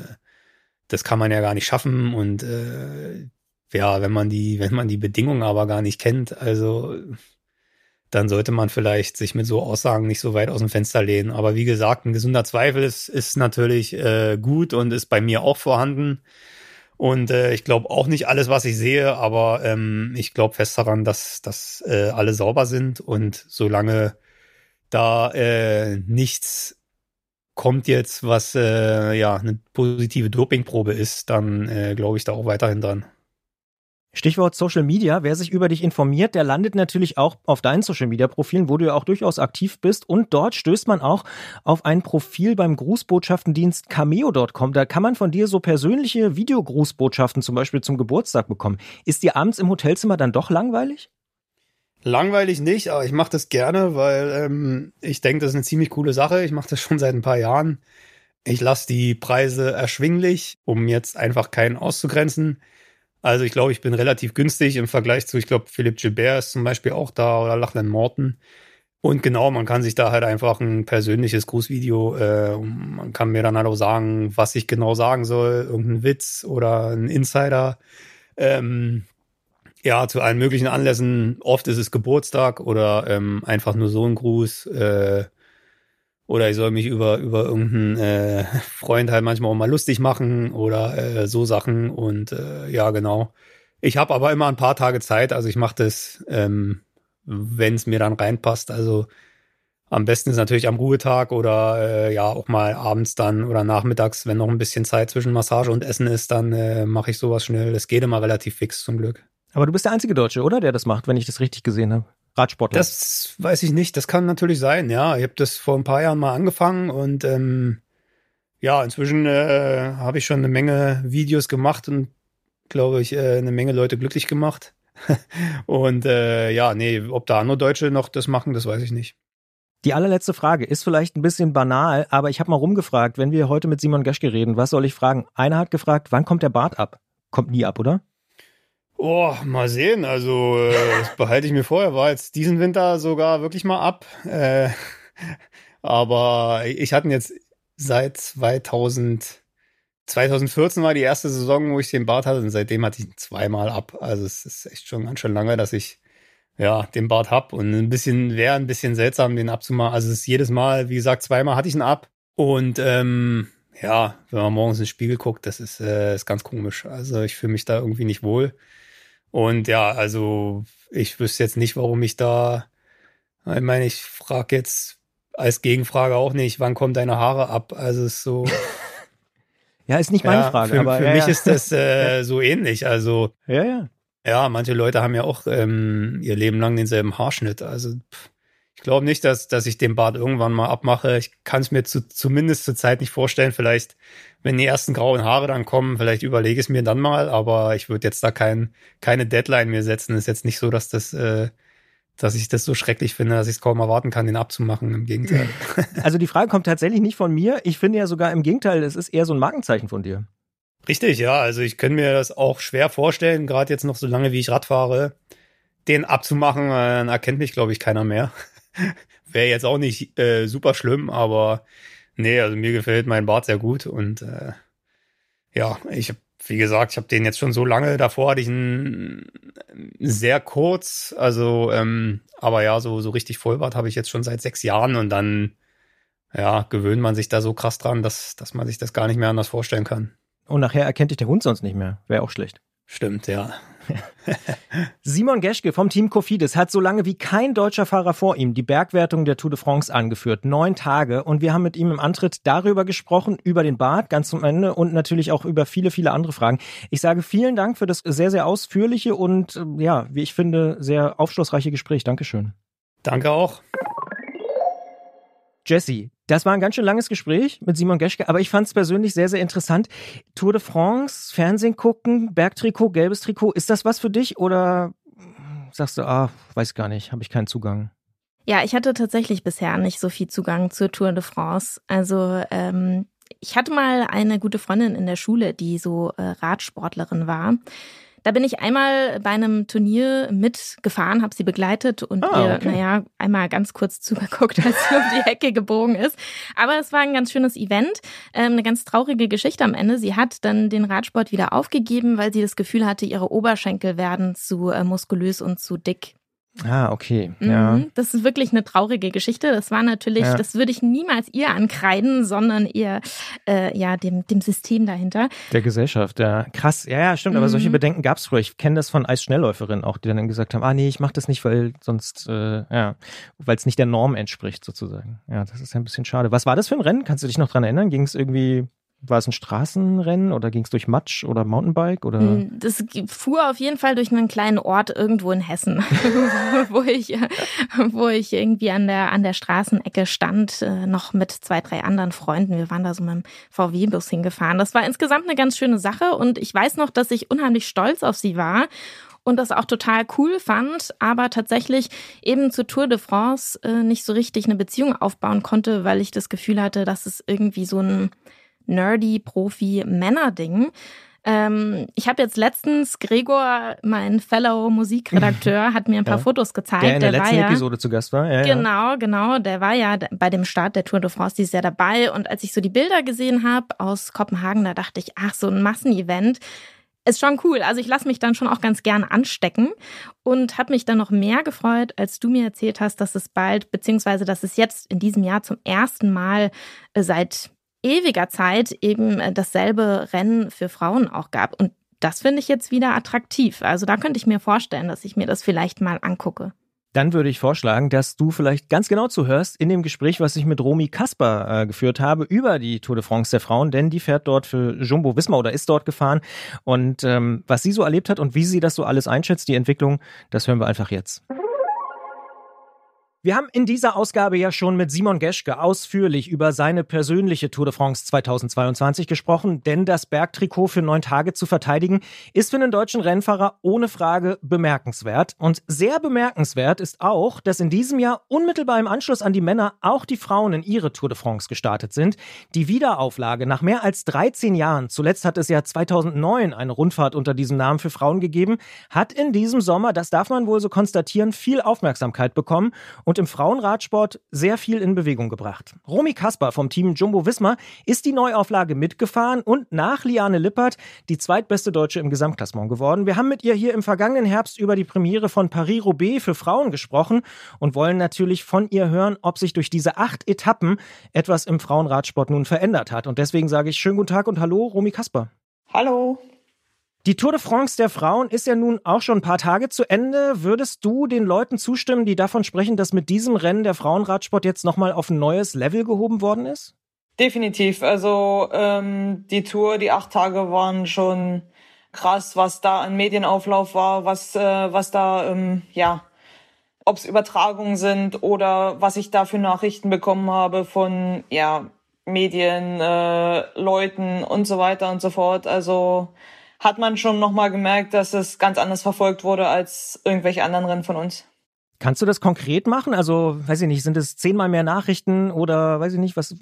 das kann man ja gar nicht schaffen. Und äh, ja, wenn man die, wenn man die Bedingungen aber gar nicht kennt, also dann sollte man vielleicht sich mit so Aussagen nicht so weit aus dem Fenster lehnen. Aber wie gesagt, ein gesunder Zweifel ist, ist natürlich äh, gut und ist bei mir auch vorhanden. Und äh, ich glaube auch nicht alles, was ich sehe, aber ähm, ich glaube fest daran, dass, dass äh, alle sauber sind. Und solange da äh, nichts kommt jetzt, was äh, ja eine positive Dopingprobe ist, dann äh, glaube ich da auch weiterhin dran. Stichwort Social Media. Wer sich über dich informiert, der landet natürlich auch auf deinen Social Media Profilen, wo du ja auch durchaus aktiv bist. Und dort stößt man auch auf ein Profil beim Grußbotschaftendienst cameo.com. Da kann man von dir so persönliche Videogrußbotschaften zum Beispiel zum Geburtstag bekommen. Ist dir abends im Hotelzimmer dann doch langweilig? Langweilig nicht, aber ich mache das gerne, weil ähm, ich denke, das ist eine ziemlich coole Sache. Ich mache das schon seit ein paar Jahren. Ich lasse die Preise erschwinglich, um jetzt einfach keinen auszugrenzen. Also ich glaube, ich bin relativ günstig im Vergleich zu, ich glaube, Philipp Gilbert ist zum Beispiel auch da oder Lachlan Morton. Und genau, man kann sich da halt einfach ein persönliches Grußvideo, äh, man kann mir dann halt auch sagen, was ich genau sagen soll, irgendein Witz oder ein Insider. Ähm, ja, zu allen möglichen Anlässen. Oft ist es Geburtstag oder ähm, einfach nur so ein Gruß. Äh, oder ich soll mich über, über irgendeinen äh, Freund halt manchmal auch mal lustig machen oder äh, so Sachen. Und äh, ja, genau. Ich habe aber immer ein paar Tage Zeit, also ich mache das, ähm, wenn es mir dann reinpasst. Also am besten ist natürlich am Ruhetag oder äh, ja auch mal abends dann oder nachmittags, wenn noch ein bisschen Zeit zwischen Massage und Essen ist, dann äh, mache ich sowas schnell. Es geht immer relativ fix zum Glück. Aber du bist der einzige Deutsche, oder? Der das macht, wenn ich das richtig gesehen habe. Radsportler. Das weiß ich nicht. Das kann natürlich sein, ja. Ich habe das vor ein paar Jahren mal angefangen und ähm, ja, inzwischen äh, habe ich schon eine Menge Videos gemacht und glaube ich, äh, eine Menge Leute glücklich gemacht. und äh, ja, nee, ob da andere Deutsche noch das machen, das weiß ich nicht. Die allerletzte Frage ist vielleicht ein bisschen banal, aber ich habe mal rumgefragt, wenn wir heute mit Simon Geschke reden, was soll ich fragen? Einer hat gefragt, wann kommt der Bart ab? Kommt nie ab, oder? Oh, mal sehen. Also, äh, das behalte ich mir vorher. War jetzt diesen Winter sogar wirklich mal ab. Äh, aber ich hatte ihn jetzt seit 2000, 2014 war die erste Saison, wo ich den Bart hatte und seitdem hatte ich ihn zweimal ab. Also es ist echt schon ganz schön lange, dass ich ja den Bart hab und ein bisschen wäre ein bisschen seltsam, den abzumachen. Also es ist jedes Mal, wie gesagt, zweimal hatte ich ihn ab und ähm, ja, wenn man morgens ins Spiegel guckt, das ist, äh, ist ganz komisch. Also ich fühle mich da irgendwie nicht wohl. Und ja, also ich wüsste jetzt nicht, warum ich da, ich meine, ich frage jetzt als Gegenfrage auch nicht, wann kommen deine Haare ab? Also es ist so. ja, ist nicht meine ja, Frage, für, aber. Für ja, mich ja. ist das äh, so ähnlich. Also. Ja, ja. Ja, manche Leute haben ja auch ähm, ihr Leben lang denselben Haarschnitt. Also pff, ich glaube nicht, dass, dass ich den Bart irgendwann mal abmache. Ich kann es mir zu, zumindest zur Zeit nicht vorstellen. Vielleicht, wenn die ersten grauen Haare dann kommen, vielleicht überlege ich es mir dann mal, aber ich würde jetzt da kein, keine Deadline mir setzen. Ist jetzt nicht so, dass das, äh, dass ich das so schrecklich finde, dass ich es kaum erwarten kann, den abzumachen. Im Gegenteil. Also die Frage kommt tatsächlich nicht von mir. Ich finde ja sogar im Gegenteil, es ist eher so ein Markenzeichen von dir. Richtig, ja. Also ich könnte mir das auch schwer vorstellen, gerade jetzt noch so lange, wie ich Rad fahre, den abzumachen, äh, dann erkennt mich, glaube ich, keiner mehr. Wäre jetzt auch nicht äh, super schlimm, aber nee, also mir gefällt mein Bart sehr gut und äh, ja, ich habe, wie gesagt, ich habe den jetzt schon so lange. Davor hatte ich einen sehr kurz, also ähm, aber ja, so so richtig Vollbart habe ich jetzt schon seit sechs Jahren und dann ja gewöhnt man sich da so krass dran, dass dass man sich das gar nicht mehr anders vorstellen kann. Und nachher erkennt dich der Hund sonst nicht mehr. Wäre auch schlecht. Stimmt, ja. Simon Geschke vom Team Cofidis hat so lange wie kein deutscher Fahrer vor ihm die Bergwertung der Tour de France angeführt. Neun Tage. Und wir haben mit ihm im Antritt darüber gesprochen, über den Bart ganz zum Ende und natürlich auch über viele, viele andere Fragen. Ich sage vielen Dank für das sehr, sehr ausführliche und, äh, ja, wie ich finde, sehr aufschlussreiche Gespräch. Dankeschön. Danke auch. Jesse, das war ein ganz schön langes Gespräch mit Simon Geschke, aber ich fand es persönlich sehr, sehr interessant. Tour de France, Fernsehen gucken, Bergtrikot, gelbes Trikot, ist das was für dich oder sagst du, ah, weiß gar nicht, habe ich keinen Zugang? Ja, ich hatte tatsächlich bisher nicht so viel Zugang zur Tour de France. Also ähm, ich hatte mal eine gute Freundin in der Schule, die so äh, Radsportlerin war. Da bin ich einmal bei einem Turnier mitgefahren, habe sie begleitet und ah, ihr, okay. naja, einmal ganz kurz zugeguckt, als sie um die Hecke gebogen ist. Aber es war ein ganz schönes Event, ähm, eine ganz traurige Geschichte am Ende. Sie hat dann den Radsport wieder aufgegeben, weil sie das Gefühl hatte, ihre Oberschenkel werden zu äh, muskulös und zu dick. Ah, okay. Ja. Mhm, das ist wirklich eine traurige Geschichte. Das war natürlich, ja. das würde ich niemals ihr ankreiden, sondern eher äh, ja dem, dem System dahinter. Der Gesellschaft, ja. Krass, ja, ja, stimmt. Mhm. Aber solche mhm. Bedenken gab es früher. Ich kenne das von Eisschnellläuferinnen auch, die dann gesagt haben, ah nee, ich mache das nicht, weil sonst, äh, ja, weil es nicht der Norm entspricht, sozusagen. Ja, das ist ja ein bisschen schade. Was war das für ein Rennen? Kannst du dich noch dran erinnern? Ging es irgendwie war es ein Straßenrennen oder ging es durch Matsch oder Mountainbike oder? Hm, das fuhr auf jeden Fall durch einen kleinen Ort irgendwo in Hessen, wo ich, wo ich irgendwie an der an der Straßenecke stand, äh, noch mit zwei drei anderen Freunden. Wir waren da so mit dem VW-Bus hingefahren. Das war insgesamt eine ganz schöne Sache und ich weiß noch, dass ich unheimlich stolz auf sie war und das auch total cool fand, aber tatsächlich eben zur Tour de France äh, nicht so richtig eine Beziehung aufbauen konnte, weil ich das Gefühl hatte, dass es irgendwie so ein nerdy Profi-Männer-Ding. Ähm, ich habe jetzt letztens Gregor, mein Fellow Musikredakteur, hat mir ein paar ja. Fotos gezeigt. Der in der, der letzten ja, Episode zu Gast war. Ja, genau, genau. Der war ja bei dem Start der Tour de France dieses Jahr dabei. Und als ich so die Bilder gesehen habe aus Kopenhagen, da dachte ich, ach, so ein Massenevent ist schon cool. Also ich lasse mich dann schon auch ganz gern anstecken und habe mich dann noch mehr gefreut, als du mir erzählt hast, dass es bald, beziehungsweise dass es jetzt in diesem Jahr zum ersten Mal äh, seit ewiger Zeit eben äh, dasselbe Rennen für Frauen auch gab. Und das finde ich jetzt wieder attraktiv. Also da könnte ich mir vorstellen, dass ich mir das vielleicht mal angucke. Dann würde ich vorschlagen, dass du vielleicht ganz genau zuhörst in dem Gespräch, was ich mit Romy Kasper äh, geführt habe über die Tour de France der Frauen, denn die fährt dort für Jumbo Wismar oder ist dort gefahren. Und ähm, was sie so erlebt hat und wie sie das so alles einschätzt, die Entwicklung, das hören wir einfach jetzt. Wir haben in dieser Ausgabe ja schon mit Simon Geschke ausführlich über seine persönliche Tour de France 2022 gesprochen, denn das Bergtrikot für neun Tage zu verteidigen ist für einen deutschen Rennfahrer ohne Frage bemerkenswert. Und sehr bemerkenswert ist auch, dass in diesem Jahr unmittelbar im Anschluss an die Männer auch die Frauen in ihre Tour de France gestartet sind. Die Wiederauflage nach mehr als 13 Jahren, zuletzt hat es ja 2009 eine Rundfahrt unter diesem Namen für Frauen gegeben, hat in diesem Sommer, das darf man wohl so konstatieren, viel Aufmerksamkeit bekommen und im Frauenradsport sehr viel in Bewegung gebracht. Romy Kasper vom Team Jumbo Wismar ist die Neuauflage mitgefahren und nach Liane Lippert die zweitbeste Deutsche im Gesamtklassement geworden. Wir haben mit ihr hier im vergangenen Herbst über die Premiere von Paris-Roubaix für Frauen gesprochen und wollen natürlich von ihr hören, ob sich durch diese acht Etappen etwas im Frauenradsport nun verändert hat. Und deswegen sage ich schönen guten Tag und hallo, Romy Kasper. Hallo. Die Tour de France der Frauen ist ja nun auch schon ein paar Tage zu Ende. Würdest du den Leuten zustimmen, die davon sprechen, dass mit diesem Rennen der Frauenradsport jetzt nochmal auf ein neues Level gehoben worden ist? Definitiv. Also ähm, die Tour, die acht Tage waren schon krass, was da an Medienauflauf war, was, äh, was da, ähm, ja, ob es Übertragungen sind oder was ich da für Nachrichten bekommen habe von, ja, Medien, äh, Leuten und so weiter und so fort. Also hat man schon nochmal gemerkt, dass es ganz anders verfolgt wurde als irgendwelche anderen Rennen von uns. Kannst du das konkret machen? Also, weiß ich nicht, sind es zehnmal mehr Nachrichten oder weiß ich nicht, was?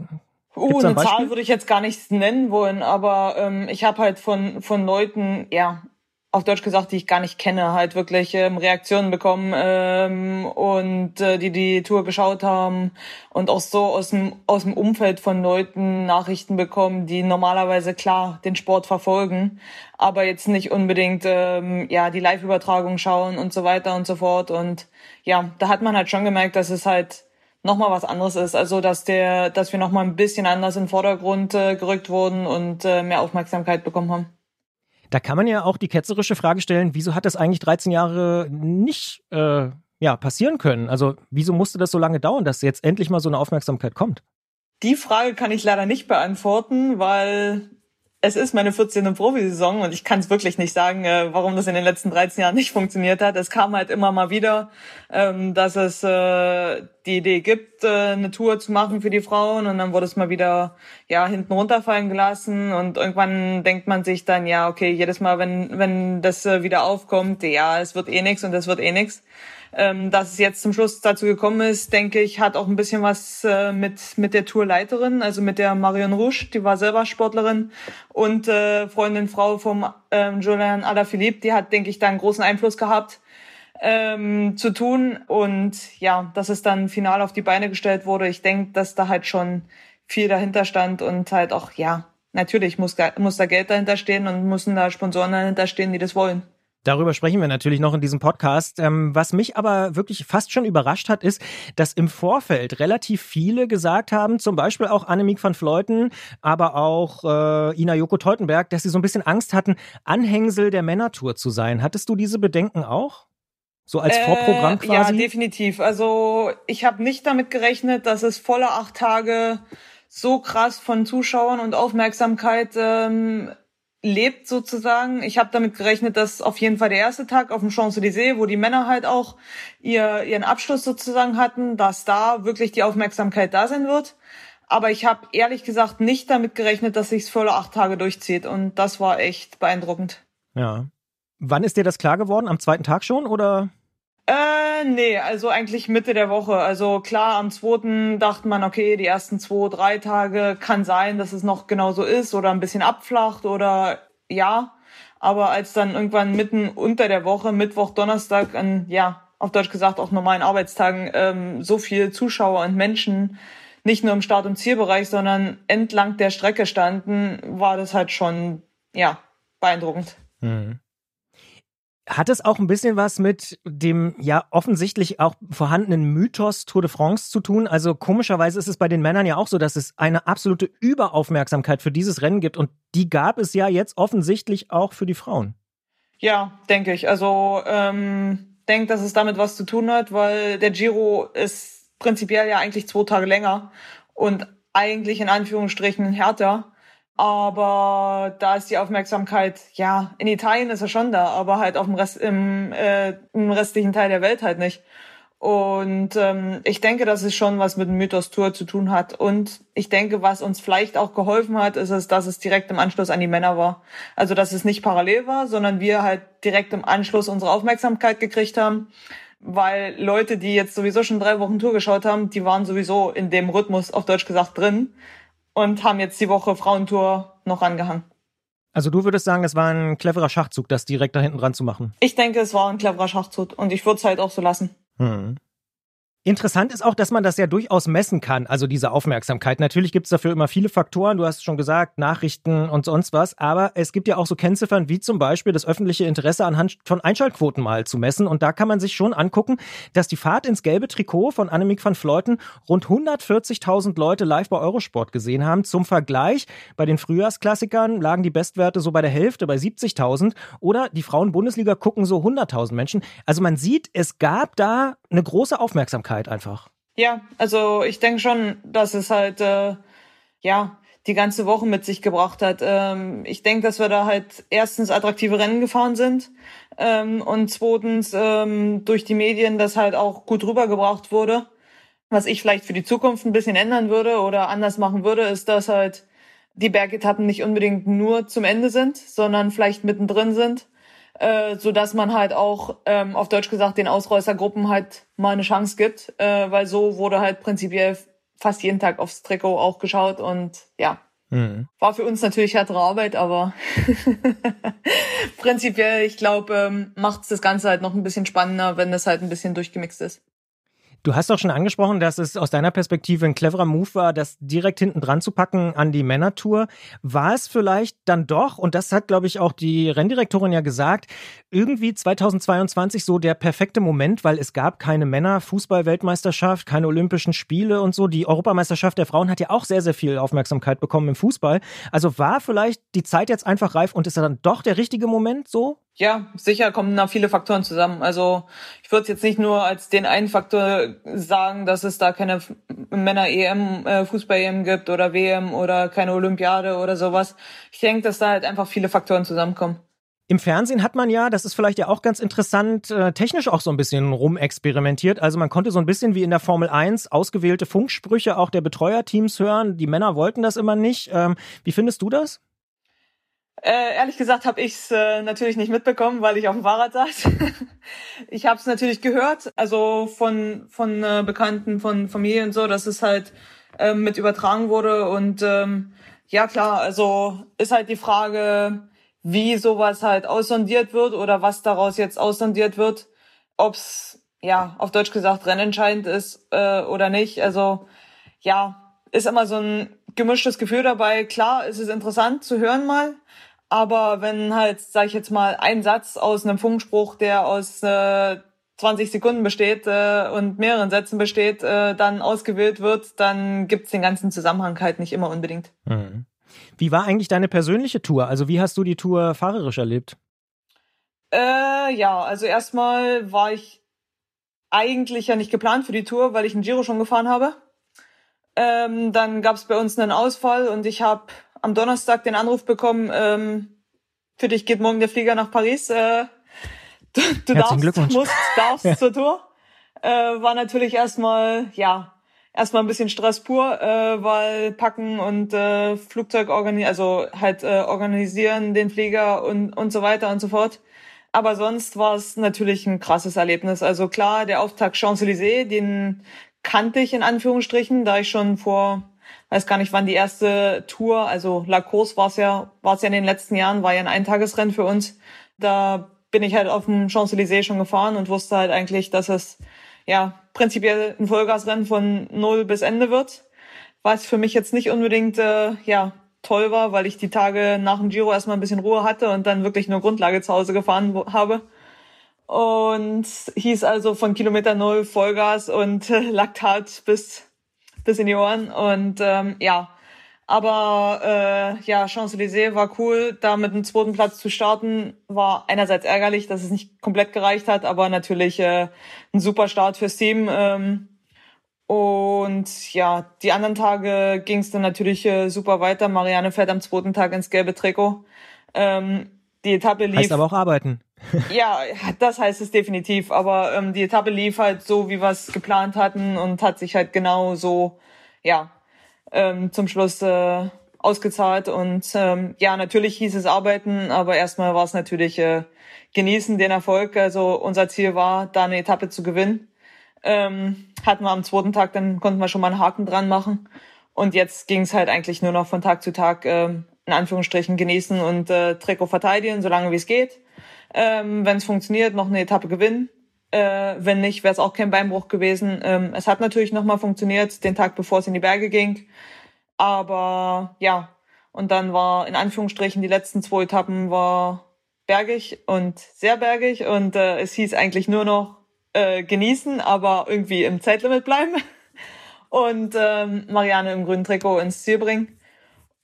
Uh, eine Zahl würde ich jetzt gar nicht nennen wollen, aber ähm, ich habe halt von, von Leuten, ja, auf Deutsch gesagt, die ich gar nicht kenne, halt wirklich ähm, Reaktionen bekommen ähm, und äh, die die Tour geschaut haben und auch so aus dem aus dem Umfeld von Leuten Nachrichten bekommen, die normalerweise klar den Sport verfolgen, aber jetzt nicht unbedingt ähm, ja die Live-Übertragung schauen und so weiter und so fort und ja, da hat man halt schon gemerkt, dass es halt nochmal was anderes ist. Also dass der, dass wir nochmal ein bisschen anders in den Vordergrund äh, gerückt wurden und äh, mehr Aufmerksamkeit bekommen haben. Da kann man ja auch die ketzerische Frage stellen, wieso hat das eigentlich 13 Jahre nicht äh, ja, passieren können? Also wieso musste das so lange dauern, dass jetzt endlich mal so eine Aufmerksamkeit kommt? Die Frage kann ich leider nicht beantworten, weil es ist meine 14. Profisaison und ich kann es wirklich nicht sagen, äh, warum das in den letzten 13 Jahren nicht funktioniert hat. Es kam halt immer mal wieder, ähm, dass es äh, die Idee gibt, äh, eine Tour zu machen für die Frauen und dann wurde es mal wieder ja hinten runterfallen gelassen und irgendwann denkt man sich dann ja okay jedes Mal wenn wenn das äh, wieder aufkommt ja es wird eh nix und es wird eh nix ähm, dass es jetzt zum Schluss dazu gekommen ist, denke ich, hat auch ein bisschen was äh, mit, mit der Tourleiterin, also mit der Marion Rouge, die war selber Sportlerin und äh, Freundin, Frau vom ähm, Julian Alaphilippe, die hat, denke ich, da einen großen Einfluss gehabt ähm, zu tun und ja, dass es dann final auf die Beine gestellt wurde. Ich denke, dass da halt schon viel dahinter stand und halt auch, ja, natürlich muss, muss da Geld dahinter stehen und müssen da Sponsoren dahinter stehen, die das wollen. Darüber sprechen wir natürlich noch in diesem Podcast. Ähm, was mich aber wirklich fast schon überrascht hat, ist, dass im Vorfeld relativ viele gesagt haben, zum Beispiel auch Annemiek van Fleuten, aber auch äh, Ina Joko Teutenberg, dass sie so ein bisschen Angst hatten, Anhängsel der Männertour zu sein. Hattest du diese Bedenken auch? So als äh, Vorprogramm quasi? Ja, definitiv. Also ich habe nicht damit gerechnet, dass es volle acht Tage so krass von Zuschauern und Aufmerksamkeit ähm, lebt sozusagen. Ich habe damit gerechnet, dass auf jeden Fall der erste Tag auf dem Champs-Élysées, wo die Männer halt auch ihr, ihren Abschluss sozusagen hatten, dass da wirklich die Aufmerksamkeit da sein wird. Aber ich habe ehrlich gesagt nicht damit gerechnet, dass sich's volle acht Tage durchzieht. Und das war echt beeindruckend. Ja. Wann ist dir das klar geworden? Am zweiten Tag schon oder? Äh, nee, also eigentlich Mitte der Woche. Also klar, am zweiten dachte man, okay, die ersten zwei, drei Tage kann sein, dass es noch genauso ist oder ein bisschen abflacht oder ja. Aber als dann irgendwann mitten unter der Woche, Mittwoch, Donnerstag, an, ja, auf Deutsch gesagt auch normalen Arbeitstagen, ähm, so viel Zuschauer und Menschen nicht nur im Start- und Zielbereich, sondern entlang der Strecke standen, war das halt schon, ja, beeindruckend. Mhm. Hat es auch ein bisschen was mit dem ja offensichtlich auch vorhandenen Mythos Tour de France zu tun? Also komischerweise ist es bei den Männern ja auch so, dass es eine absolute Überaufmerksamkeit für dieses Rennen gibt und die gab es ja jetzt offensichtlich auch für die Frauen. Ja, denke ich. Also ähm, denke, dass es damit was zu tun hat, weil der Giro ist prinzipiell ja eigentlich zwei Tage länger und eigentlich in Anführungsstrichen härter. Aber da ist die Aufmerksamkeit, ja, in Italien ist er schon da, aber halt auf dem Rest, im, äh, im restlichen Teil der Welt halt nicht. Und ähm, ich denke, dass es schon was mit dem Mythos Tour zu tun hat. Und ich denke, was uns vielleicht auch geholfen hat, ist es, dass es direkt im Anschluss an die Männer war. Also dass es nicht parallel war, sondern wir halt direkt im Anschluss unsere Aufmerksamkeit gekriegt haben. Weil Leute, die jetzt sowieso schon drei Wochen Tour geschaut haben, die waren sowieso in dem Rhythmus auf Deutsch gesagt drin und haben jetzt die Woche Frauentour noch angehangen. Also du würdest sagen, es war ein cleverer Schachzug, das direkt da hinten dran zu machen? Ich denke, es war ein cleverer Schachzug und ich würde es halt auch so lassen. Hm. Interessant ist auch, dass man das ja durchaus messen kann, also diese Aufmerksamkeit. Natürlich gibt es dafür immer viele Faktoren, du hast schon gesagt, Nachrichten und sonst was, aber es gibt ja auch so Kennziffern wie zum Beispiel das öffentliche Interesse anhand von Einschaltquoten mal zu messen. Und da kann man sich schon angucken, dass die Fahrt ins gelbe Trikot von Annemiek van Fleuten rund 140.000 Leute live bei Eurosport gesehen haben. Zum Vergleich, bei den Frühjahrsklassikern lagen die Bestwerte so bei der Hälfte, bei 70.000. Oder die Frauen-Bundesliga gucken so 100.000 Menschen. Also man sieht, es gab da eine große Aufmerksamkeit einfach. Ja, also ich denke schon, dass es halt äh, ja die ganze Woche mit sich gebracht hat. Ähm, ich denke, dass wir da halt erstens attraktive Rennen gefahren sind ähm, und zweitens ähm, durch die Medien das halt auch gut rübergebracht wurde. Was ich vielleicht für die Zukunft ein bisschen ändern würde oder anders machen würde, ist, dass halt die Bergetappen nicht unbedingt nur zum Ende sind, sondern vielleicht mittendrin sind äh, so dass man halt auch ähm, auf Deutsch gesagt den Ausreißergruppen halt mal eine Chance gibt, äh, weil so wurde halt prinzipiell fast jeden Tag aufs Trikot auch geschaut und ja. Mhm. War für uns natürlich härtere Arbeit, aber prinzipiell, ich glaube, ähm, macht das Ganze halt noch ein bisschen spannender, wenn das halt ein bisschen durchgemixt ist. Du hast auch schon angesprochen, dass es aus deiner Perspektive ein cleverer Move war, das direkt hinten dran zu packen an die Männertour. War es vielleicht dann doch, und das hat, glaube ich, auch die Renndirektorin ja gesagt, irgendwie 2022 so der perfekte Moment, weil es gab keine Männer-Fußball-Weltmeisterschaft, keine Olympischen Spiele und so. Die Europameisterschaft der Frauen hat ja auch sehr, sehr viel Aufmerksamkeit bekommen im Fußball. Also war vielleicht die Zeit jetzt einfach reif und ist dann doch der richtige Moment so? Ja, sicher kommen da viele Faktoren zusammen. Also ich würde jetzt nicht nur als den einen Faktor sagen, dass es da keine Männer-EM, äh, Fußball-EM gibt oder WM oder keine Olympiade oder sowas. Ich denke, dass da halt einfach viele Faktoren zusammenkommen. Im Fernsehen hat man ja, das ist vielleicht ja auch ganz interessant, äh, technisch auch so ein bisschen rumexperimentiert. Also man konnte so ein bisschen wie in der Formel 1 ausgewählte Funksprüche auch der Betreuerteams hören. Die Männer wollten das immer nicht. Ähm, wie findest du das? Äh, ehrlich gesagt habe ich es äh, natürlich nicht mitbekommen, weil ich auf dem Fahrrad saß. ich habe es natürlich gehört, also von von äh, Bekannten, von Familie und so, dass es halt ähm, mit übertragen wurde und ähm, ja klar, also ist halt die Frage, wie sowas halt aussondiert wird oder was daraus jetzt aussondiert wird, ob's ja auf Deutsch gesagt rennentscheidend ist äh, oder nicht. Also ja, ist immer so ein gemischtes Gefühl dabei. Klar, ist es interessant zu hören mal, aber wenn halt, sag ich jetzt mal, ein Satz aus einem Funkspruch, der aus äh, 20 Sekunden besteht äh, und mehreren Sätzen besteht, äh, dann ausgewählt wird, dann gibt's den ganzen Zusammenhang halt nicht immer unbedingt. Mhm. Wie war eigentlich deine persönliche Tour? Also wie hast du die Tour fahrerisch erlebt? Äh, ja, also erstmal war ich eigentlich ja nicht geplant für die Tour, weil ich einen Giro schon gefahren habe. Ähm, dann gab es bei uns einen Ausfall und ich habe am Donnerstag den Anruf bekommen, ähm, für dich geht morgen der Flieger nach Paris. Äh, du du darfst, musst, darfst ja. zur Tour. Äh, war natürlich erstmal, ja, erstmal ein bisschen Stress pur, äh, weil packen und äh, Flugzeug organisieren, also halt äh, organisieren den Flieger und und so weiter und so fort. Aber sonst war es natürlich ein krasses Erlebnis. Also klar, der Auftakt Champs-Élysées, den kannte ich in Anführungsstrichen, da ich schon vor, weiß gar nicht wann die erste Tour, also La Course war es ja, war es ja in den letzten Jahren, war ja ein Eintagesrennen für uns. Da bin ich halt auf dem Champs-Élysées schon gefahren und wusste halt eigentlich, dass es ja, prinzipiell ein Vollgasrennen von null bis Ende wird. Was für mich jetzt nicht unbedingt, äh, ja, toll war, weil ich die Tage nach dem Giro erstmal ein bisschen Ruhe hatte und dann wirklich nur Grundlage zu Hause gefahren habe. Und hieß also von Kilometer null Vollgas und äh, Laktat bis, die Ohren. Und ähm, ja, aber äh, ja, Champs-Élysées war cool. Da mit dem zweiten Platz zu starten, war einerseits ärgerlich, dass es nicht komplett gereicht hat, aber natürlich äh, ein super Start fürs Team. Ähm, und ja, die anderen Tage ging es dann natürlich äh, super weiter. Marianne fährt am zweiten Tag ins gelbe Trikot. Ähm, die Etappe lief. Heißt aber auch arbeiten. Ja, das heißt es definitiv. Aber ähm, die Etappe lief halt so, wie wir es geplant hatten und hat sich halt genau so, ja, ähm, zum Schluss äh, ausgezahlt. Und ähm, ja, natürlich hieß es arbeiten, aber erstmal war es natürlich äh, genießen den Erfolg. Also unser Ziel war, da eine Etappe zu gewinnen. Ähm, hatten wir am zweiten Tag, dann konnten wir schon mal einen Haken dran machen. Und jetzt ging es halt eigentlich nur noch von Tag zu Tag ähm, in Anführungsstrichen genießen und äh, Trikot verteidigen, solange wie es geht. Ähm, Wenn es funktioniert, noch eine Etappe gewinnen. Äh, wenn nicht, wäre es auch kein Beinbruch gewesen. Ähm, es hat natürlich nochmal funktioniert, den Tag bevor es in die Berge ging. Aber ja, und dann war in Anführungsstrichen die letzten zwei Etappen war bergig und sehr bergig und äh, es hieß eigentlich nur noch äh, genießen, aber irgendwie im Zeitlimit bleiben und ähm, Marianne im grünen Trikot ins Ziel bringen.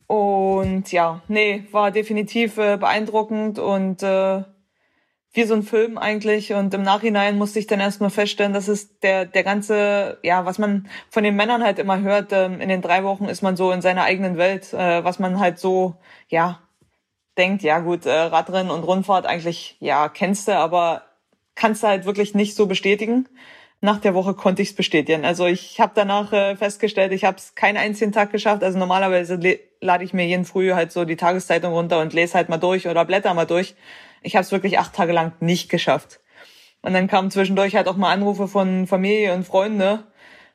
Und ja, nee, war definitiv äh, beeindruckend und äh, wie so ein Film eigentlich. Und im Nachhinein musste ich dann erstmal feststellen, dass es der, der ganze, ja, was man von den Männern halt immer hört, ähm, in den drei Wochen ist man so in seiner eigenen Welt, äh, was man halt so, ja, denkt, ja gut, äh, Radrennen und Rundfahrt eigentlich, ja, kennst du, aber kannst du halt wirklich nicht so bestätigen. Nach der Woche konnte ich es bestätigen. Also ich habe danach äh, festgestellt, ich habe es keinen einzigen Tag geschafft. Also normalerweise lade ich mir jeden Früh halt so die Tageszeitung runter und lese halt mal durch oder blätter mal durch. Ich habe es wirklich acht Tage lang nicht geschafft. Und dann kamen zwischendurch halt auch mal Anrufe von Familie und Freunde,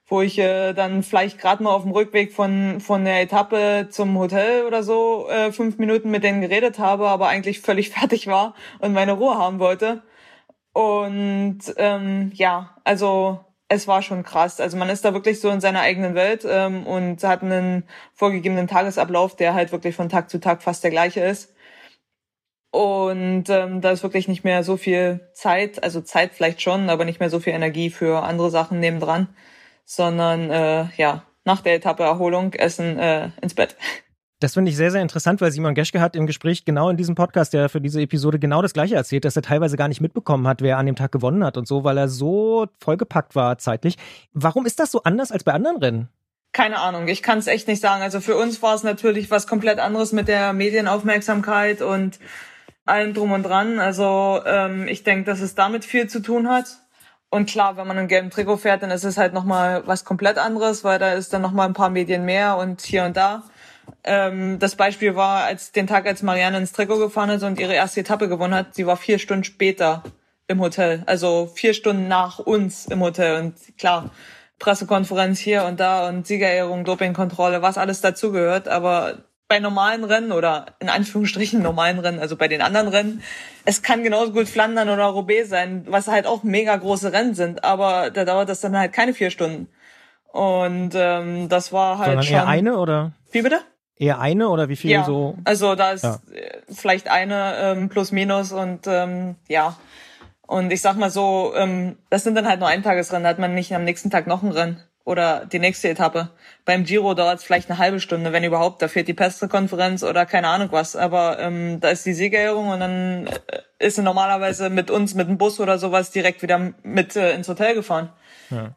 wo ich äh, dann vielleicht gerade mal auf dem Rückweg von von der Etappe zum Hotel oder so äh, fünf Minuten mit denen geredet habe, aber eigentlich völlig fertig war und meine Ruhe haben wollte. Und ähm, ja, also es war schon krass. Also man ist da wirklich so in seiner eigenen Welt ähm, und hat einen vorgegebenen Tagesablauf, der halt wirklich von Tag zu Tag fast der gleiche ist. Und ähm, da ist wirklich nicht mehr so viel Zeit, also Zeit vielleicht schon, aber nicht mehr so viel Energie für andere Sachen nebendran, sondern äh, ja, nach der Etappe Erholung, Essen, äh, ins Bett. Das finde ich sehr, sehr interessant, weil Simon Geschke hat im Gespräch genau in diesem Podcast, der für diese Episode genau das Gleiche erzählt, dass er teilweise gar nicht mitbekommen hat, wer an dem Tag gewonnen hat und so, weil er so vollgepackt war zeitlich. Warum ist das so anders als bei anderen Rennen? Keine Ahnung, ich kann es echt nicht sagen. Also für uns war es natürlich was komplett anderes mit der Medienaufmerksamkeit und allem drum und dran. Also ähm, ich denke, dass es damit viel zu tun hat. Und klar, wenn man einen gelben Trikot fährt, dann ist es halt nochmal was komplett anderes, weil da ist dann nochmal ein paar Medien mehr und hier und da. Ähm, das Beispiel war, als den Tag, als Marianne ins Trikot gefahren ist und ihre erste Etappe gewonnen hat, sie war vier Stunden später im Hotel. Also vier Stunden nach uns im Hotel. Und klar, Pressekonferenz hier und da und Siegerehrung, Dopingkontrolle, was alles dazugehört. Aber bei normalen Rennen oder in Anführungsstrichen normalen Rennen, also bei den anderen Rennen, es kann genauso gut Flandern oder Roubaix sein, was halt auch mega große Rennen sind, aber da dauert das dann halt keine vier Stunden. Und ähm, das war halt Sondern schon. eher eine oder? Wie bitte? Eher eine oder wie viel ja, so? Also da ist Ja. äh, vielleicht eine ähm, plus minus und ähm, ja. Und ich sag mal so, ähm, das sind dann halt nur Eintagesrennen, da hat man nicht am nächsten Tag noch ein Rennen oder die nächste Etappe. Beim Giro dauert es vielleicht eine halbe Stunde, wenn überhaupt. Da fehlt die Pressekonferenz oder keine Ahnung was. Aber ähm, da ist die Siegerehrung und dann äh, ist sie normalerweise mit uns, mit dem Bus oder sowas direkt wieder mit äh, ins Hotel gefahren.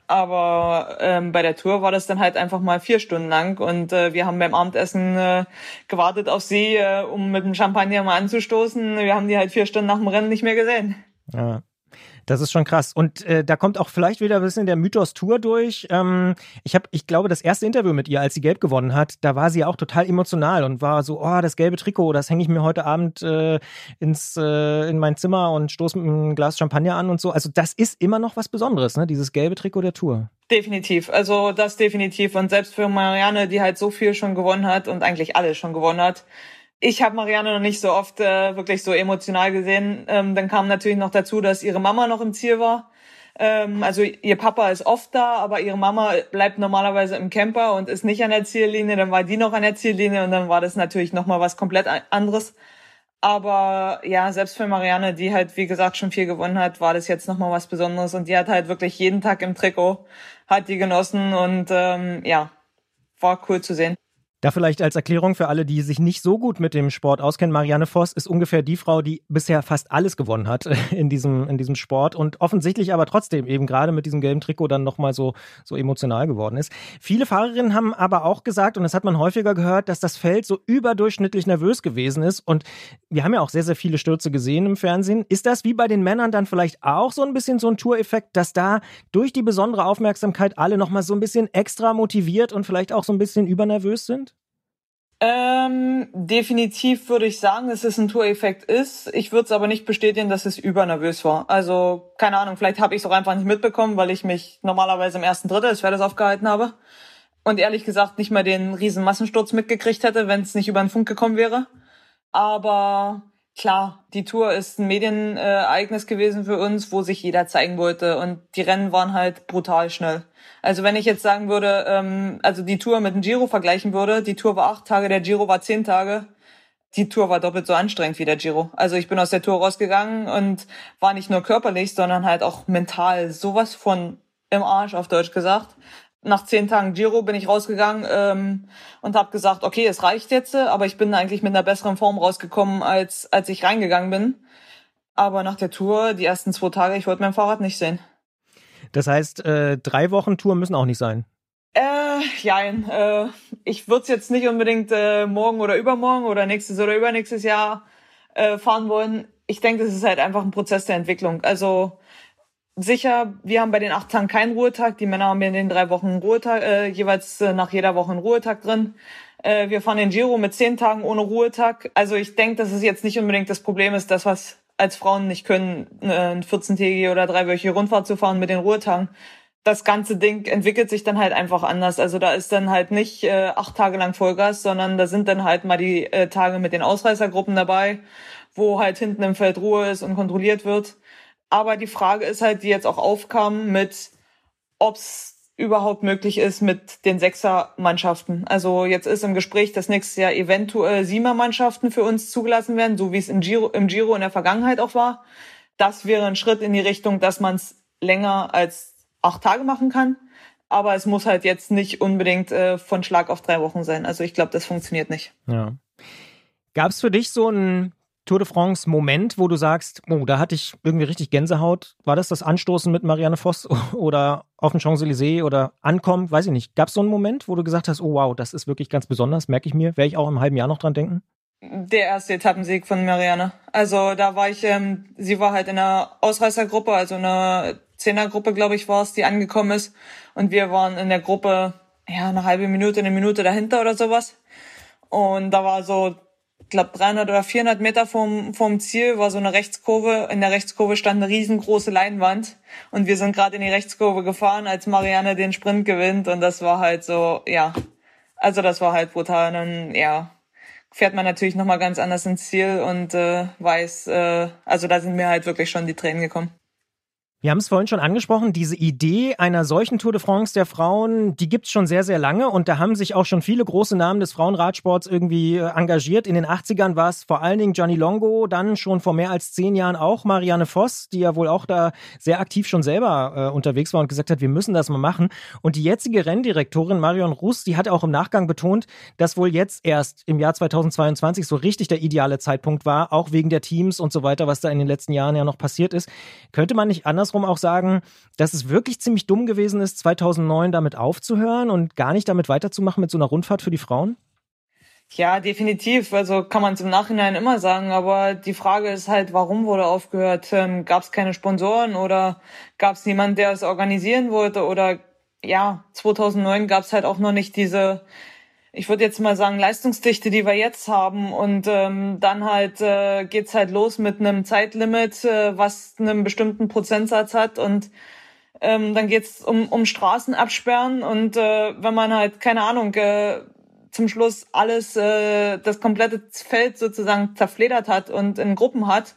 Aber ähm, bei der Tour war das dann halt einfach mal vier Stunden lang und äh, wir haben beim Abendessen äh, gewartet auf sie, äh, um mit dem Champagner mal anzustoßen. Wir haben die halt vier Stunden nach dem Rennen nicht mehr gesehen. Ja. Das ist schon krass. Und äh, da kommt auch vielleicht wieder ein bisschen der Mythos Tour durch. Ähm, ich habe, ich glaube, das erste Interview mit ihr, als sie gelb gewonnen hat, da war sie ja auch total emotional und war so, oh, das gelbe Trikot, das hänge ich mir heute Abend äh, ins äh, in mein Zimmer und stoße mit einem Glas Champagner an und so. Also das ist immer noch was Besonderes, ne? Dieses gelbe Trikot der Tour. Definitiv, also das definitiv. Und selbst für Marianne, die halt so viel schon gewonnen hat und eigentlich alles schon gewonnen hat. Ich habe Marianne noch nicht so oft äh, wirklich so emotional gesehen. Ähm, dann kam natürlich noch dazu, dass ihre Mama noch im Ziel war. Ähm, also ihr Papa ist oft da, aber ihre Mama bleibt normalerweise im Camper und ist nicht an der Ziellinie. Dann war die noch an der Ziellinie und dann war das natürlich noch mal was komplett anderes. Aber ja, selbst für Marianne, die halt wie gesagt schon viel gewonnen hat, war das jetzt noch mal was Besonderes und die hat halt wirklich jeden Tag im Trikot, hat die genossen und ähm, ja, war cool zu sehen. Da vielleicht als Erklärung für alle, die sich nicht so gut mit dem Sport auskennen, Marianne Voss ist ungefähr die Frau, die bisher fast alles gewonnen hat in diesem, in diesem Sport und offensichtlich aber trotzdem eben gerade mit diesem gelben Trikot dann nochmal so, so emotional geworden ist. Viele Fahrerinnen haben aber auch gesagt, und das hat man häufiger gehört, dass das Feld so überdurchschnittlich nervös gewesen ist und wir haben ja auch sehr, sehr viele Stürze gesehen im Fernsehen. Ist das wie bei den Männern dann vielleicht auch so ein bisschen so ein Toureffekt, dass da durch die besondere Aufmerksamkeit alle nochmal so ein bisschen extra motiviert und vielleicht auch so ein bisschen übernervös sind? Ähm, definitiv würde ich sagen, dass es ein Tour-Effekt ist. Ich würde es aber nicht bestätigen, dass es übernervös war. Also, keine Ahnung, vielleicht habe ich es auch einfach nicht mitbekommen, weil ich mich normalerweise im ersten Drittel des Pferdes aufgehalten habe. Und ehrlich gesagt nicht mal den riesen Massensturz mitgekriegt hätte, wenn es nicht über den Funk gekommen wäre. Aber klar, die Tour ist ein Medienereignis gewesen für uns, wo sich jeder zeigen wollte. Und die Rennen waren halt brutal schnell. Also wenn ich jetzt sagen würde, ähm, also die Tour mit dem Giro vergleichen würde, die Tour war acht Tage, der Giro war zehn Tage. Die Tour war doppelt so anstrengend wie der Giro. Also ich bin aus der Tour rausgegangen und war nicht nur körperlich, sondern halt auch mental sowas von im Arsch, auf Deutsch gesagt. Nach zehn Tagen Giro bin ich rausgegangen ähm, und habe gesagt, okay, es reicht jetzt, aber ich bin eigentlich mit einer besseren Form rausgekommen, als als ich reingegangen bin. Aber nach der Tour, die ersten zwei Tage, ich wollte mein Fahrrad nicht sehen. Das heißt, äh, drei Wochen Tour müssen auch nicht sein. Äh, jein. Äh, ich würde es jetzt nicht unbedingt äh, morgen oder übermorgen oder nächstes oder übernächstes Jahr äh, fahren wollen. Ich denke, das ist halt einfach ein Prozess der Entwicklung. Also sicher, wir haben bei den acht Tagen keinen Ruhetag. Die Männer haben in den drei Wochen Ruhetag, äh, jeweils äh, nach jeder Woche einen Ruhetag drin. Äh, wir fahren den Giro mit zehn Tagen ohne Ruhetag. Also ich denke, dass es jetzt nicht unbedingt das Problem ist, das, was als Frauen nicht können, äh, eine 14-tägige oder dreiwöchige Rundfahrt zu fahren mit den Ruhetagen. Das ganze Ding entwickelt sich dann halt einfach anders. Also da ist dann halt nicht äh, acht Tage lang Vollgas, sondern da sind dann halt mal die äh, Tage mit den Ausreißergruppen dabei, wo halt hinten im Feld Ruhe ist und kontrolliert wird. Aber die Frage ist halt, die jetzt auch aufkam, mit ob's überhaupt möglich ist mit den Sechser-Mannschaften. Also jetzt ist im Gespräch, dass nächstes Jahr eventuell Siemer-Mannschaften für uns zugelassen werden, so wie es im Giro, im Giro in der Vergangenheit auch war. Das wäre ein Schritt in die Richtung, dass man es länger als acht Tage machen kann. aber es muss halt jetzt nicht unbedingt äh, von Schlag auf drei Wochen sein. Also ich glaube, das funktioniert nicht. Ja. Gab es für dich so einen Tour de France Moment, wo du sagst, oh, da hatte ich irgendwie richtig Gänsehaut? War das das Anstoßen mit Marianne Voss oder auf dem Champs-Élysées oder Ankommen? Weiß ich nicht. Gab es so einen Moment, wo du gesagt hast, oh wow, das ist wirklich ganz besonders, merke ich mir? Werde ich auch im halben Jahr noch dran denken? Der erste Etappensieg von Marianne. Also da war ich, ähm, sie war halt in einer Ausreißergruppe, also einer Zehnergruppe, glaube ich, war es, die angekommen ist. Und wir waren in der Gruppe, ja, eine halbe Minute, eine Minute dahinter oder sowas. Und da war so, glaube, 300 oder 400 Meter vom, vom Ziel war so eine Rechtskurve. In der Rechtskurve stand eine riesengroße Leinwand. Und wir sind gerade in die Rechtskurve gefahren, als Marianne den Sprint gewinnt. Und das war halt so, ja. Also das war halt brutal. Und ja, fährt man natürlich nochmal ganz anders ins Ziel und äh, weiß, äh, also da sind mir halt wirklich schon die Tränen gekommen. Wir haben es vorhin schon angesprochen, diese Idee einer solchen Tour de France der Frauen, die gibt's schon sehr, sehr lange und da haben sich auch schon viele große Namen des Frauenradsports irgendwie äh, engagiert. In den 80ern war es vor allen Dingen Johnny Longo, dann schon vor mehr als zehn Jahren auch Marianne Voss, die ja wohl auch da sehr aktiv schon selber äh, unterwegs war und gesagt hat, wir müssen das mal machen. Und die jetzige Renndirektorin Marion Russ, die hat auch im Nachgang betont, dass wohl jetzt erst im Jahr 2022 so richtig der ideale Zeitpunkt war, auch wegen der Teams und so weiter, was da in den letzten Jahren ja noch passiert ist. Könnte man nicht anders andersrum auch sagen, dass es wirklich ziemlich dumm gewesen ist, 2009 damit aufzuhören und gar nicht damit weiterzumachen mit so einer Rundfahrt für die Frauen? Ja, definitiv. Also kann man es im Nachhinein immer sagen. Aber die Frage ist halt, warum wurde aufgehört? Ähm, gab es keine Sponsoren oder gab es niemanden, der es organisieren wollte? Oder ja, 2009 gab es halt auch noch nicht diese ich würde jetzt mal sagen, Leistungsdichte, die wir jetzt haben. Und ähm, dann halt äh, geht's halt los mit einem Zeitlimit, äh, was einen bestimmten Prozentsatz hat. Und ähm, dann geht's um, um Straßen absperren. Und äh, wenn man halt, keine Ahnung, äh, zum Schluss alles, äh, das komplette Feld sozusagen zerfledert hat und in Gruppen hat,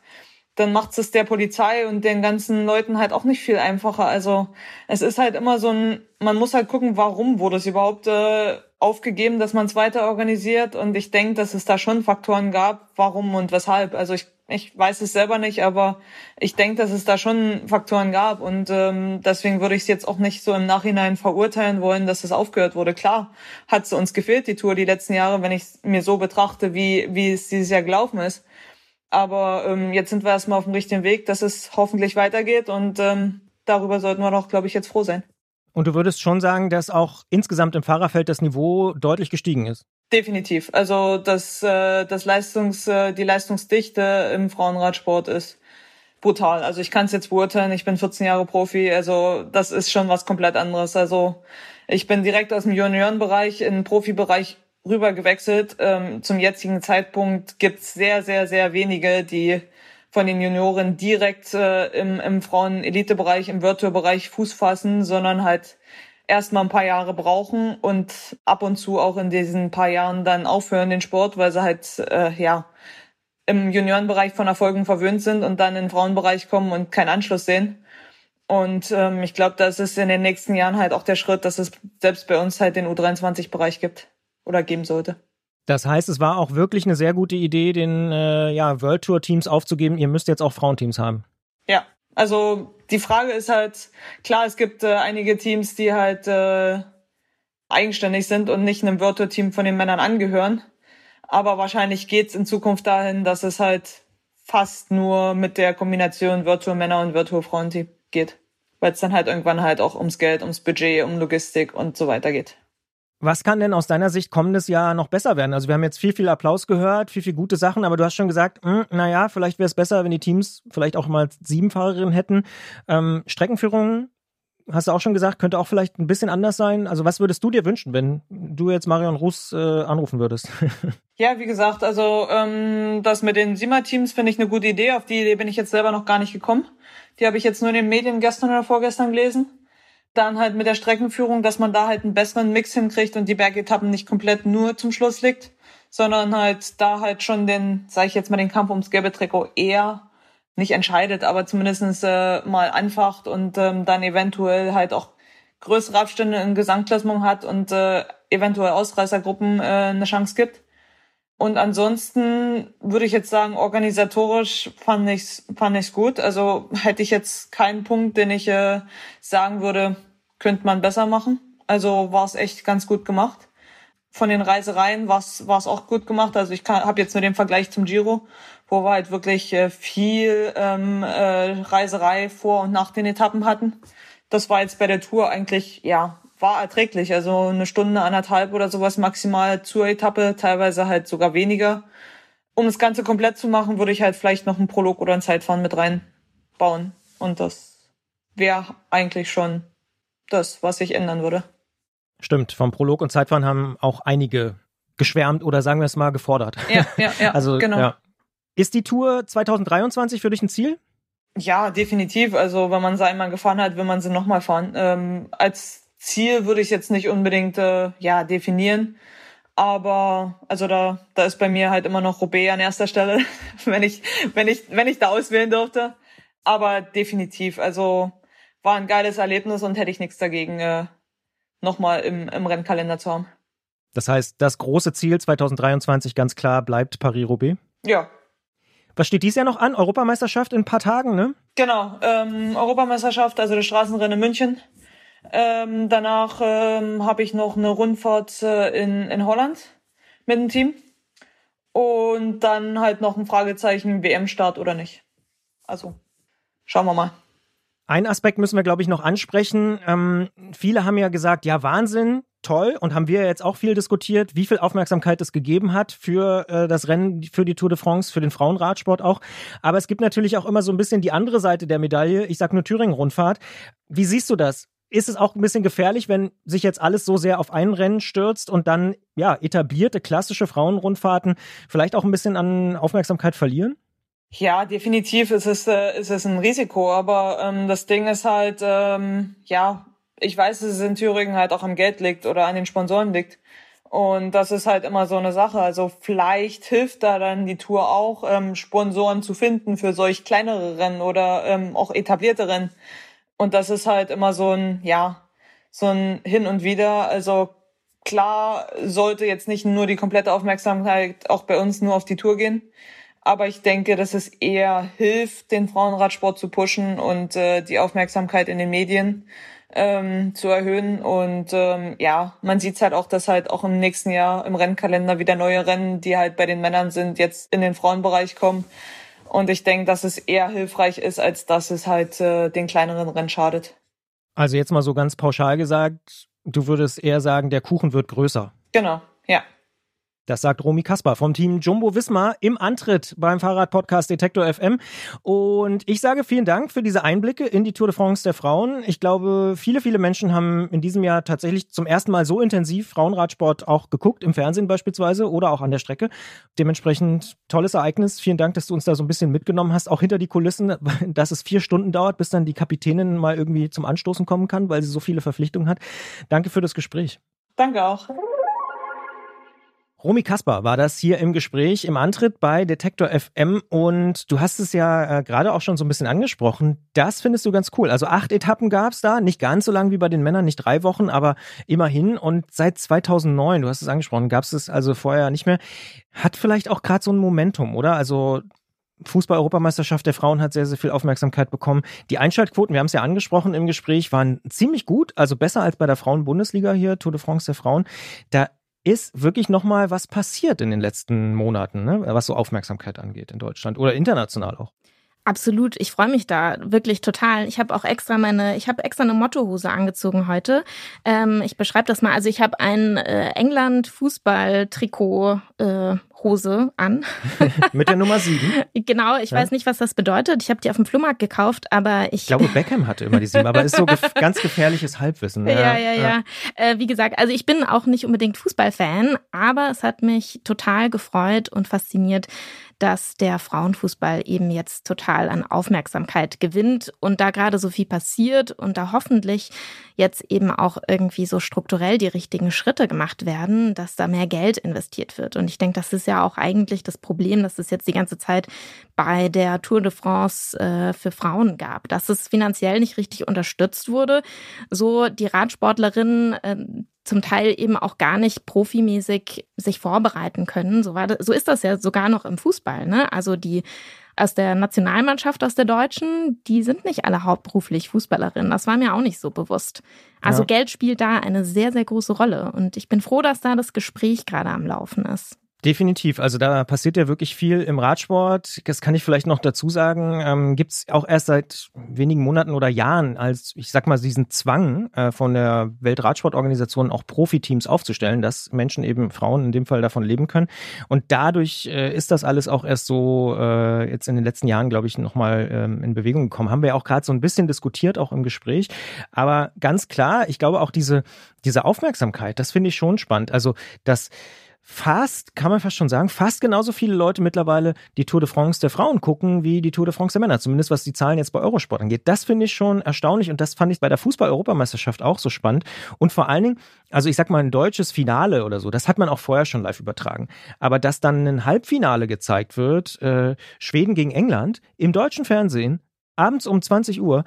dann macht es der Polizei und den ganzen Leuten halt auch nicht viel einfacher. Also es ist halt immer so ein, man muss halt gucken, warum wurde es überhaupt äh, aufgegeben, dass man es weiter organisiert. Und ich denke, dass es da schon Faktoren gab, warum und weshalb. Also ich, ich weiß es selber nicht, aber ich denke, dass es da schon Faktoren gab. Und ähm, deswegen würde ich es jetzt auch nicht so im Nachhinein verurteilen wollen, dass es aufgehört wurde. Klar hat es uns gefehlt, die Tour, die letzten Jahre, wenn ich mir so betrachte, wie, wie es dieses Jahr gelaufen ist. Aber ähm, jetzt sind wir erstmal auf dem richtigen Weg, dass es hoffentlich weitergeht und ähm, darüber sollten wir doch, glaube ich, jetzt froh sein. Und du würdest schon sagen, dass auch insgesamt im Fahrerfeld das Niveau deutlich gestiegen ist? Definitiv. Also das, äh, das Leistungs, äh, die Leistungsdichte im Frauenradsport ist brutal. Also ich kann es jetzt beurteilen, ich bin 14 Jahre Profi, also das ist schon was komplett anderes. Also ich bin direkt aus dem Juniorenbereich in den Profibereich rüber gewechselt. Ähm, zum jetzigen Zeitpunkt gibt's sehr, sehr, sehr wenige, die von den Junioren direkt äh, im, im Frauen-Elite-Bereich, im Virtual-Bereich Fuß fassen, sondern halt erstmal ein paar Jahre brauchen und ab und zu auch in diesen paar Jahren dann aufhören den Sport, weil sie halt äh, ja im Juniorenbereich von Erfolgen verwöhnt sind und dann in den Frauenbereich kommen und keinen Anschluss sehen. Und ähm, ich glaube, das ist in den nächsten Jahren halt auch der Schritt, dass es selbst bei uns halt den U23-Bereich gibt oder geben sollte. Das heißt, es war auch wirklich eine sehr gute Idee, den äh, ja, World Tour Teams aufzugeben. Ihr müsst jetzt auch Frauenteams haben. Ja, also die Frage ist halt, klar, es gibt äh, einige Teams, die halt äh, eigenständig sind und nicht einem World Tour Team von den Männern angehören. Aber wahrscheinlich geht's in Zukunft dahin, dass es halt fast nur mit der Kombination Virtual Männer und Virtual Frauenteam geht. Weil es dann halt irgendwann halt auch ums Geld, ums Budget, um Logistik und so weiter geht. Was kann denn aus deiner Sicht kommendes Jahr noch besser werden? Also wir haben jetzt viel, viel Applaus gehört, viel, viel gute Sachen, aber du hast schon gesagt, hm, naja, vielleicht wäre es besser, wenn die Teams vielleicht auch mal sieben Fahrerinnen hätten. Ähm, Streckenführung, hast du auch schon gesagt, könnte auch vielleicht ein bisschen anders sein. Also was würdest du dir wünschen, wenn du jetzt Marion Russ äh, anrufen würdest? ja, wie gesagt, also ähm, das mit den Sima-Teams finde ich eine gute Idee. Auf die Idee bin ich jetzt selber noch gar nicht gekommen. Die habe ich jetzt nur in den Medien gestern oder vorgestern gelesen dann halt mit der Streckenführung, dass man da halt einen besseren Mix hinkriegt und die Bergetappen nicht komplett nur zum Schluss liegt, sondern halt da halt schon den, sage ich jetzt mal, den Kampf ums gelbe Trikot eher nicht entscheidet, aber zumindestens äh, mal anfacht und ähm, dann eventuell halt auch größere Abstände in Gesamtklassement hat und äh, eventuell Ausreißergruppen äh, eine Chance gibt. Und ansonsten würde ich jetzt sagen, organisatorisch fand ich's, fand ich's gut. Also hätte ich jetzt keinen Punkt, den ich äh, sagen würde, könnte man besser machen. Also war es echt ganz gut gemacht. Von den Reisereien war es auch gut gemacht. Also ich habe jetzt nur den Vergleich zum Giro, wo wir halt wirklich äh, viel ähm, äh, Reiserei vor und nach den Etappen hatten. Das war jetzt bei der Tour eigentlich, ja, war erträglich. Also eine Stunde, anderthalb oder sowas maximal zur Etappe, teilweise halt sogar weniger. Um das Ganze komplett zu machen, würde ich halt vielleicht noch einen Prolog oder ein Zeitfahren mit reinbauen. Und das wäre eigentlich schon das, was ich ändern würde. Stimmt, vom Prolog und Zeitfahren haben auch einige geschwärmt oder sagen wir es mal gefordert. Ja, ja, ja. also, genau. Ja. Ist die Tour 2023 für dich ein Ziel? Ja, definitiv. Also wenn man sie einmal gefahren hat, will man sie nochmal fahren. Ähm, als Ziel würde ich jetzt nicht unbedingt äh, ja definieren, aber also da da ist bei mir halt immer noch Roubaix an erster Stelle, wenn ich wenn ich wenn ich da auswählen durfte. Aber definitiv, also war ein geiles Erlebnis und hätte ich nichts dagegen, äh, nochmal im, im Rennkalender zu haben. Das heißt, das große Ziel 2023 ganz klar bleibt Paris-Roubaix? Ja. Was steht dies Jahr noch an? Europameisterschaft in ein paar Tagen, ne? Genau, ähm, Europameisterschaft, also das Straßenrennen in München. Ähm, danach ähm, habe ich noch eine Rundfahrt äh, in, in Holland mit dem Team. Und dann halt noch ein Fragezeichen, WM-Start oder nicht. Also, schauen wir mal. Ein Aspekt müssen wir, glaube ich, noch ansprechen. Ähm, viele haben ja gesagt, ja, Wahnsinn, toll. Und haben wir jetzt auch viel diskutiert, wie viel Aufmerksamkeit es gegeben hat für äh, das Rennen, für die Tour de France, für den Frauenradsport auch. Aber es gibt natürlich auch immer so ein bisschen die andere Seite der Medaille. Ich sag nur Thüringen-Rundfahrt. Wie siehst du das? Ist es auch ein bisschen gefährlich, wenn sich jetzt alles so sehr auf ein Rennen stürzt und dann, ja, etablierte klassische Frauenrundfahrten vielleicht auch ein bisschen an Aufmerksamkeit verlieren? Ja, definitiv ist es, äh, ist es ein Risiko, aber ähm, das Ding ist halt, ähm, ja, ich weiß, dass es in Thüringen halt auch am Geld liegt oder an den Sponsoren liegt. Und das ist halt immer so eine Sache. Also vielleicht hilft da dann die Tour auch, ähm, Sponsoren zu finden für solch kleinere Rennen oder ähm, auch etablierte Rennen. Und das ist halt immer so ein, ja, so ein Hin und Wieder. Also klar sollte jetzt nicht nur die komplette Aufmerksamkeit auch bei uns nur auf die Tour gehen. Aber ich denke, dass es eher hilft, den Frauenradsport zu pushen und äh, die Aufmerksamkeit in den Medien ähm, zu erhöhen. Und ähm, ja, man sieht halt auch, dass halt auch im nächsten Jahr im Rennkalender wieder neue Rennen, die halt bei den Männern sind, jetzt in den Frauenbereich kommen. Und ich denke, dass es eher hilfreich ist, als dass es halt äh, den kleineren Rennen schadet. Also jetzt mal so ganz pauschal gesagt, du würdest eher sagen, der Kuchen wird größer. Genau, ja. Das sagt Romy Kasper vom Team Jumbo Wismar im Antritt beim Fahrradpodcast Detektor FM. Und ich sage vielen Dank für diese Einblicke in die Tour de France der Frauen. Ich glaube, viele, viele Menschen haben in diesem Jahr tatsächlich zum ersten Mal so intensiv Frauenradsport auch geguckt, im Fernsehen beispielsweise oder auch an der Strecke. Dementsprechend tolles Ereignis. Vielen Dank, dass du uns da so ein bisschen mitgenommen hast, auch hinter die Kulissen, dass es vier Stunden dauert, bis dann die Kapitänin mal irgendwie zum Anstoßen kommen kann, weil sie so viele Verpflichtungen hat. Danke für das Gespräch. Danke auch. Romy Kasper war das hier im Gespräch im Antritt bei Detektor FM und du hast es ja äh, gerade auch schon so ein bisschen angesprochen. Das findest du ganz cool. Also acht Etappen gab es da, nicht ganz so lang wie bei den Männern, nicht drei Wochen, aber immerhin. Und seit 2009, du hast es angesprochen, gab es also vorher nicht mehr. Hat vielleicht auch gerade so ein Momentum, oder? Also Fußball-Europameisterschaft der Frauen hat sehr, sehr viel Aufmerksamkeit bekommen. Die Einschaltquoten, wir haben es ja angesprochen im Gespräch, waren ziemlich gut, also besser als bei der Frauen-Bundesliga hier, Tour de France der Frauen. Da ist wirklich nochmal was passiert in den letzten Monaten, ne? was so Aufmerksamkeit angeht in Deutschland oder international auch. Absolut, ich freue mich da wirklich total. Ich habe auch extra meine, ich habe extra eine Mottohose angezogen heute. Ähm, ich beschreibe das mal. Also ich habe ein äh, England-Fußball-Trikot äh, Hose an. Mit der Nummer 7? Genau, ich ja. weiß nicht, was das bedeutet. Ich habe die auf dem Flohmarkt gekauft, aber ich. Ich glaube, Beckham hatte immer die 7, aber ist so gef ganz gefährliches Halbwissen. Ja, ja, ja. ja. ja. Äh, wie gesagt, also ich bin auch nicht unbedingt Fußballfan, aber es hat mich total gefreut und fasziniert, dass der Frauenfußball eben jetzt total an Aufmerksamkeit gewinnt und da gerade so viel passiert und da hoffentlich jetzt eben auch irgendwie so strukturell die richtigen Schritte gemacht werden, dass da mehr Geld investiert wird. Und ich denke, das ist ja auch eigentlich das Problem, dass es jetzt die ganze Zeit bei der Tour de France äh, für Frauen gab, dass es finanziell nicht richtig unterstützt wurde. So die Radsportlerinnen äh, zum Teil eben auch gar nicht profimäßig sich vorbereiten können. So war das, so ist das ja sogar noch im Fußball. Ne? Also die aus der Nationalmannschaft, aus der Deutschen, die sind nicht alle hauptberuflich Fußballerinnen. Das war mir auch nicht so bewusst. Also ja. Geld spielt da eine sehr, sehr große Rolle. Und ich bin froh, dass da das Gespräch gerade am Laufen ist. Definitiv. Also da passiert ja wirklich viel im Radsport. Das kann ich vielleicht noch dazu sagen. Ähm, Gibt es auch erst seit wenigen Monaten oder Jahren als, ich sag mal, diesen Zwang äh, von der Weltradsportorganisation auch Profiteams aufzustellen, dass Menschen eben Frauen in dem Fall davon leben können. Und dadurch äh, ist das alles auch erst so äh, jetzt in den letzten Jahren, glaube ich, nochmal ähm, in Bewegung gekommen. Haben wir auch gerade so ein bisschen diskutiert, auch im Gespräch. Aber ganz klar, ich glaube auch diese, diese Aufmerksamkeit, das finde ich schon spannend. Also, dass fast, kann man fast schon sagen, fast genauso viele Leute mittlerweile die Tour de France der Frauen gucken, wie die Tour de France der Männer. Zumindest was die Zahlen jetzt bei Eurosport angeht. Das finde ich schon erstaunlich und das fand ich bei der Fußball-Europameisterschaft auch so spannend. Und vor allen Dingen, also ich sag mal, ein deutsches Finale oder so, das hat man auch vorher schon live übertragen. Aber dass dann ein Halbfinale gezeigt wird, äh, Schweden gegen England, im deutschen Fernsehen, abends um 20 Uhr,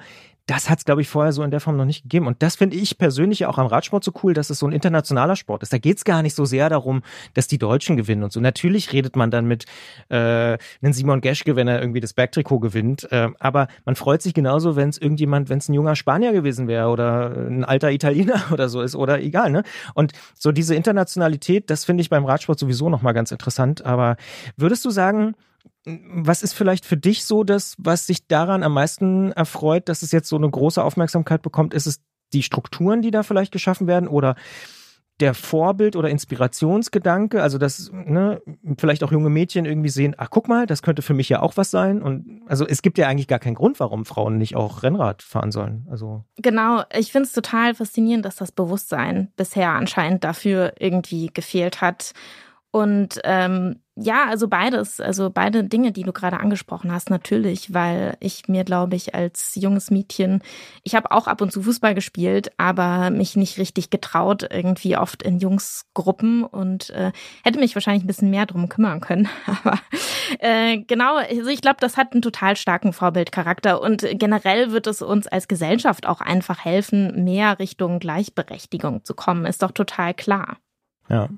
das hat es, glaube ich, vorher so in der Form noch nicht gegeben. Und das finde ich persönlich auch am Radsport so cool, dass es so ein internationaler Sport ist. Da geht es gar nicht so sehr darum, dass die Deutschen gewinnen und so. Natürlich redet man dann mit äh, einem Simon Geschke, wenn er irgendwie das Bergtrikot gewinnt. Äh, aber man freut sich genauso, wenn es irgendjemand, wenn es ein junger Spanier gewesen wäre oder ein alter Italiener oder so ist oder egal. Ne? Und so diese Internationalität, das finde ich beim Radsport sowieso nochmal ganz interessant. Aber würdest du sagen, was ist vielleicht für dich so das, was sich daran am meisten erfreut, dass es jetzt so eine große Aufmerksamkeit bekommt? Ist es die Strukturen, die da vielleicht geschaffen werden oder der Vorbild- oder Inspirationsgedanke, also dass ne, vielleicht auch junge Mädchen irgendwie sehen, ach guck mal, das könnte für mich ja auch was sein. Und also es gibt ja eigentlich gar keinen Grund, warum Frauen nicht auch Rennrad fahren sollen. Also genau, ich finde es total faszinierend, dass das Bewusstsein bisher anscheinend dafür irgendwie gefehlt hat. Und ähm, ja, also beides, also beide Dinge, die du gerade angesprochen hast, natürlich, weil ich mir, glaube ich, als junges Mädchen, ich habe auch ab und zu Fußball gespielt, aber mich nicht richtig getraut, irgendwie oft in Jungsgruppen und äh, hätte mich wahrscheinlich ein bisschen mehr drum kümmern können. Aber äh, genau, also ich glaube, das hat einen total starken Vorbildcharakter und generell wird es uns als Gesellschaft auch einfach helfen, mehr Richtung Gleichberechtigung zu kommen, ist doch total klar. Ja,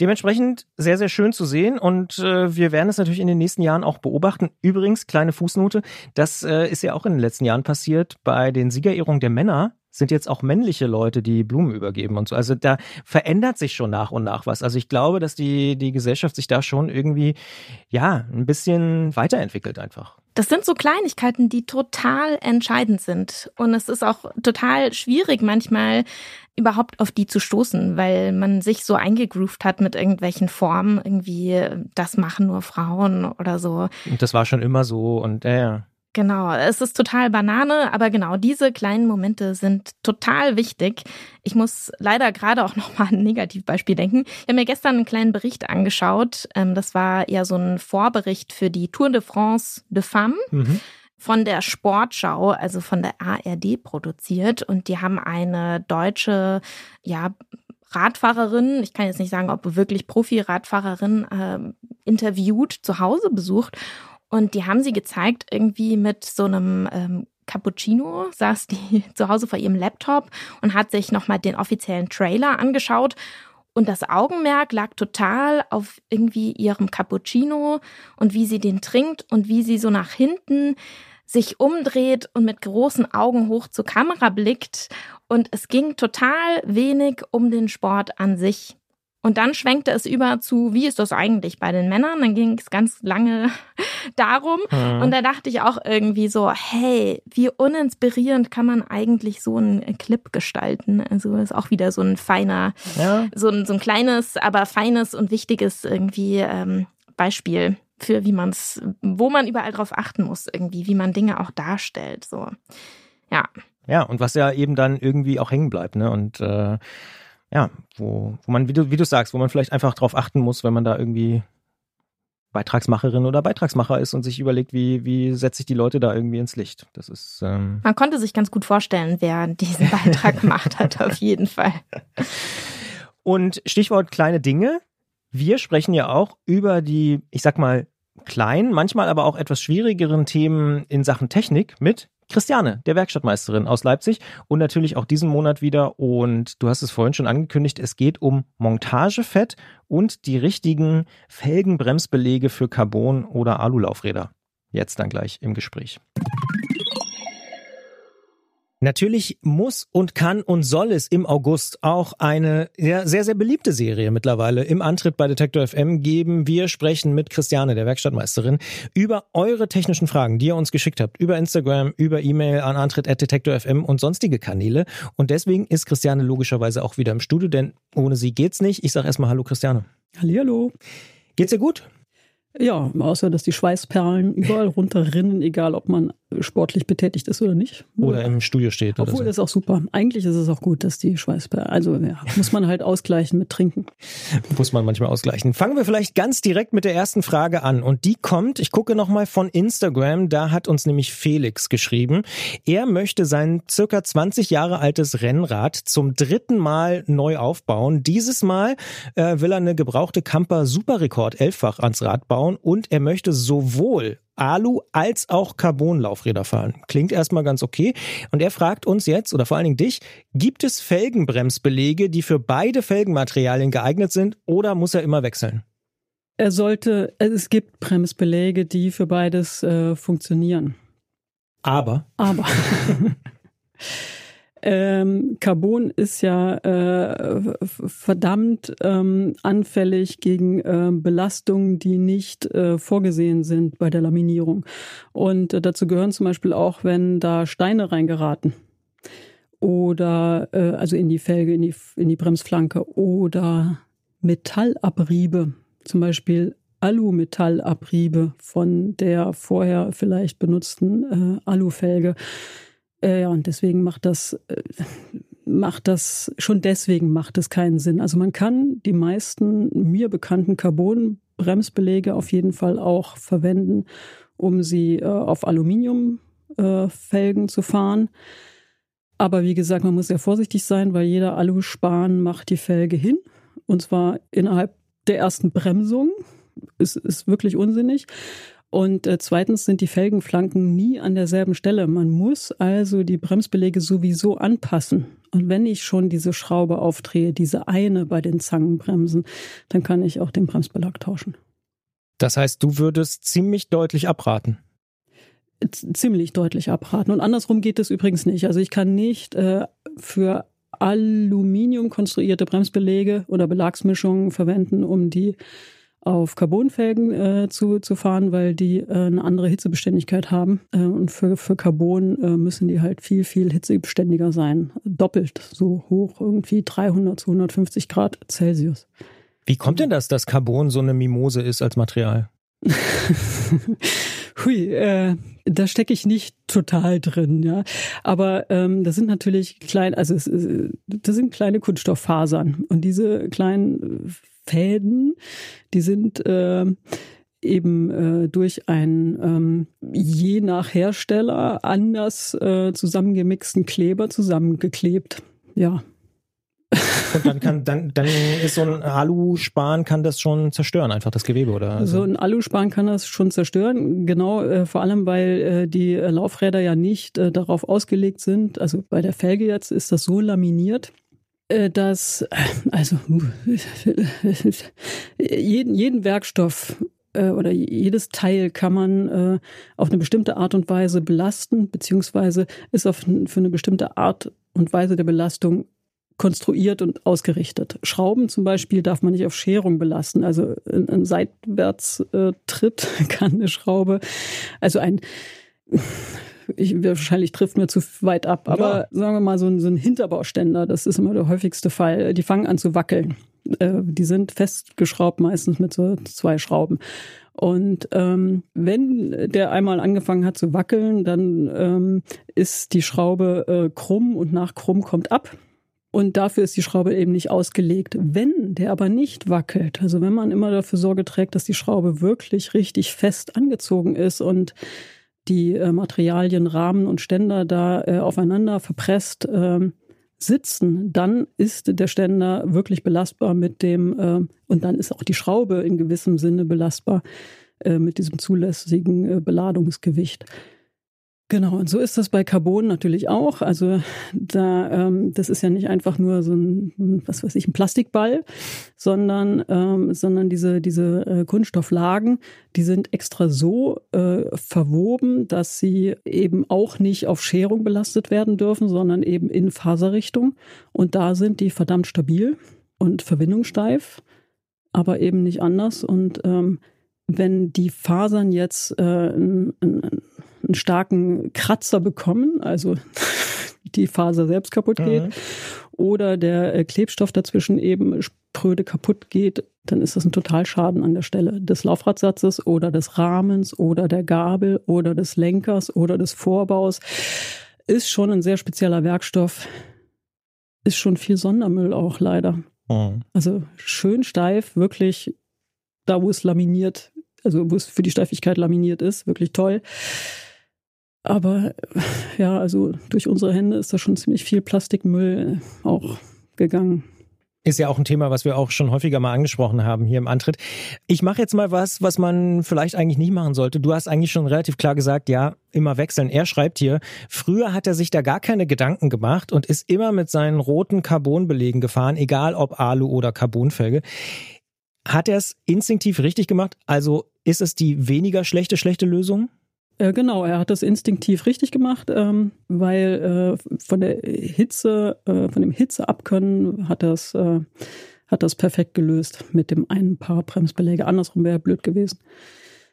Dementsprechend sehr, sehr schön zu sehen und äh, wir werden es natürlich in den nächsten Jahren auch beobachten. Übrigens, kleine Fußnote, das äh, ist ja auch in den letzten Jahren passiert. Bei den Siegerehrungen der Männer sind jetzt auch männliche Leute, die Blumen übergeben und so. Also da verändert sich schon nach und nach was. Also ich glaube, dass die, die Gesellschaft sich da schon irgendwie, ja, ein bisschen weiterentwickelt einfach. Das sind so Kleinigkeiten, die total entscheidend sind. Und es ist auch total schwierig manchmal überhaupt auf die zu stoßen, weil man sich so eingegroovt hat mit irgendwelchen Formen, irgendwie, das machen nur Frauen oder so. Und das war schon immer so und äh, ja. Genau, es ist total Banane, aber genau diese kleinen Momente sind total wichtig. Ich muss leider gerade auch noch mal ein Negativbeispiel denken. Ich habe mir gestern einen kleinen Bericht angeschaut. Ähm, das war ja so ein Vorbericht für die Tour de France de Femmes. Mhm von der Sportschau, also von der ARD produziert und die haben eine deutsche, ja, Radfahrerin, ich kann jetzt nicht sagen, ob wirklich Profi-Radfahrerin, äh, interviewt, zu Hause besucht und die haben sie gezeigt, irgendwie mit so einem ähm, Cappuccino, saß die zu Hause vor ihrem Laptop und hat sich nochmal den offiziellen Trailer angeschaut. Und das Augenmerk lag total auf irgendwie ihrem Cappuccino und wie sie den trinkt und wie sie so nach hinten sich umdreht und mit großen Augen hoch zur Kamera blickt. Und es ging total wenig um den Sport an sich. Und dann schwenkte es über zu, wie ist das eigentlich bei den Männern? Dann ging es ganz lange darum. Mhm. Und da dachte ich auch irgendwie so, hey, wie uninspirierend kann man eigentlich so einen Clip gestalten? Also ist auch wieder so ein feiner, ja. so, ein, so ein kleines, aber feines und wichtiges irgendwie ähm, Beispiel für wie man es, wo man überall drauf achten muss, irgendwie, wie man Dinge auch darstellt. So. Ja. Ja, und was ja eben dann irgendwie auch hängen bleibt, ne? Und äh ja, wo, wo man, wie du, wie du sagst, wo man vielleicht einfach drauf achten muss, wenn man da irgendwie Beitragsmacherin oder Beitragsmacher ist und sich überlegt, wie, wie setze ich die Leute da irgendwie ins Licht. Das ist. Ähm man konnte sich ganz gut vorstellen, wer diesen Beitrag gemacht hat, auf jeden Fall. Und Stichwort kleine Dinge. Wir sprechen ja auch über die, ich sag mal, kleinen, manchmal aber auch etwas schwierigeren Themen in Sachen Technik mit Christiane, der Werkstattmeisterin aus Leipzig und natürlich auch diesen Monat wieder. Und du hast es vorhin schon angekündigt, es geht um Montagefett und die richtigen Felgenbremsbelege für Carbon- oder Alulaufräder. Jetzt dann gleich im Gespräch. Natürlich muss und kann und soll es im August auch eine sehr, sehr beliebte Serie mittlerweile im Antritt bei Detektor FM geben. Wir sprechen mit Christiane, der Werkstattmeisterin, über eure technischen Fragen, die ihr uns geschickt habt, über Instagram, über E-Mail an antritt.detektor.fm und sonstige Kanäle. Und deswegen ist Christiane logischerweise auch wieder im Studio, denn ohne sie geht's nicht. Ich sage erstmal Hallo Christiane. Hallihallo. Geht's dir gut? Ja, außer dass die Schweißperlen überall runterrinnen, egal ob man sportlich betätigt ist oder nicht. Oder im Studio steht. Obwohl, oder das ist auch super. Eigentlich ist es auch gut, dass die Schweißperlen, also ja, muss man halt ausgleichen mit Trinken. Muss man manchmal ausgleichen. Fangen wir vielleicht ganz direkt mit der ersten Frage an. Und die kommt, ich gucke nochmal von Instagram, da hat uns nämlich Felix geschrieben. Er möchte sein circa 20 Jahre altes Rennrad zum dritten Mal neu aufbauen. Dieses Mal äh, will er eine gebrauchte Camper Superrekord elffach ans Rad bauen und er möchte sowohl Alu als auch Carbon-Laufräder fahren. Klingt erstmal ganz okay. Und er fragt uns jetzt, oder vor allen Dingen dich, gibt es Felgenbremsbelege, die für beide Felgenmaterialien geeignet sind oder muss er immer wechseln? Er sollte, es gibt Bremsbeläge, die für beides äh, funktionieren. Aber? Aber. Ähm, Carbon ist ja äh, verdammt ähm, anfällig gegen äh, Belastungen, die nicht äh, vorgesehen sind bei der Laminierung. Und äh, dazu gehören zum Beispiel auch, wenn da Steine reingeraten oder äh, also in die Felge, in die, in die Bremsflanke oder Metallabriebe, zum Beispiel Alumetallabriebe von der vorher vielleicht benutzten äh, Alufelge. Äh, ja, und deswegen macht das, äh, macht das, schon deswegen macht es keinen Sinn. Also man kann die meisten mir bekannten Carbon-Bremsbeläge auf jeden Fall auch verwenden, um sie äh, auf Aluminiumfelgen äh, zu fahren. Aber wie gesagt, man muss sehr vorsichtig sein, weil jeder Alusparen macht die Felge hin. Und zwar innerhalb der ersten Bremsung. Es ist wirklich unsinnig. Und äh, zweitens sind die Felgenflanken nie an derselben Stelle. Man muss also die Bremsbeläge sowieso anpassen. Und wenn ich schon diese Schraube aufdrehe, diese eine bei den Zangenbremsen, dann kann ich auch den Bremsbelag tauschen. Das heißt, du würdest ziemlich deutlich abraten. Ziemlich deutlich abraten. Und andersrum geht es übrigens nicht. Also ich kann nicht äh, für Aluminium konstruierte Bremsbeläge oder Belagsmischungen verwenden, um die auf Carbonfelgen äh, zu, zu fahren, weil die äh, eine andere Hitzebeständigkeit haben. Äh, und für, für Carbon äh, müssen die halt viel, viel hitzebeständiger sein. Doppelt so hoch, irgendwie 300 zu 150 Grad Celsius. Wie kommt denn das, dass Carbon so eine Mimose ist als Material? Hui, äh, da stecke ich nicht total drin, ja. Aber ähm, das sind natürlich klein, also es, das sind kleine Kunststofffasern und diese kleinen Fäden, die sind äh, eben äh, durch einen ähm, je nach Hersteller anders äh, zusammengemixten Kleber zusammengeklebt. Ja. Und dann kann dann dann ist so ein Aluspan kann das schon zerstören einfach das Gewebe oder also. so ein Aluspan kann das schon zerstören genau äh, vor allem weil äh, die Laufräder ja nicht äh, darauf ausgelegt sind also bei der Felge jetzt ist das so laminiert äh, dass, äh, also jeden, jeden Werkstoff äh, oder jedes Teil kann man auf eine bestimmte Art und Weise belasten, beziehungsweise ist auf, für eine bestimmte Art und Weise der Belastung konstruiert und ausgerichtet. Schrauben zum Beispiel darf man nicht auf Scherung belasten. Also ein Seitwärtstritt kann eine Schraube, also ein ich, wahrscheinlich trifft mir zu weit ab, aber ja. sagen wir mal so ein, so ein Hinterbauständer, das ist immer der häufigste Fall. Die fangen an zu wackeln. Äh, die sind festgeschraubt, meistens mit so zwei Schrauben. Und ähm, wenn der einmal angefangen hat zu wackeln, dann ähm, ist die Schraube äh, krumm und nach krumm kommt ab. Und dafür ist die Schraube eben nicht ausgelegt. Wenn der aber nicht wackelt, also wenn man immer dafür Sorge trägt, dass die Schraube wirklich richtig fest angezogen ist und die äh, Materialien, Rahmen und Ständer da äh, aufeinander verpresst äh, sitzen, dann ist der Ständer wirklich belastbar mit dem, äh, und dann ist auch die Schraube in gewissem Sinne belastbar äh, mit diesem zulässigen äh, Beladungsgewicht. Genau, und so ist das bei Carbon natürlich auch. Also da, ähm, das ist ja nicht einfach nur so ein, was weiß ich, ein Plastikball, sondern, ähm, sondern diese, diese äh, Kunststofflagen, die sind extra so äh, verwoben, dass sie eben auch nicht auf Scherung belastet werden dürfen, sondern eben in Faserrichtung. Und da sind die verdammt stabil und verbindungssteif, aber eben nicht anders. Und ähm, wenn die Fasern jetzt äh, ein, ein einen starken Kratzer bekommen, also die Faser selbst kaputt geht, mhm. oder der äh, Klebstoff dazwischen eben spröde kaputt geht, dann ist das ein Totalschaden an der Stelle des Laufradsatzes oder des Rahmens oder der Gabel oder des Lenkers oder des Vorbaus. Ist schon ein sehr spezieller Werkstoff. Ist schon viel Sondermüll auch leider. Mhm. Also schön steif, wirklich da, wo es laminiert, also wo es für die Steifigkeit laminiert ist, wirklich toll. Aber ja, also durch unsere Hände ist da schon ziemlich viel Plastikmüll auch gegangen. Ist ja auch ein Thema, was wir auch schon häufiger mal angesprochen haben hier im Antritt. Ich mache jetzt mal was, was man vielleicht eigentlich nicht machen sollte. Du hast eigentlich schon relativ klar gesagt, ja, immer wechseln. Er schreibt hier, früher hat er sich da gar keine Gedanken gemacht und ist immer mit seinen roten Carbonbelegen gefahren, egal ob Alu oder Carbonfelge. Hat er es instinktiv richtig gemacht? Also ist es die weniger schlechte, schlechte Lösung? Äh, genau, er hat das instinktiv richtig gemacht, ähm, weil äh, von der Hitze, äh, von dem Hitzeabkönnen hat das, äh, hat das perfekt gelöst mit dem einen Paar Bremsbeläge. Andersrum wäre blöd gewesen.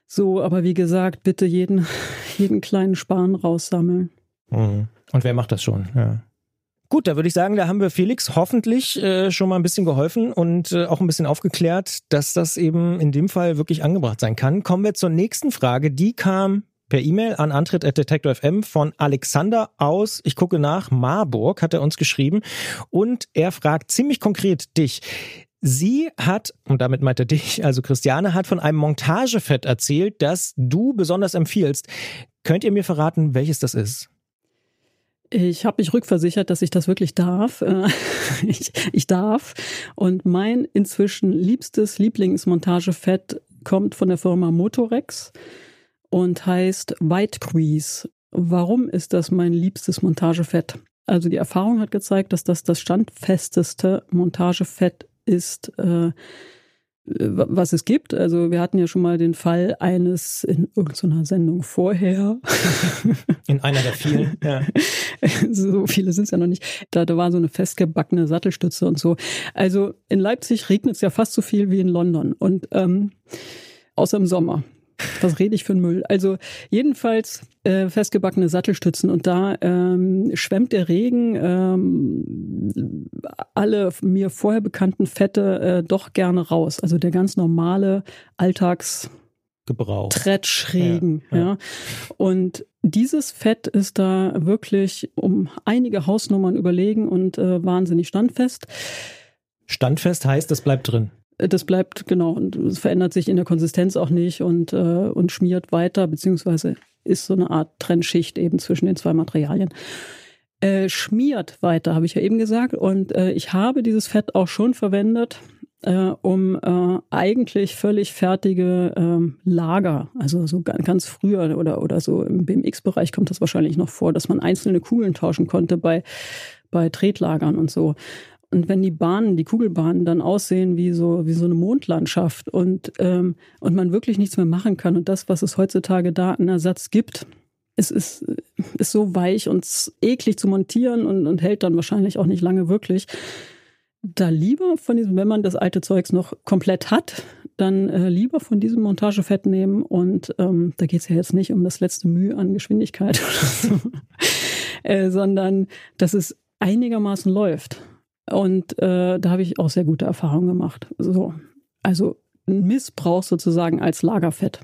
So, aber wie gesagt, bitte jeden, jeden kleinen Sparen raussammeln. Mhm. Und wer macht das schon? Ja. Gut, da würde ich sagen, da haben wir Felix hoffentlich äh, schon mal ein bisschen geholfen und äh, auch ein bisschen aufgeklärt, dass das eben in dem Fall wirklich angebracht sein kann. Kommen wir zur nächsten Frage. Die kam per E-Mail an antritt.detektor.fm von Alexander aus, ich gucke nach, Marburg hat er uns geschrieben und er fragt ziemlich konkret dich. Sie hat, und damit meint er dich, also Christiane, hat von einem Montagefett erzählt, das du besonders empfiehlst. Könnt ihr mir verraten, welches das ist? Ich habe mich rückversichert, dass ich das wirklich darf. Äh, ich, ich darf. Und mein inzwischen liebstes Lieblingsmontagefett kommt von der Firma Motorex und heißt White Grease. Warum ist das mein liebstes Montagefett? Also die Erfahrung hat gezeigt, dass das das standfesteste Montagefett ist, äh, was es gibt. Also wir hatten ja schon mal den Fall eines in irgendeiner Sendung vorher. In einer der vielen, ja. So viele sind es ja noch nicht. Da, da war so eine festgebackene Sattelstütze und so. Also in Leipzig regnet es ja fast so viel wie in London. Und ähm, außer im Sommer. Was rede ich für einen Müll? Also jedenfalls äh, festgebackene Sattelstützen und da ähm, schwemmt der Regen ähm, alle mir vorher bekannten Fette äh, doch gerne raus. Also der ganz normale Alltags Gebrauch. Tretschregen, ja, ja. ja. Und dieses Fett ist da wirklich um einige Hausnummern überlegen und äh, wahnsinnig standfest. Standfest heißt, es bleibt drin das bleibt genau und es verändert sich in der Konsistenz auch nicht und, äh, und schmiert weiter, beziehungsweise ist so eine Art Trennschicht eben zwischen den zwei Materialien. Äh, schmiert weiter, habe ich ja eben gesagt. Und äh, ich habe dieses Fett auch schon verwendet, äh, um äh, eigentlich völlig fertige ähm, Lager, also so ganz früher oder, oder so im BMX-Bereich kommt das wahrscheinlich noch vor, dass man einzelne Kugeln tauschen konnte bei, bei Tretlagern und so. Und wenn die Bahnen, die Kugelbahnen dann aussehen wie so, wie so eine Mondlandschaft und, ähm, und man wirklich nichts mehr machen kann und das, was es heutzutage da an Ersatz gibt, es ist, ist so weich und eklig zu montieren und, und hält dann wahrscheinlich auch nicht lange wirklich. Da lieber von diesem, wenn man das alte Zeugs noch komplett hat, dann äh, lieber von diesem Montagefett nehmen und ähm, da geht es ja jetzt nicht um das letzte Mühe an Geschwindigkeit oder so, äh, sondern dass es einigermaßen läuft. Und äh, da habe ich auch sehr gute Erfahrungen gemacht. So, also Missbrauch sozusagen als Lagerfett.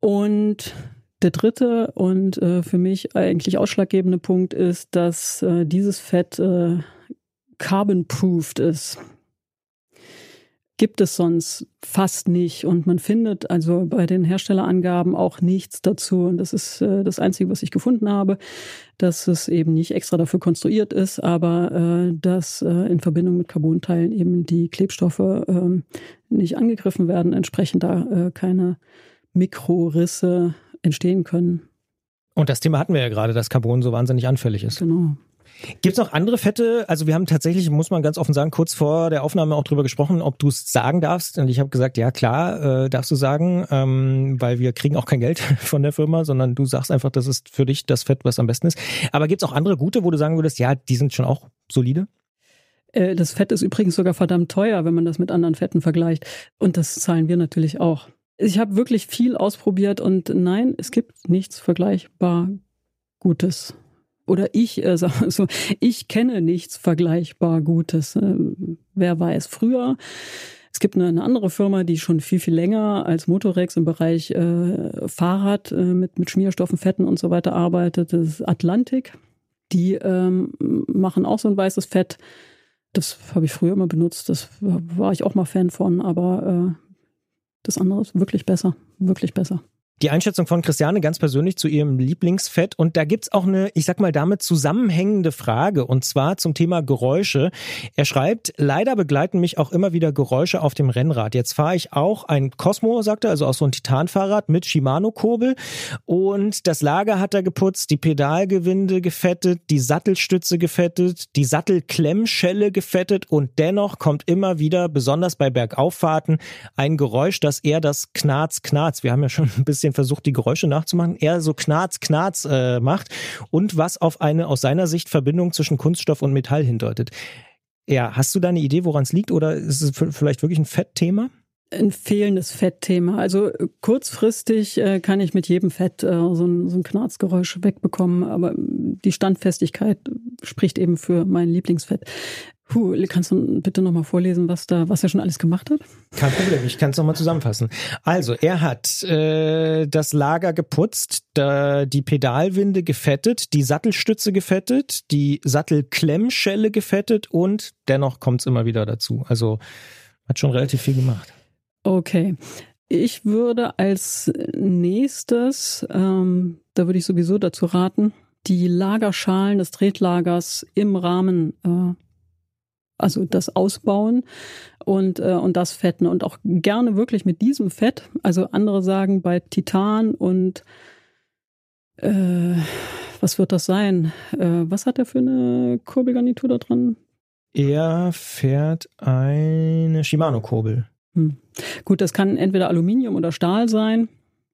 Und der dritte und äh, für mich eigentlich ausschlaggebende Punkt ist, dass äh, dieses Fett äh, carbon-proofed ist gibt es sonst fast nicht. Und man findet also bei den Herstellerangaben auch nichts dazu. Und das ist äh, das Einzige, was ich gefunden habe, dass es eben nicht extra dafür konstruiert ist, aber äh, dass äh, in Verbindung mit Carbonteilen eben die Klebstoffe äh, nicht angegriffen werden, entsprechend da äh, keine Mikrorisse entstehen können. Und das Thema hatten wir ja gerade, dass Carbon so wahnsinnig anfällig ist. Genau. Gibt es noch andere Fette? Also wir haben tatsächlich, muss man ganz offen sagen, kurz vor der Aufnahme auch drüber gesprochen, ob du es sagen darfst. Und ich habe gesagt, ja klar, äh, darfst du sagen, ähm, weil wir kriegen auch kein Geld von der Firma, sondern du sagst einfach, das ist für dich das Fett, was am besten ist. Aber gibt es auch andere gute, wo du sagen würdest, ja, die sind schon auch solide? Äh, das Fett ist übrigens sogar verdammt teuer, wenn man das mit anderen Fetten vergleicht. Und das zahlen wir natürlich auch. Ich habe wirklich viel ausprobiert und nein, es gibt nichts vergleichbar Gutes. Oder ich, äh, so, ich kenne nichts vergleichbar Gutes. Äh, wer weiß, früher es gibt eine, eine, andere Firma, die schon viel, viel länger als Motorex im Bereich äh, Fahrrad äh, mit, mit Schmierstoffen, Fetten und so weiter arbeitet. Das ist Atlantik. Die ähm, machen auch so ein weißes Fett. Das habe ich früher immer benutzt. Das war ich auch mal Fan von, aber äh, das andere ist wirklich besser, wirklich besser. Die Einschätzung von Christiane ganz persönlich zu ihrem Lieblingsfett. Und da gibt's auch eine, ich sag mal, damit zusammenhängende Frage. Und zwar zum Thema Geräusche. Er schreibt, leider begleiten mich auch immer wieder Geräusche auf dem Rennrad. Jetzt fahre ich auch ein Cosmo, sagt er, also auch so ein Titanfahrrad mit Shimano-Kurbel. Und das Lager hat er geputzt, die Pedalgewinde gefettet, die Sattelstütze gefettet, die Sattelklemmschelle gefettet. Und dennoch kommt immer wieder, besonders bei Bergauffahrten, ein Geräusch, das eher das Knarz, Knarz. Wir haben ja schon ein bisschen versucht, die Geräusche nachzumachen, er so Knarz, Knarz äh, macht und was auf eine aus seiner Sicht Verbindung zwischen Kunststoff und Metall hindeutet. Ja, hast du da eine Idee, woran es liegt oder ist es vielleicht wirklich ein Fettthema? ein fehlendes Fettthema. Also kurzfristig äh, kann ich mit jedem Fett äh, so, ein, so ein Knarzgeräusch wegbekommen, aber die Standfestigkeit spricht eben für mein Lieblingsfett. Puh, kannst du bitte nochmal vorlesen, was da, was er schon alles gemacht hat? Kein Problem, ich kann es nochmal zusammenfassen. Also, er hat äh, das Lager geputzt, da, die Pedalwinde gefettet, die Sattelstütze gefettet, die Sattelklemmschelle gefettet und dennoch kommt es immer wieder dazu. Also hat schon relativ viel gemacht. Okay. Ich würde als nächstes, ähm, da würde ich sowieso dazu raten, die Lagerschalen des Tretlagers im Rahmen äh, also das Ausbauen und, äh, und das Fetten und auch gerne wirklich mit diesem Fett. Also andere sagen bei Titan und äh, was wird das sein? Äh, was hat er für eine Kurbelgarnitur da dran? Er fährt eine Shimano-Kurbel. Hm. Gut, das kann entweder Aluminium oder Stahl sein.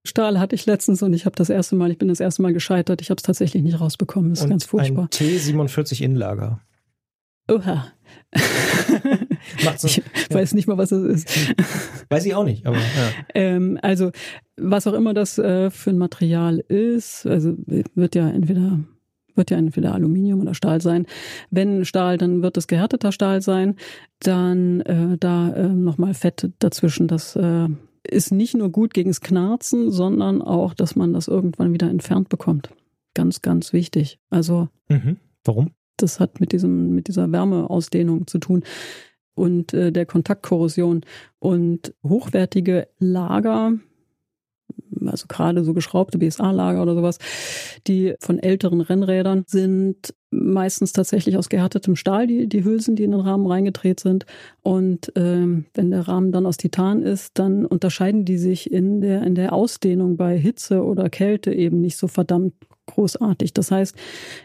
Stahl hatte ich letztens und ich habe das erste Mal, ich bin das erste Mal gescheitert. Ich habe es tatsächlich nicht rausbekommen. Das ist und ganz furchtbar. Ein T47 Inlager. Oha. ich weiß nicht mal, was das ist. Weiß ich auch nicht, aber ja. ähm, also was auch immer das äh, für ein Material ist, also wird ja entweder wird ja entweder Aluminium oder Stahl sein. Wenn Stahl, dann wird es gehärteter Stahl sein. Dann äh, da äh, nochmal Fett dazwischen. Das äh, ist nicht nur gut gegen das Knarzen, sondern auch, dass man das irgendwann wieder entfernt bekommt. Ganz, ganz wichtig. Also. Mhm. Warum? Das hat mit diesem, mit dieser Wärmeausdehnung zu tun und äh, der Kontaktkorrosion. Und hochwertige Lager, also gerade so geschraubte BSA-Lager oder sowas, die von älteren Rennrädern sind meistens tatsächlich aus gehärtetem Stahl, die, die Hülsen, die in den Rahmen reingedreht sind. Und ähm, wenn der Rahmen dann aus Titan ist, dann unterscheiden die sich in der, in der Ausdehnung bei Hitze oder Kälte eben nicht so verdammt großartig. Das heißt,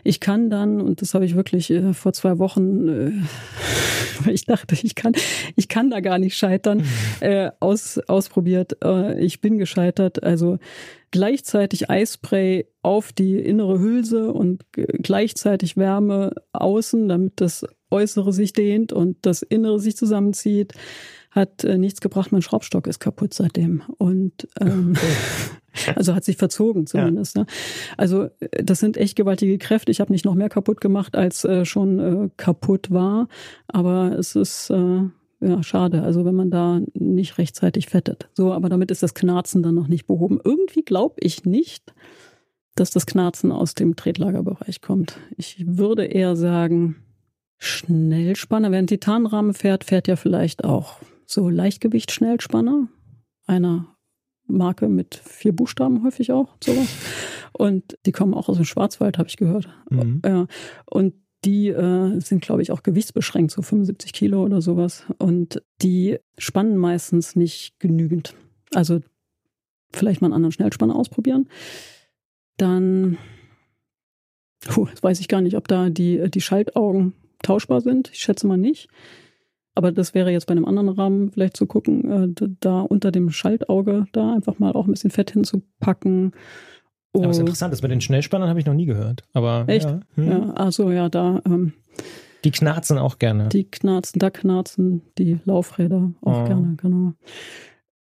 ich kann dann, und das habe ich wirklich äh, vor zwei Wochen, äh, ich dachte, ich kann, ich kann da gar nicht scheitern, mhm. äh, aus, ausprobiert. Äh, ich bin gescheitert. Also gleichzeitig Eispray auf die innere Hülse und gleichzeitig Wärme außen, damit das Äußere sich dehnt und das Innere sich zusammenzieht hat äh, nichts gebracht. Mein Schraubstock ist kaputt seitdem. Und ähm, also hat sich verzogen zumindest. Ja. Ne? Also äh, das sind echt gewaltige Kräfte. Ich habe nicht noch mehr kaputt gemacht, als äh, schon äh, kaputt war. Aber es ist äh, ja schade. Also wenn man da nicht rechtzeitig fettet. So, aber damit ist das Knarzen dann noch nicht behoben. Irgendwie glaube ich nicht, dass das Knarzen aus dem Tretlagerbereich kommt. Ich würde eher sagen, Schnellspanner. Wer einen Titanrahmen fährt, fährt ja vielleicht auch so Leichtgewicht-Schnellspanner einer Marke mit vier Buchstaben häufig auch, sowas. Und die kommen auch aus dem Schwarzwald, habe ich gehört. Mhm. Ja. Und die äh, sind, glaube ich, auch gewichtsbeschränkt, so 75 Kilo oder sowas. Und die spannen meistens nicht genügend. Also vielleicht mal einen anderen Schnellspanner ausprobieren. Dann, puh, weiß ich gar nicht, ob da die, die Schaltaugen tauschbar sind. Ich schätze mal nicht. Aber das wäre jetzt bei einem anderen Rahmen vielleicht zu gucken, äh, da unter dem Schaltauge da einfach mal auch ein bisschen Fett hinzupacken. Oh. Ja, was interessant ist, mit den Schnellspannern habe ich noch nie gehört. Aber Echt? Ja, hm. ja also ja, da. Ähm, die knarzen auch gerne. Die knarzen, da knarzen die Laufräder auch oh. gerne, genau.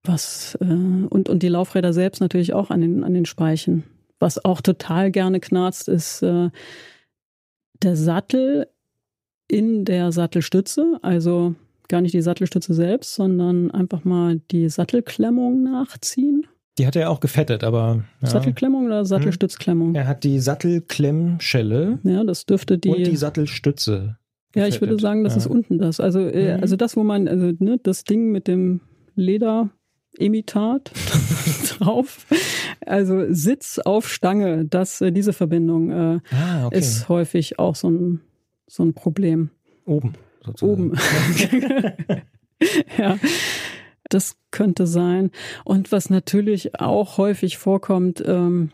Was, äh, und, und die Laufräder selbst natürlich auch an den, an den Speichen. Was auch total gerne knarzt, ist äh, der Sattel in der Sattelstütze. Also gar nicht die Sattelstütze selbst, sondern einfach mal die Sattelklemmung nachziehen. Die hat er auch gefettet, aber. Ja. Sattelklemmung oder Sattelstützklemmung? Er hat die Sattelklemmschelle. Ja, das dürfte die. Und die Sattelstütze. Gefettet. Ja, ich würde sagen, das ja. ist unten das. Also, äh, mhm. also das, wo man, also ne, das Ding mit dem Lederimitat drauf. Also Sitz auf Stange, das, äh, diese Verbindung äh, ah, okay. ist häufig auch so ein, so ein Problem. Oben. Sozusagen. Oben. ja. Das könnte sein. Und was natürlich auch häufig vorkommt, ähm,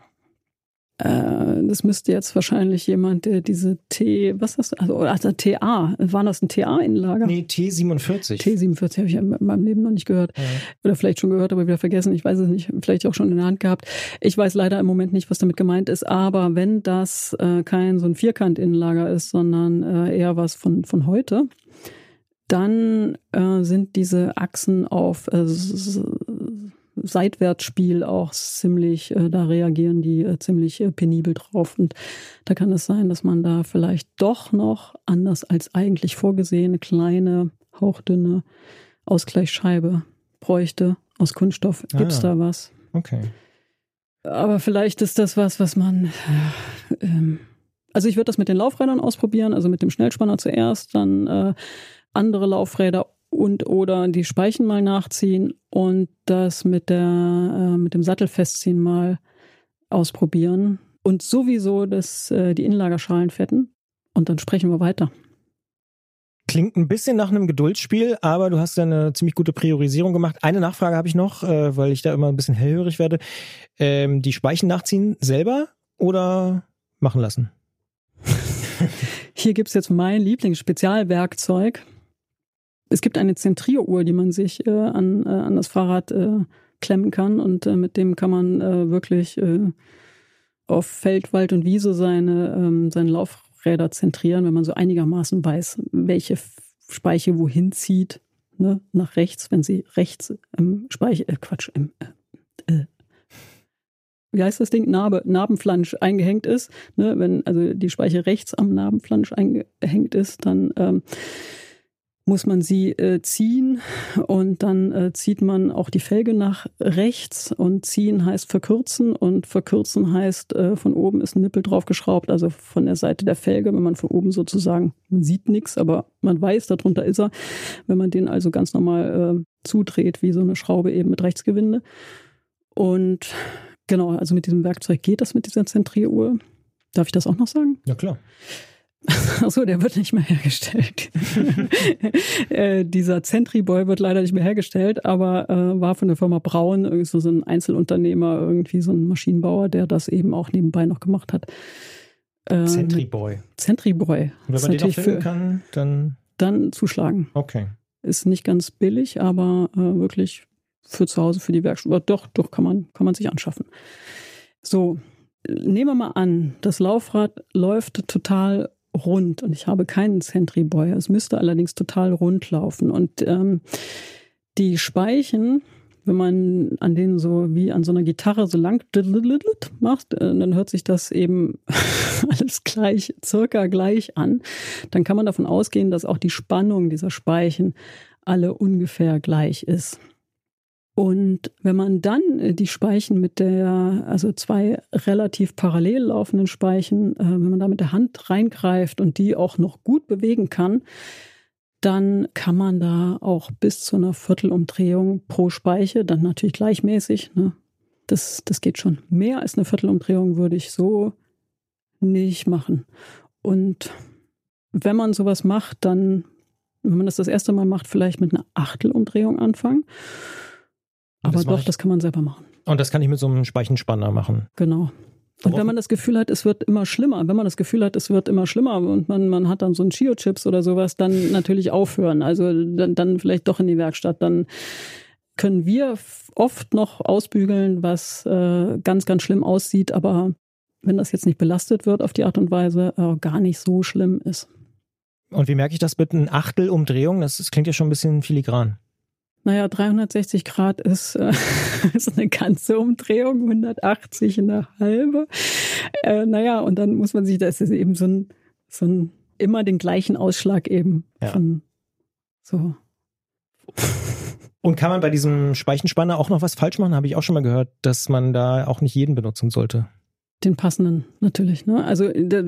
äh, das müsste jetzt wahrscheinlich jemand, der diese T, was ist das? Also, also TA, war das ein TA-Innenlager? Nee, T47. T47 habe ich in meinem Leben noch nicht gehört. Ja. Oder vielleicht schon gehört, aber wieder vergessen. Ich weiß es nicht. Vielleicht auch schon in der Hand gehabt. Ich weiß leider im Moment nicht, was damit gemeint ist. Aber wenn das äh, kein so ein Vierkant-Innenlager ist, sondern äh, eher was von, von heute, dann äh, sind diese Achsen auf äh, Seitwärtsspiel auch ziemlich, äh, da reagieren die äh, ziemlich äh, penibel drauf. Und da kann es sein, dass man da vielleicht doch noch anders als eigentlich vorgesehene kleine, hauchdünne Ausgleichsscheibe bräuchte. Aus Kunststoff gibt's ah, da was. Okay. Aber vielleicht ist das was, was man. Äh, ähm, also ich würde das mit den Laufrädern ausprobieren, also mit dem Schnellspanner zuerst, dann äh, andere Laufräder und oder die Speichen mal nachziehen und das mit der äh, mit dem Sattel festziehen mal ausprobieren und sowieso das äh, die Innenlagerschalen fetten und dann sprechen wir weiter. Klingt ein bisschen nach einem Geduldsspiel, aber du hast ja eine ziemlich gute Priorisierung gemacht. Eine Nachfrage habe ich noch, äh, weil ich da immer ein bisschen hellhörig werde. Ähm, die Speichen nachziehen selber oder machen lassen? Hier gibt's jetzt mein Lieblingsspezialwerkzeug es gibt eine Zentrieruhr, die man sich äh, an, äh, an das Fahrrad äh, klemmen kann und äh, mit dem kann man äh, wirklich äh, auf Feld, Wald und Wiese seine, ähm, seine Laufräder zentrieren, wenn man so einigermaßen weiß, welche Speiche wohin zieht, ne, nach rechts, wenn sie rechts im Speiche, Quatsch, im, äh, wie heißt das Ding, Narbe, Narbenflansch eingehängt ist, ne, wenn also die Speiche rechts am Narbenflansch eingehängt ist, dann ähm, muss man sie äh, ziehen und dann äh, zieht man auch die Felge nach rechts und ziehen heißt verkürzen und verkürzen heißt äh, von oben ist ein Nippel draufgeschraubt, also von der Seite der Felge, wenn man von oben sozusagen, man sieht nichts, aber man weiß, darunter ist er, wenn man den also ganz normal äh, zudreht, wie so eine Schraube eben mit Rechtsgewinde. Und genau, also mit diesem Werkzeug geht das mit dieser Zentrieruhr. Darf ich das auch noch sagen? Ja, klar. Achso, der wird nicht mehr hergestellt. äh, dieser Centriboy wird leider nicht mehr hergestellt, aber äh, war von der Firma Braun, irgendwie so ein Einzelunternehmer, irgendwie so ein Maschinenbauer, der das eben auch nebenbei noch gemacht hat. Ähm, Centriboy. Centriboy. Und wenn man den auch finden kann, dann. Dann zuschlagen. Okay. Ist nicht ganz billig, aber äh, wirklich für zu Hause, für die Werkstatt. Doch, doch, kann man, kann man sich anschaffen. So, nehmen wir mal an, das Laufrad läuft total rund und ich habe keinen Sentry Boy. Es müsste allerdings total rund laufen. Und ähm, die Speichen, wenn man an denen so wie an so einer Gitarre so lang macht, äh, dann hört sich das eben alles gleich, circa gleich an. Dann kann man davon ausgehen, dass auch die Spannung dieser Speichen alle ungefähr gleich ist. Und wenn man dann äh, die Speichen mit der, also zwei relativ parallel laufenden Speichen, äh, wenn man da mit der Hand reingreift und die auch noch gut bewegen kann, dann kann man da auch bis zu einer Viertelumdrehung pro Speiche, dann natürlich gleichmäßig, ne? das, das geht schon. Mehr als eine Viertelumdrehung würde ich so nicht machen. Und wenn man sowas macht, dann, wenn man das das erste Mal macht, vielleicht mit einer Achtelumdrehung anfangen. Aber doch, das kann man selber machen. Und das kann ich mit so einem Speichenspanner machen. Genau. Und wenn man das Gefühl hat, es wird immer schlimmer, wenn man das Gefühl hat, es wird immer schlimmer und man, man hat dann so ein Chio-Chips oder sowas, dann natürlich aufhören. Also dann, dann vielleicht doch in die Werkstatt. Dann können wir oft noch ausbügeln, was äh, ganz, ganz schlimm aussieht, aber wenn das jetzt nicht belastet wird auf die Art und Weise, äh, gar nicht so schlimm ist. Und wie merke ich das mit einem Achtel Umdrehung? Das, das klingt ja schon ein bisschen filigran. Naja, 360 Grad ist, äh, ist eine ganze Umdrehung, 180 eine halbe. Äh, naja, und dann muss man sich, das ist eben so ein, so ein immer den gleichen Ausschlag eben Ja. von so. Und kann man bei diesem Speichenspanner auch noch was falsch machen? Habe ich auch schon mal gehört, dass man da auch nicht jeden benutzen sollte. Den passenden natürlich. Ne? Also der,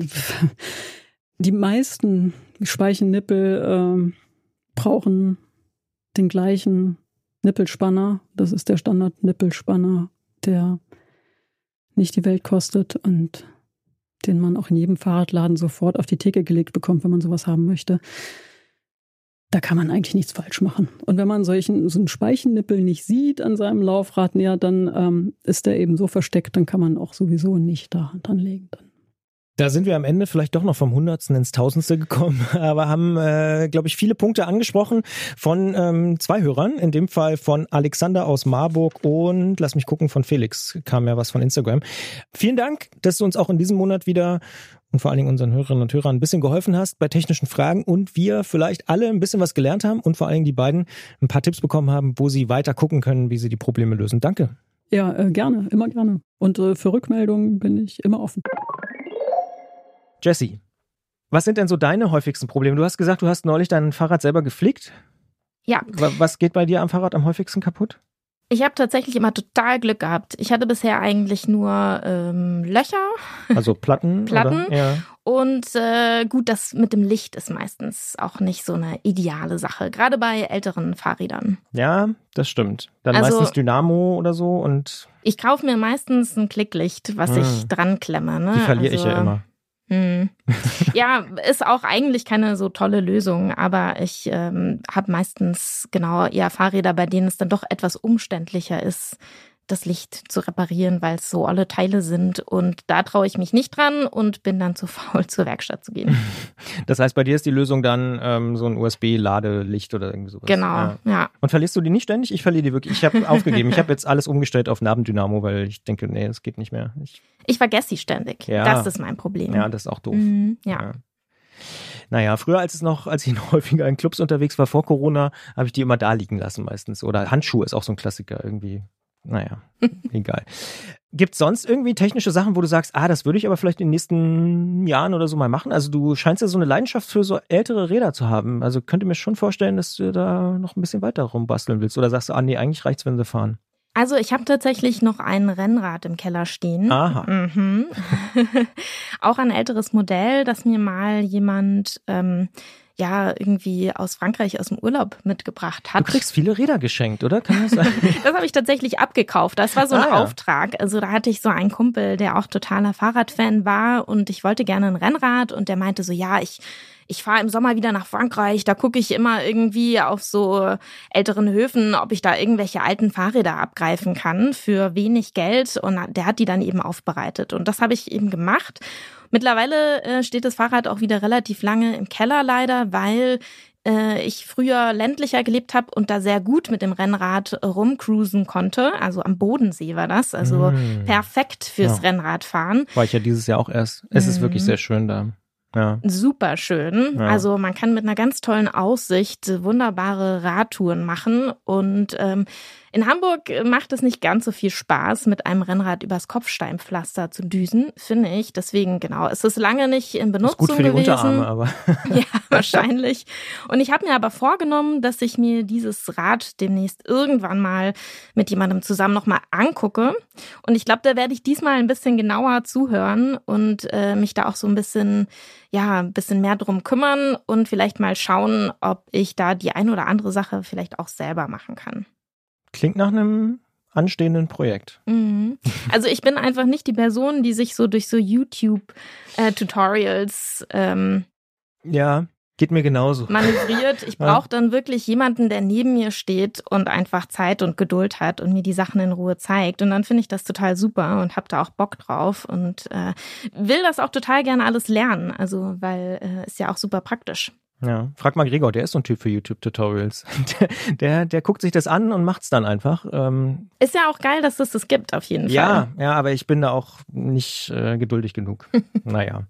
die meisten Speichennippel ähm, brauchen den gleichen Nippelspanner. Das ist der Standard-Nippelspanner, der nicht die Welt kostet und den man auch in jedem Fahrradladen sofort auf die Theke gelegt bekommt, wenn man sowas haben möchte. Da kann man eigentlich nichts falsch machen. Und wenn man solchen, so einen Speichennippel nicht sieht an seinem Laufrad, ja, dann ähm, ist der eben so versteckt, dann kann man auch sowieso nicht da Hand anlegen. Dann. Da sind wir am Ende vielleicht doch noch vom Hundertsten ins Tausendste gekommen, aber haben, äh, glaube ich, viele Punkte angesprochen von ähm, zwei Hörern. In dem Fall von Alexander aus Marburg und lass mich gucken, von Felix kam ja was von Instagram. Vielen Dank, dass du uns auch in diesem Monat wieder und vor allen Dingen unseren Hörerinnen und Hörern ein bisschen geholfen hast bei technischen Fragen und wir vielleicht alle ein bisschen was gelernt haben und vor allen Dingen die beiden ein paar Tipps bekommen haben, wo sie weiter gucken können, wie sie die Probleme lösen. Danke. Ja, äh, gerne, immer gerne. Und äh, für Rückmeldungen bin ich immer offen. Jessie, was sind denn so deine häufigsten Probleme? Du hast gesagt, du hast neulich dein Fahrrad selber geflickt. Ja, Wa- Was geht bei dir am Fahrrad am häufigsten kaputt? ich habe tatsächlich immer total Glück gehabt. Ich hatte bisher eigentlich nur ähm, Löcher Also Platten? Platten? Oder? Ja. und äh, gut, das mit dem Licht ist meistens auch nicht so eine ideale Sache, gerade bei älteren Fahrrädern. ja, das stimmt. Dann Also- meistens Dynamo oder so und Ich kaufe mir meistens ein Klicklicht, was Hm. ich dran klemme. Ne? die verliere ich Also, ja immer. Hm. Ja, ist auch eigentlich keine so tolle Lösung, aber ich ähm, habe meistens genau eher Fahrräder, bei denen es dann doch etwas umständlicher ist, das Licht zu reparieren, weil es so alle Teile sind. Und da traue ich mich nicht dran und bin dann zu faul, zur Werkstatt zu gehen. Das heißt, bei dir ist die Lösung dann ähm, so ein USB-Ladelicht oder irgendwie sowas. Genau, Ja. ja. Und verlierst du die nicht ständig? Ich verliere die wirklich. Ich habe aufgegeben. Ich habe jetzt alles umgestellt auf Nabendynamo, weil ich denke, nee, das geht nicht mehr. Ich, Ich vergesse sie ständig. Ja. Das ist mein Problem. ja, das ist auch doof. Mhm, ja. Naja, früher als es noch, als ich noch häufiger in Clubs unterwegs war vor Corona, habe ich die immer da liegen lassen meistens. Oder Handschuhe ist auch so ein Klassiker irgendwie. Naja, egal. Gibt es sonst irgendwie technische Sachen, wo du sagst, ah, das würde ich aber vielleicht in den nächsten Jahren oder so mal machen? Also du scheinst ja so eine Leidenschaft für so ältere Räder zu haben. Also könnte mir schon vorstellen, dass du da noch ein bisschen weiter rumbasteln willst. Oder sagst du, ah nee, eigentlich reicht's, wenn sie fahren. Also ich habe tatsächlich noch ein Rennrad im Keller stehen. Aha. Mhm. Auch ein älteres Modell, das mir mal jemand ähm, ja irgendwie aus Frankreich aus dem Urlaub mitgebracht Du hat. kriegst viele Räder geschenkt, oder? Kann das sein? Das habe ich tatsächlich abgekauft. Das war so ein Ah. Auftrag. Also da hatte ich so einen Kumpel, der auch totaler Fahrradfan war und ich wollte gerne ein Rennrad und der meinte so, ja, ich ich fahre im Sommer wieder nach Frankreich, da gucke ich immer irgendwie auf so älteren Höfen, ob ich da irgendwelche alten Fahrräder abgreifen kann für wenig Geld und der hat die dann eben aufbereitet und das habe ich eben gemacht. Mittlerweile äh, steht das Fahrrad auch wieder relativ lange im Keller leider, weil äh, ich früher ländlicher gelebt habe und da sehr gut mit dem Rennrad rumcruisen konnte. Also am Bodensee war das, also Mm. perfekt fürs Ja. Rennradfahren. War ich ja dieses Jahr auch erst. Es ist Mhm. wirklich sehr schön da. Ja. Super schön. Ja. Also man kann mit einer ganz tollen Aussicht wunderbare Radtouren machen. Und ähm, in Hamburg macht es nicht ganz so viel Spaß, mit einem Rennrad übers Kopfsteinpflaster zu düsen, finde ich. Deswegen, genau, es ist lange nicht in Ist Benutzung gut für die gewesen. Unterarme, aber Ja, wahrscheinlich. Und ich habe mir aber vorgenommen, dass ich mir dieses Rad demnächst irgendwann mal mit jemandem zusammen nochmal angucke. Und ich glaube, da werde ich diesmal ein bisschen genauer zuhören und äh, mich da auch so ein bisschen, ja, ein bisschen mehr drum kümmern und vielleicht mal schauen, ob ich da die ein oder andere Sache vielleicht auch selber machen kann. Klingt nach einem anstehenden Projekt. Mhm. Also ich bin einfach nicht die Person, die sich so durch so YouTube-Tutorials ähm, Ja, Geht mir genauso. manövriert. Ich brauche dann wirklich jemanden, der neben mir steht und einfach Zeit und Geduld hat und mir die Sachen in Ruhe zeigt. Und dann finde ich das total super und habe da auch Bock drauf und äh, will das auch total gerne alles lernen. Also, weil äh, ist ja auch super praktisch. Ja, frag mal Gregor, der ist so ein Typ für YouTube-Tutorials. Der, der, der guckt sich das an und macht's dann einfach. Ähm, Ist ja auch geil, dass es das gibt, auf jeden ja, Fall. ja, aber ich bin da auch nicht äh, geduldig genug. naja.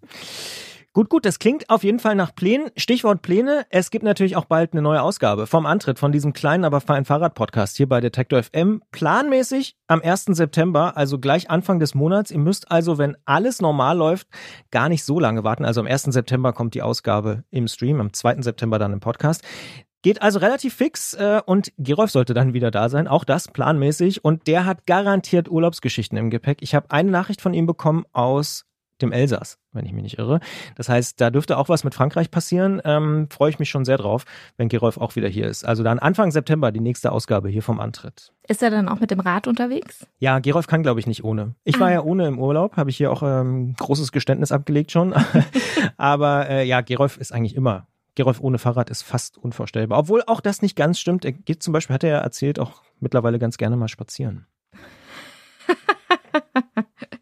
Gut, gut, das klingt auf jeden Fall nach Plänen. Stichwort Pläne. Es gibt natürlich auch bald eine neue Ausgabe vom Antritt von diesem kleinen, aber feinen Fahrrad-Podcast hier bei Detektor FM. Planmäßig am 1. September, also gleich Anfang des Monats. Ihr müsst also, wenn alles normal läuft, gar nicht so lange warten. Also am 1. September kommt die Ausgabe im Stream, am 2. September dann im Podcast. Geht also relativ fix äh, und Gerolf sollte dann wieder da sein, auch das planmäßig. Und der hat garantiert Urlaubsgeschichten im Gepäck. Ich habe eine Nachricht von ihm bekommen aus dem Elsass, wenn ich mich nicht irre. Das heißt, da dürfte auch was mit Frankreich passieren. Ähm, Freue ich mich schon sehr drauf, wenn Gerolf auch wieder hier ist. Also dann Anfang September die nächste Ausgabe hier vom Antritt. Ist er dann auch mit dem Rad unterwegs? Ja, Gerolf kann, glaube ich, nicht ohne. Ich war Ah. ja ohne im Urlaub, habe ich hier auch ähm, großes Geständnis abgelegt schon. Aber äh, ja, Gerolf ist eigentlich immer. Gerolf ohne Fahrrad ist fast unvorstellbar. Obwohl auch das nicht ganz stimmt. Er geht zum Beispiel, hat er ja erzählt, auch mittlerweile ganz gerne mal spazieren.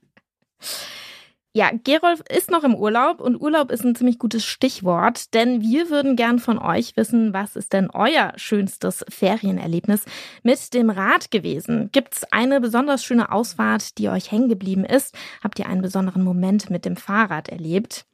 Ja, Gerolf ist noch im Urlaub und Urlaub ist ein ziemlich gutes Stichwort, denn wir würden gern von euch wissen, was ist denn euer schönstes Ferienerlebnis mit dem Rad gewesen? Gibt's eine besonders schöne Ausfahrt, die euch hängen geblieben ist? Habt ihr einen besonderen Moment mit dem Fahrrad erlebt?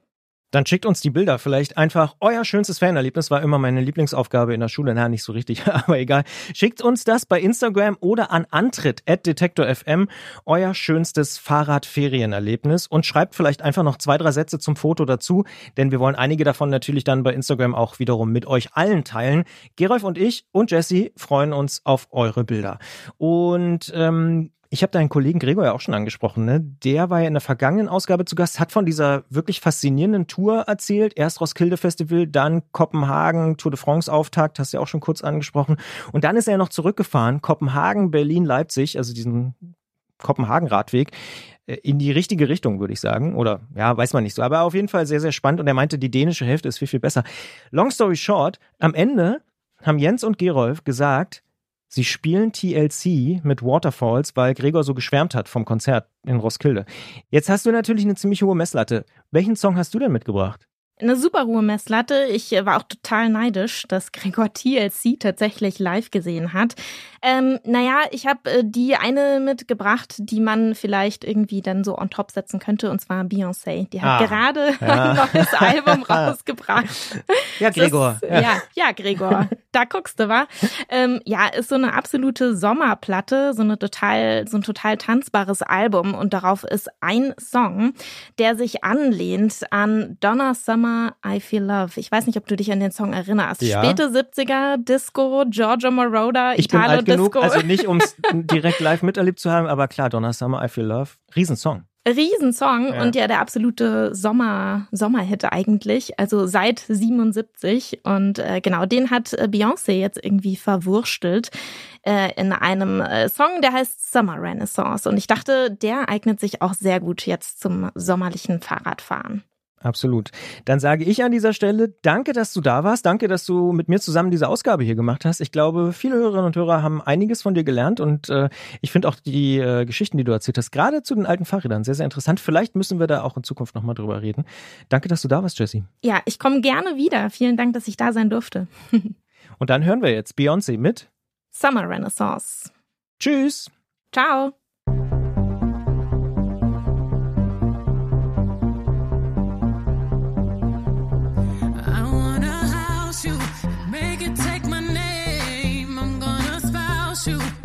Dann schickt uns die Bilder vielleicht einfach. Euer schönstes Fanerlebnis war immer meine Lieblingsaufgabe in der Schule. Na, nicht so richtig, aber egal. Schickt uns das bei Instagram oder an Antritt at Detektor FM. Euer schönstes Fahrradferienerlebnis und schreibt vielleicht einfach noch zwei, drei Sätze zum Foto dazu, denn wir wollen einige davon natürlich dann bei Instagram auch wiederum mit euch allen teilen. Gerolf und ich und Jesse freuen uns auf eure Bilder. Und ähm, ich habe deinen Kollegen Gregor ja auch schon angesprochen, ne? Der war ja in der vergangenen Ausgabe zu Gast, hat von dieser wirklich faszinierenden Tour erzählt. Erst Roskilde Festival, dann Kopenhagen, Tour de France Auftakt, hast du ja auch schon kurz angesprochen. Und dann ist er noch zurückgefahren, Kopenhagen, Berlin, Leipzig, also diesen Kopenhagen-Radweg äh, in die richtige Richtung, würde ich sagen. Oder ja, weiß man nicht so. Aber auf jeden Fall sehr, sehr spannend. Und er meinte, die dänische Hälfte ist viel, viel besser. Long story short, am Ende haben Jens und Gerolf gesagt, sie spielen TLC mit Waterfalls, weil Gregor so geschwärmt hat vom Konzert in Roskilde. Jetzt hast du natürlich eine ziemlich hohe Messlatte. Welchen Song hast du denn mitgebracht? Eine super hohe Messlatte. Ich äh, war auch total neidisch, dass Gregor TLC tatsächlich live gesehen hat. Ähm, naja, ich habe äh, die eine mitgebracht, die man vielleicht irgendwie dann so on top setzen könnte, und zwar Beyoncé. Die hat Ah, gerade ja. ein neues Album rausgebracht. Ja, Gregor. Das, ja, ja, Gregor. Da guckst du, wa? Ähm, ja, ist so eine absolute Sommerplatte, so eine total, so ein total tanzbares Album und darauf ist ein Song, der sich anlehnt an Donna Summer, I Feel Love. Ich weiß nicht, ob du dich an den Song erinnerst. Ja. Späte 70er, Disco, Giorgio Moroder, alt genug, Italo-Disco. also nicht um es direkt live miterlebt zu haben, aber klar, Donna Summer, I Feel Love. Riesensong. Riesensong Ja. und ja der absolute Sommer Sommerhit eigentlich, also seit 77 und äh, genau den hat äh, Beyoncé jetzt irgendwie verwurstelt äh, in einem äh, Song, der heißt Summer Renaissance und ich dachte, der eignet sich auch sehr gut jetzt zum sommerlichen Fahrradfahren. Absolut. Dann sage ich an dieser Stelle, danke, dass du da warst. Danke, dass du mit mir zusammen diese Ausgabe hier gemacht hast. Ich glaube, viele Hörerinnen und Hörer haben einiges von dir gelernt und äh, ich finde auch die äh, Geschichten, die du erzählt hast, gerade zu den alten Fahrrädern, sehr, sehr interessant. Vielleicht müssen wir da auch in Zukunft nochmal drüber reden. Danke, dass du da warst, Jessie. Ja, ich komme gerne wieder. Vielen Dank, dass ich da sein durfte. Und dann hören wir jetzt Beyoncé mit Summer Renaissance. Tschüss. Ciao. to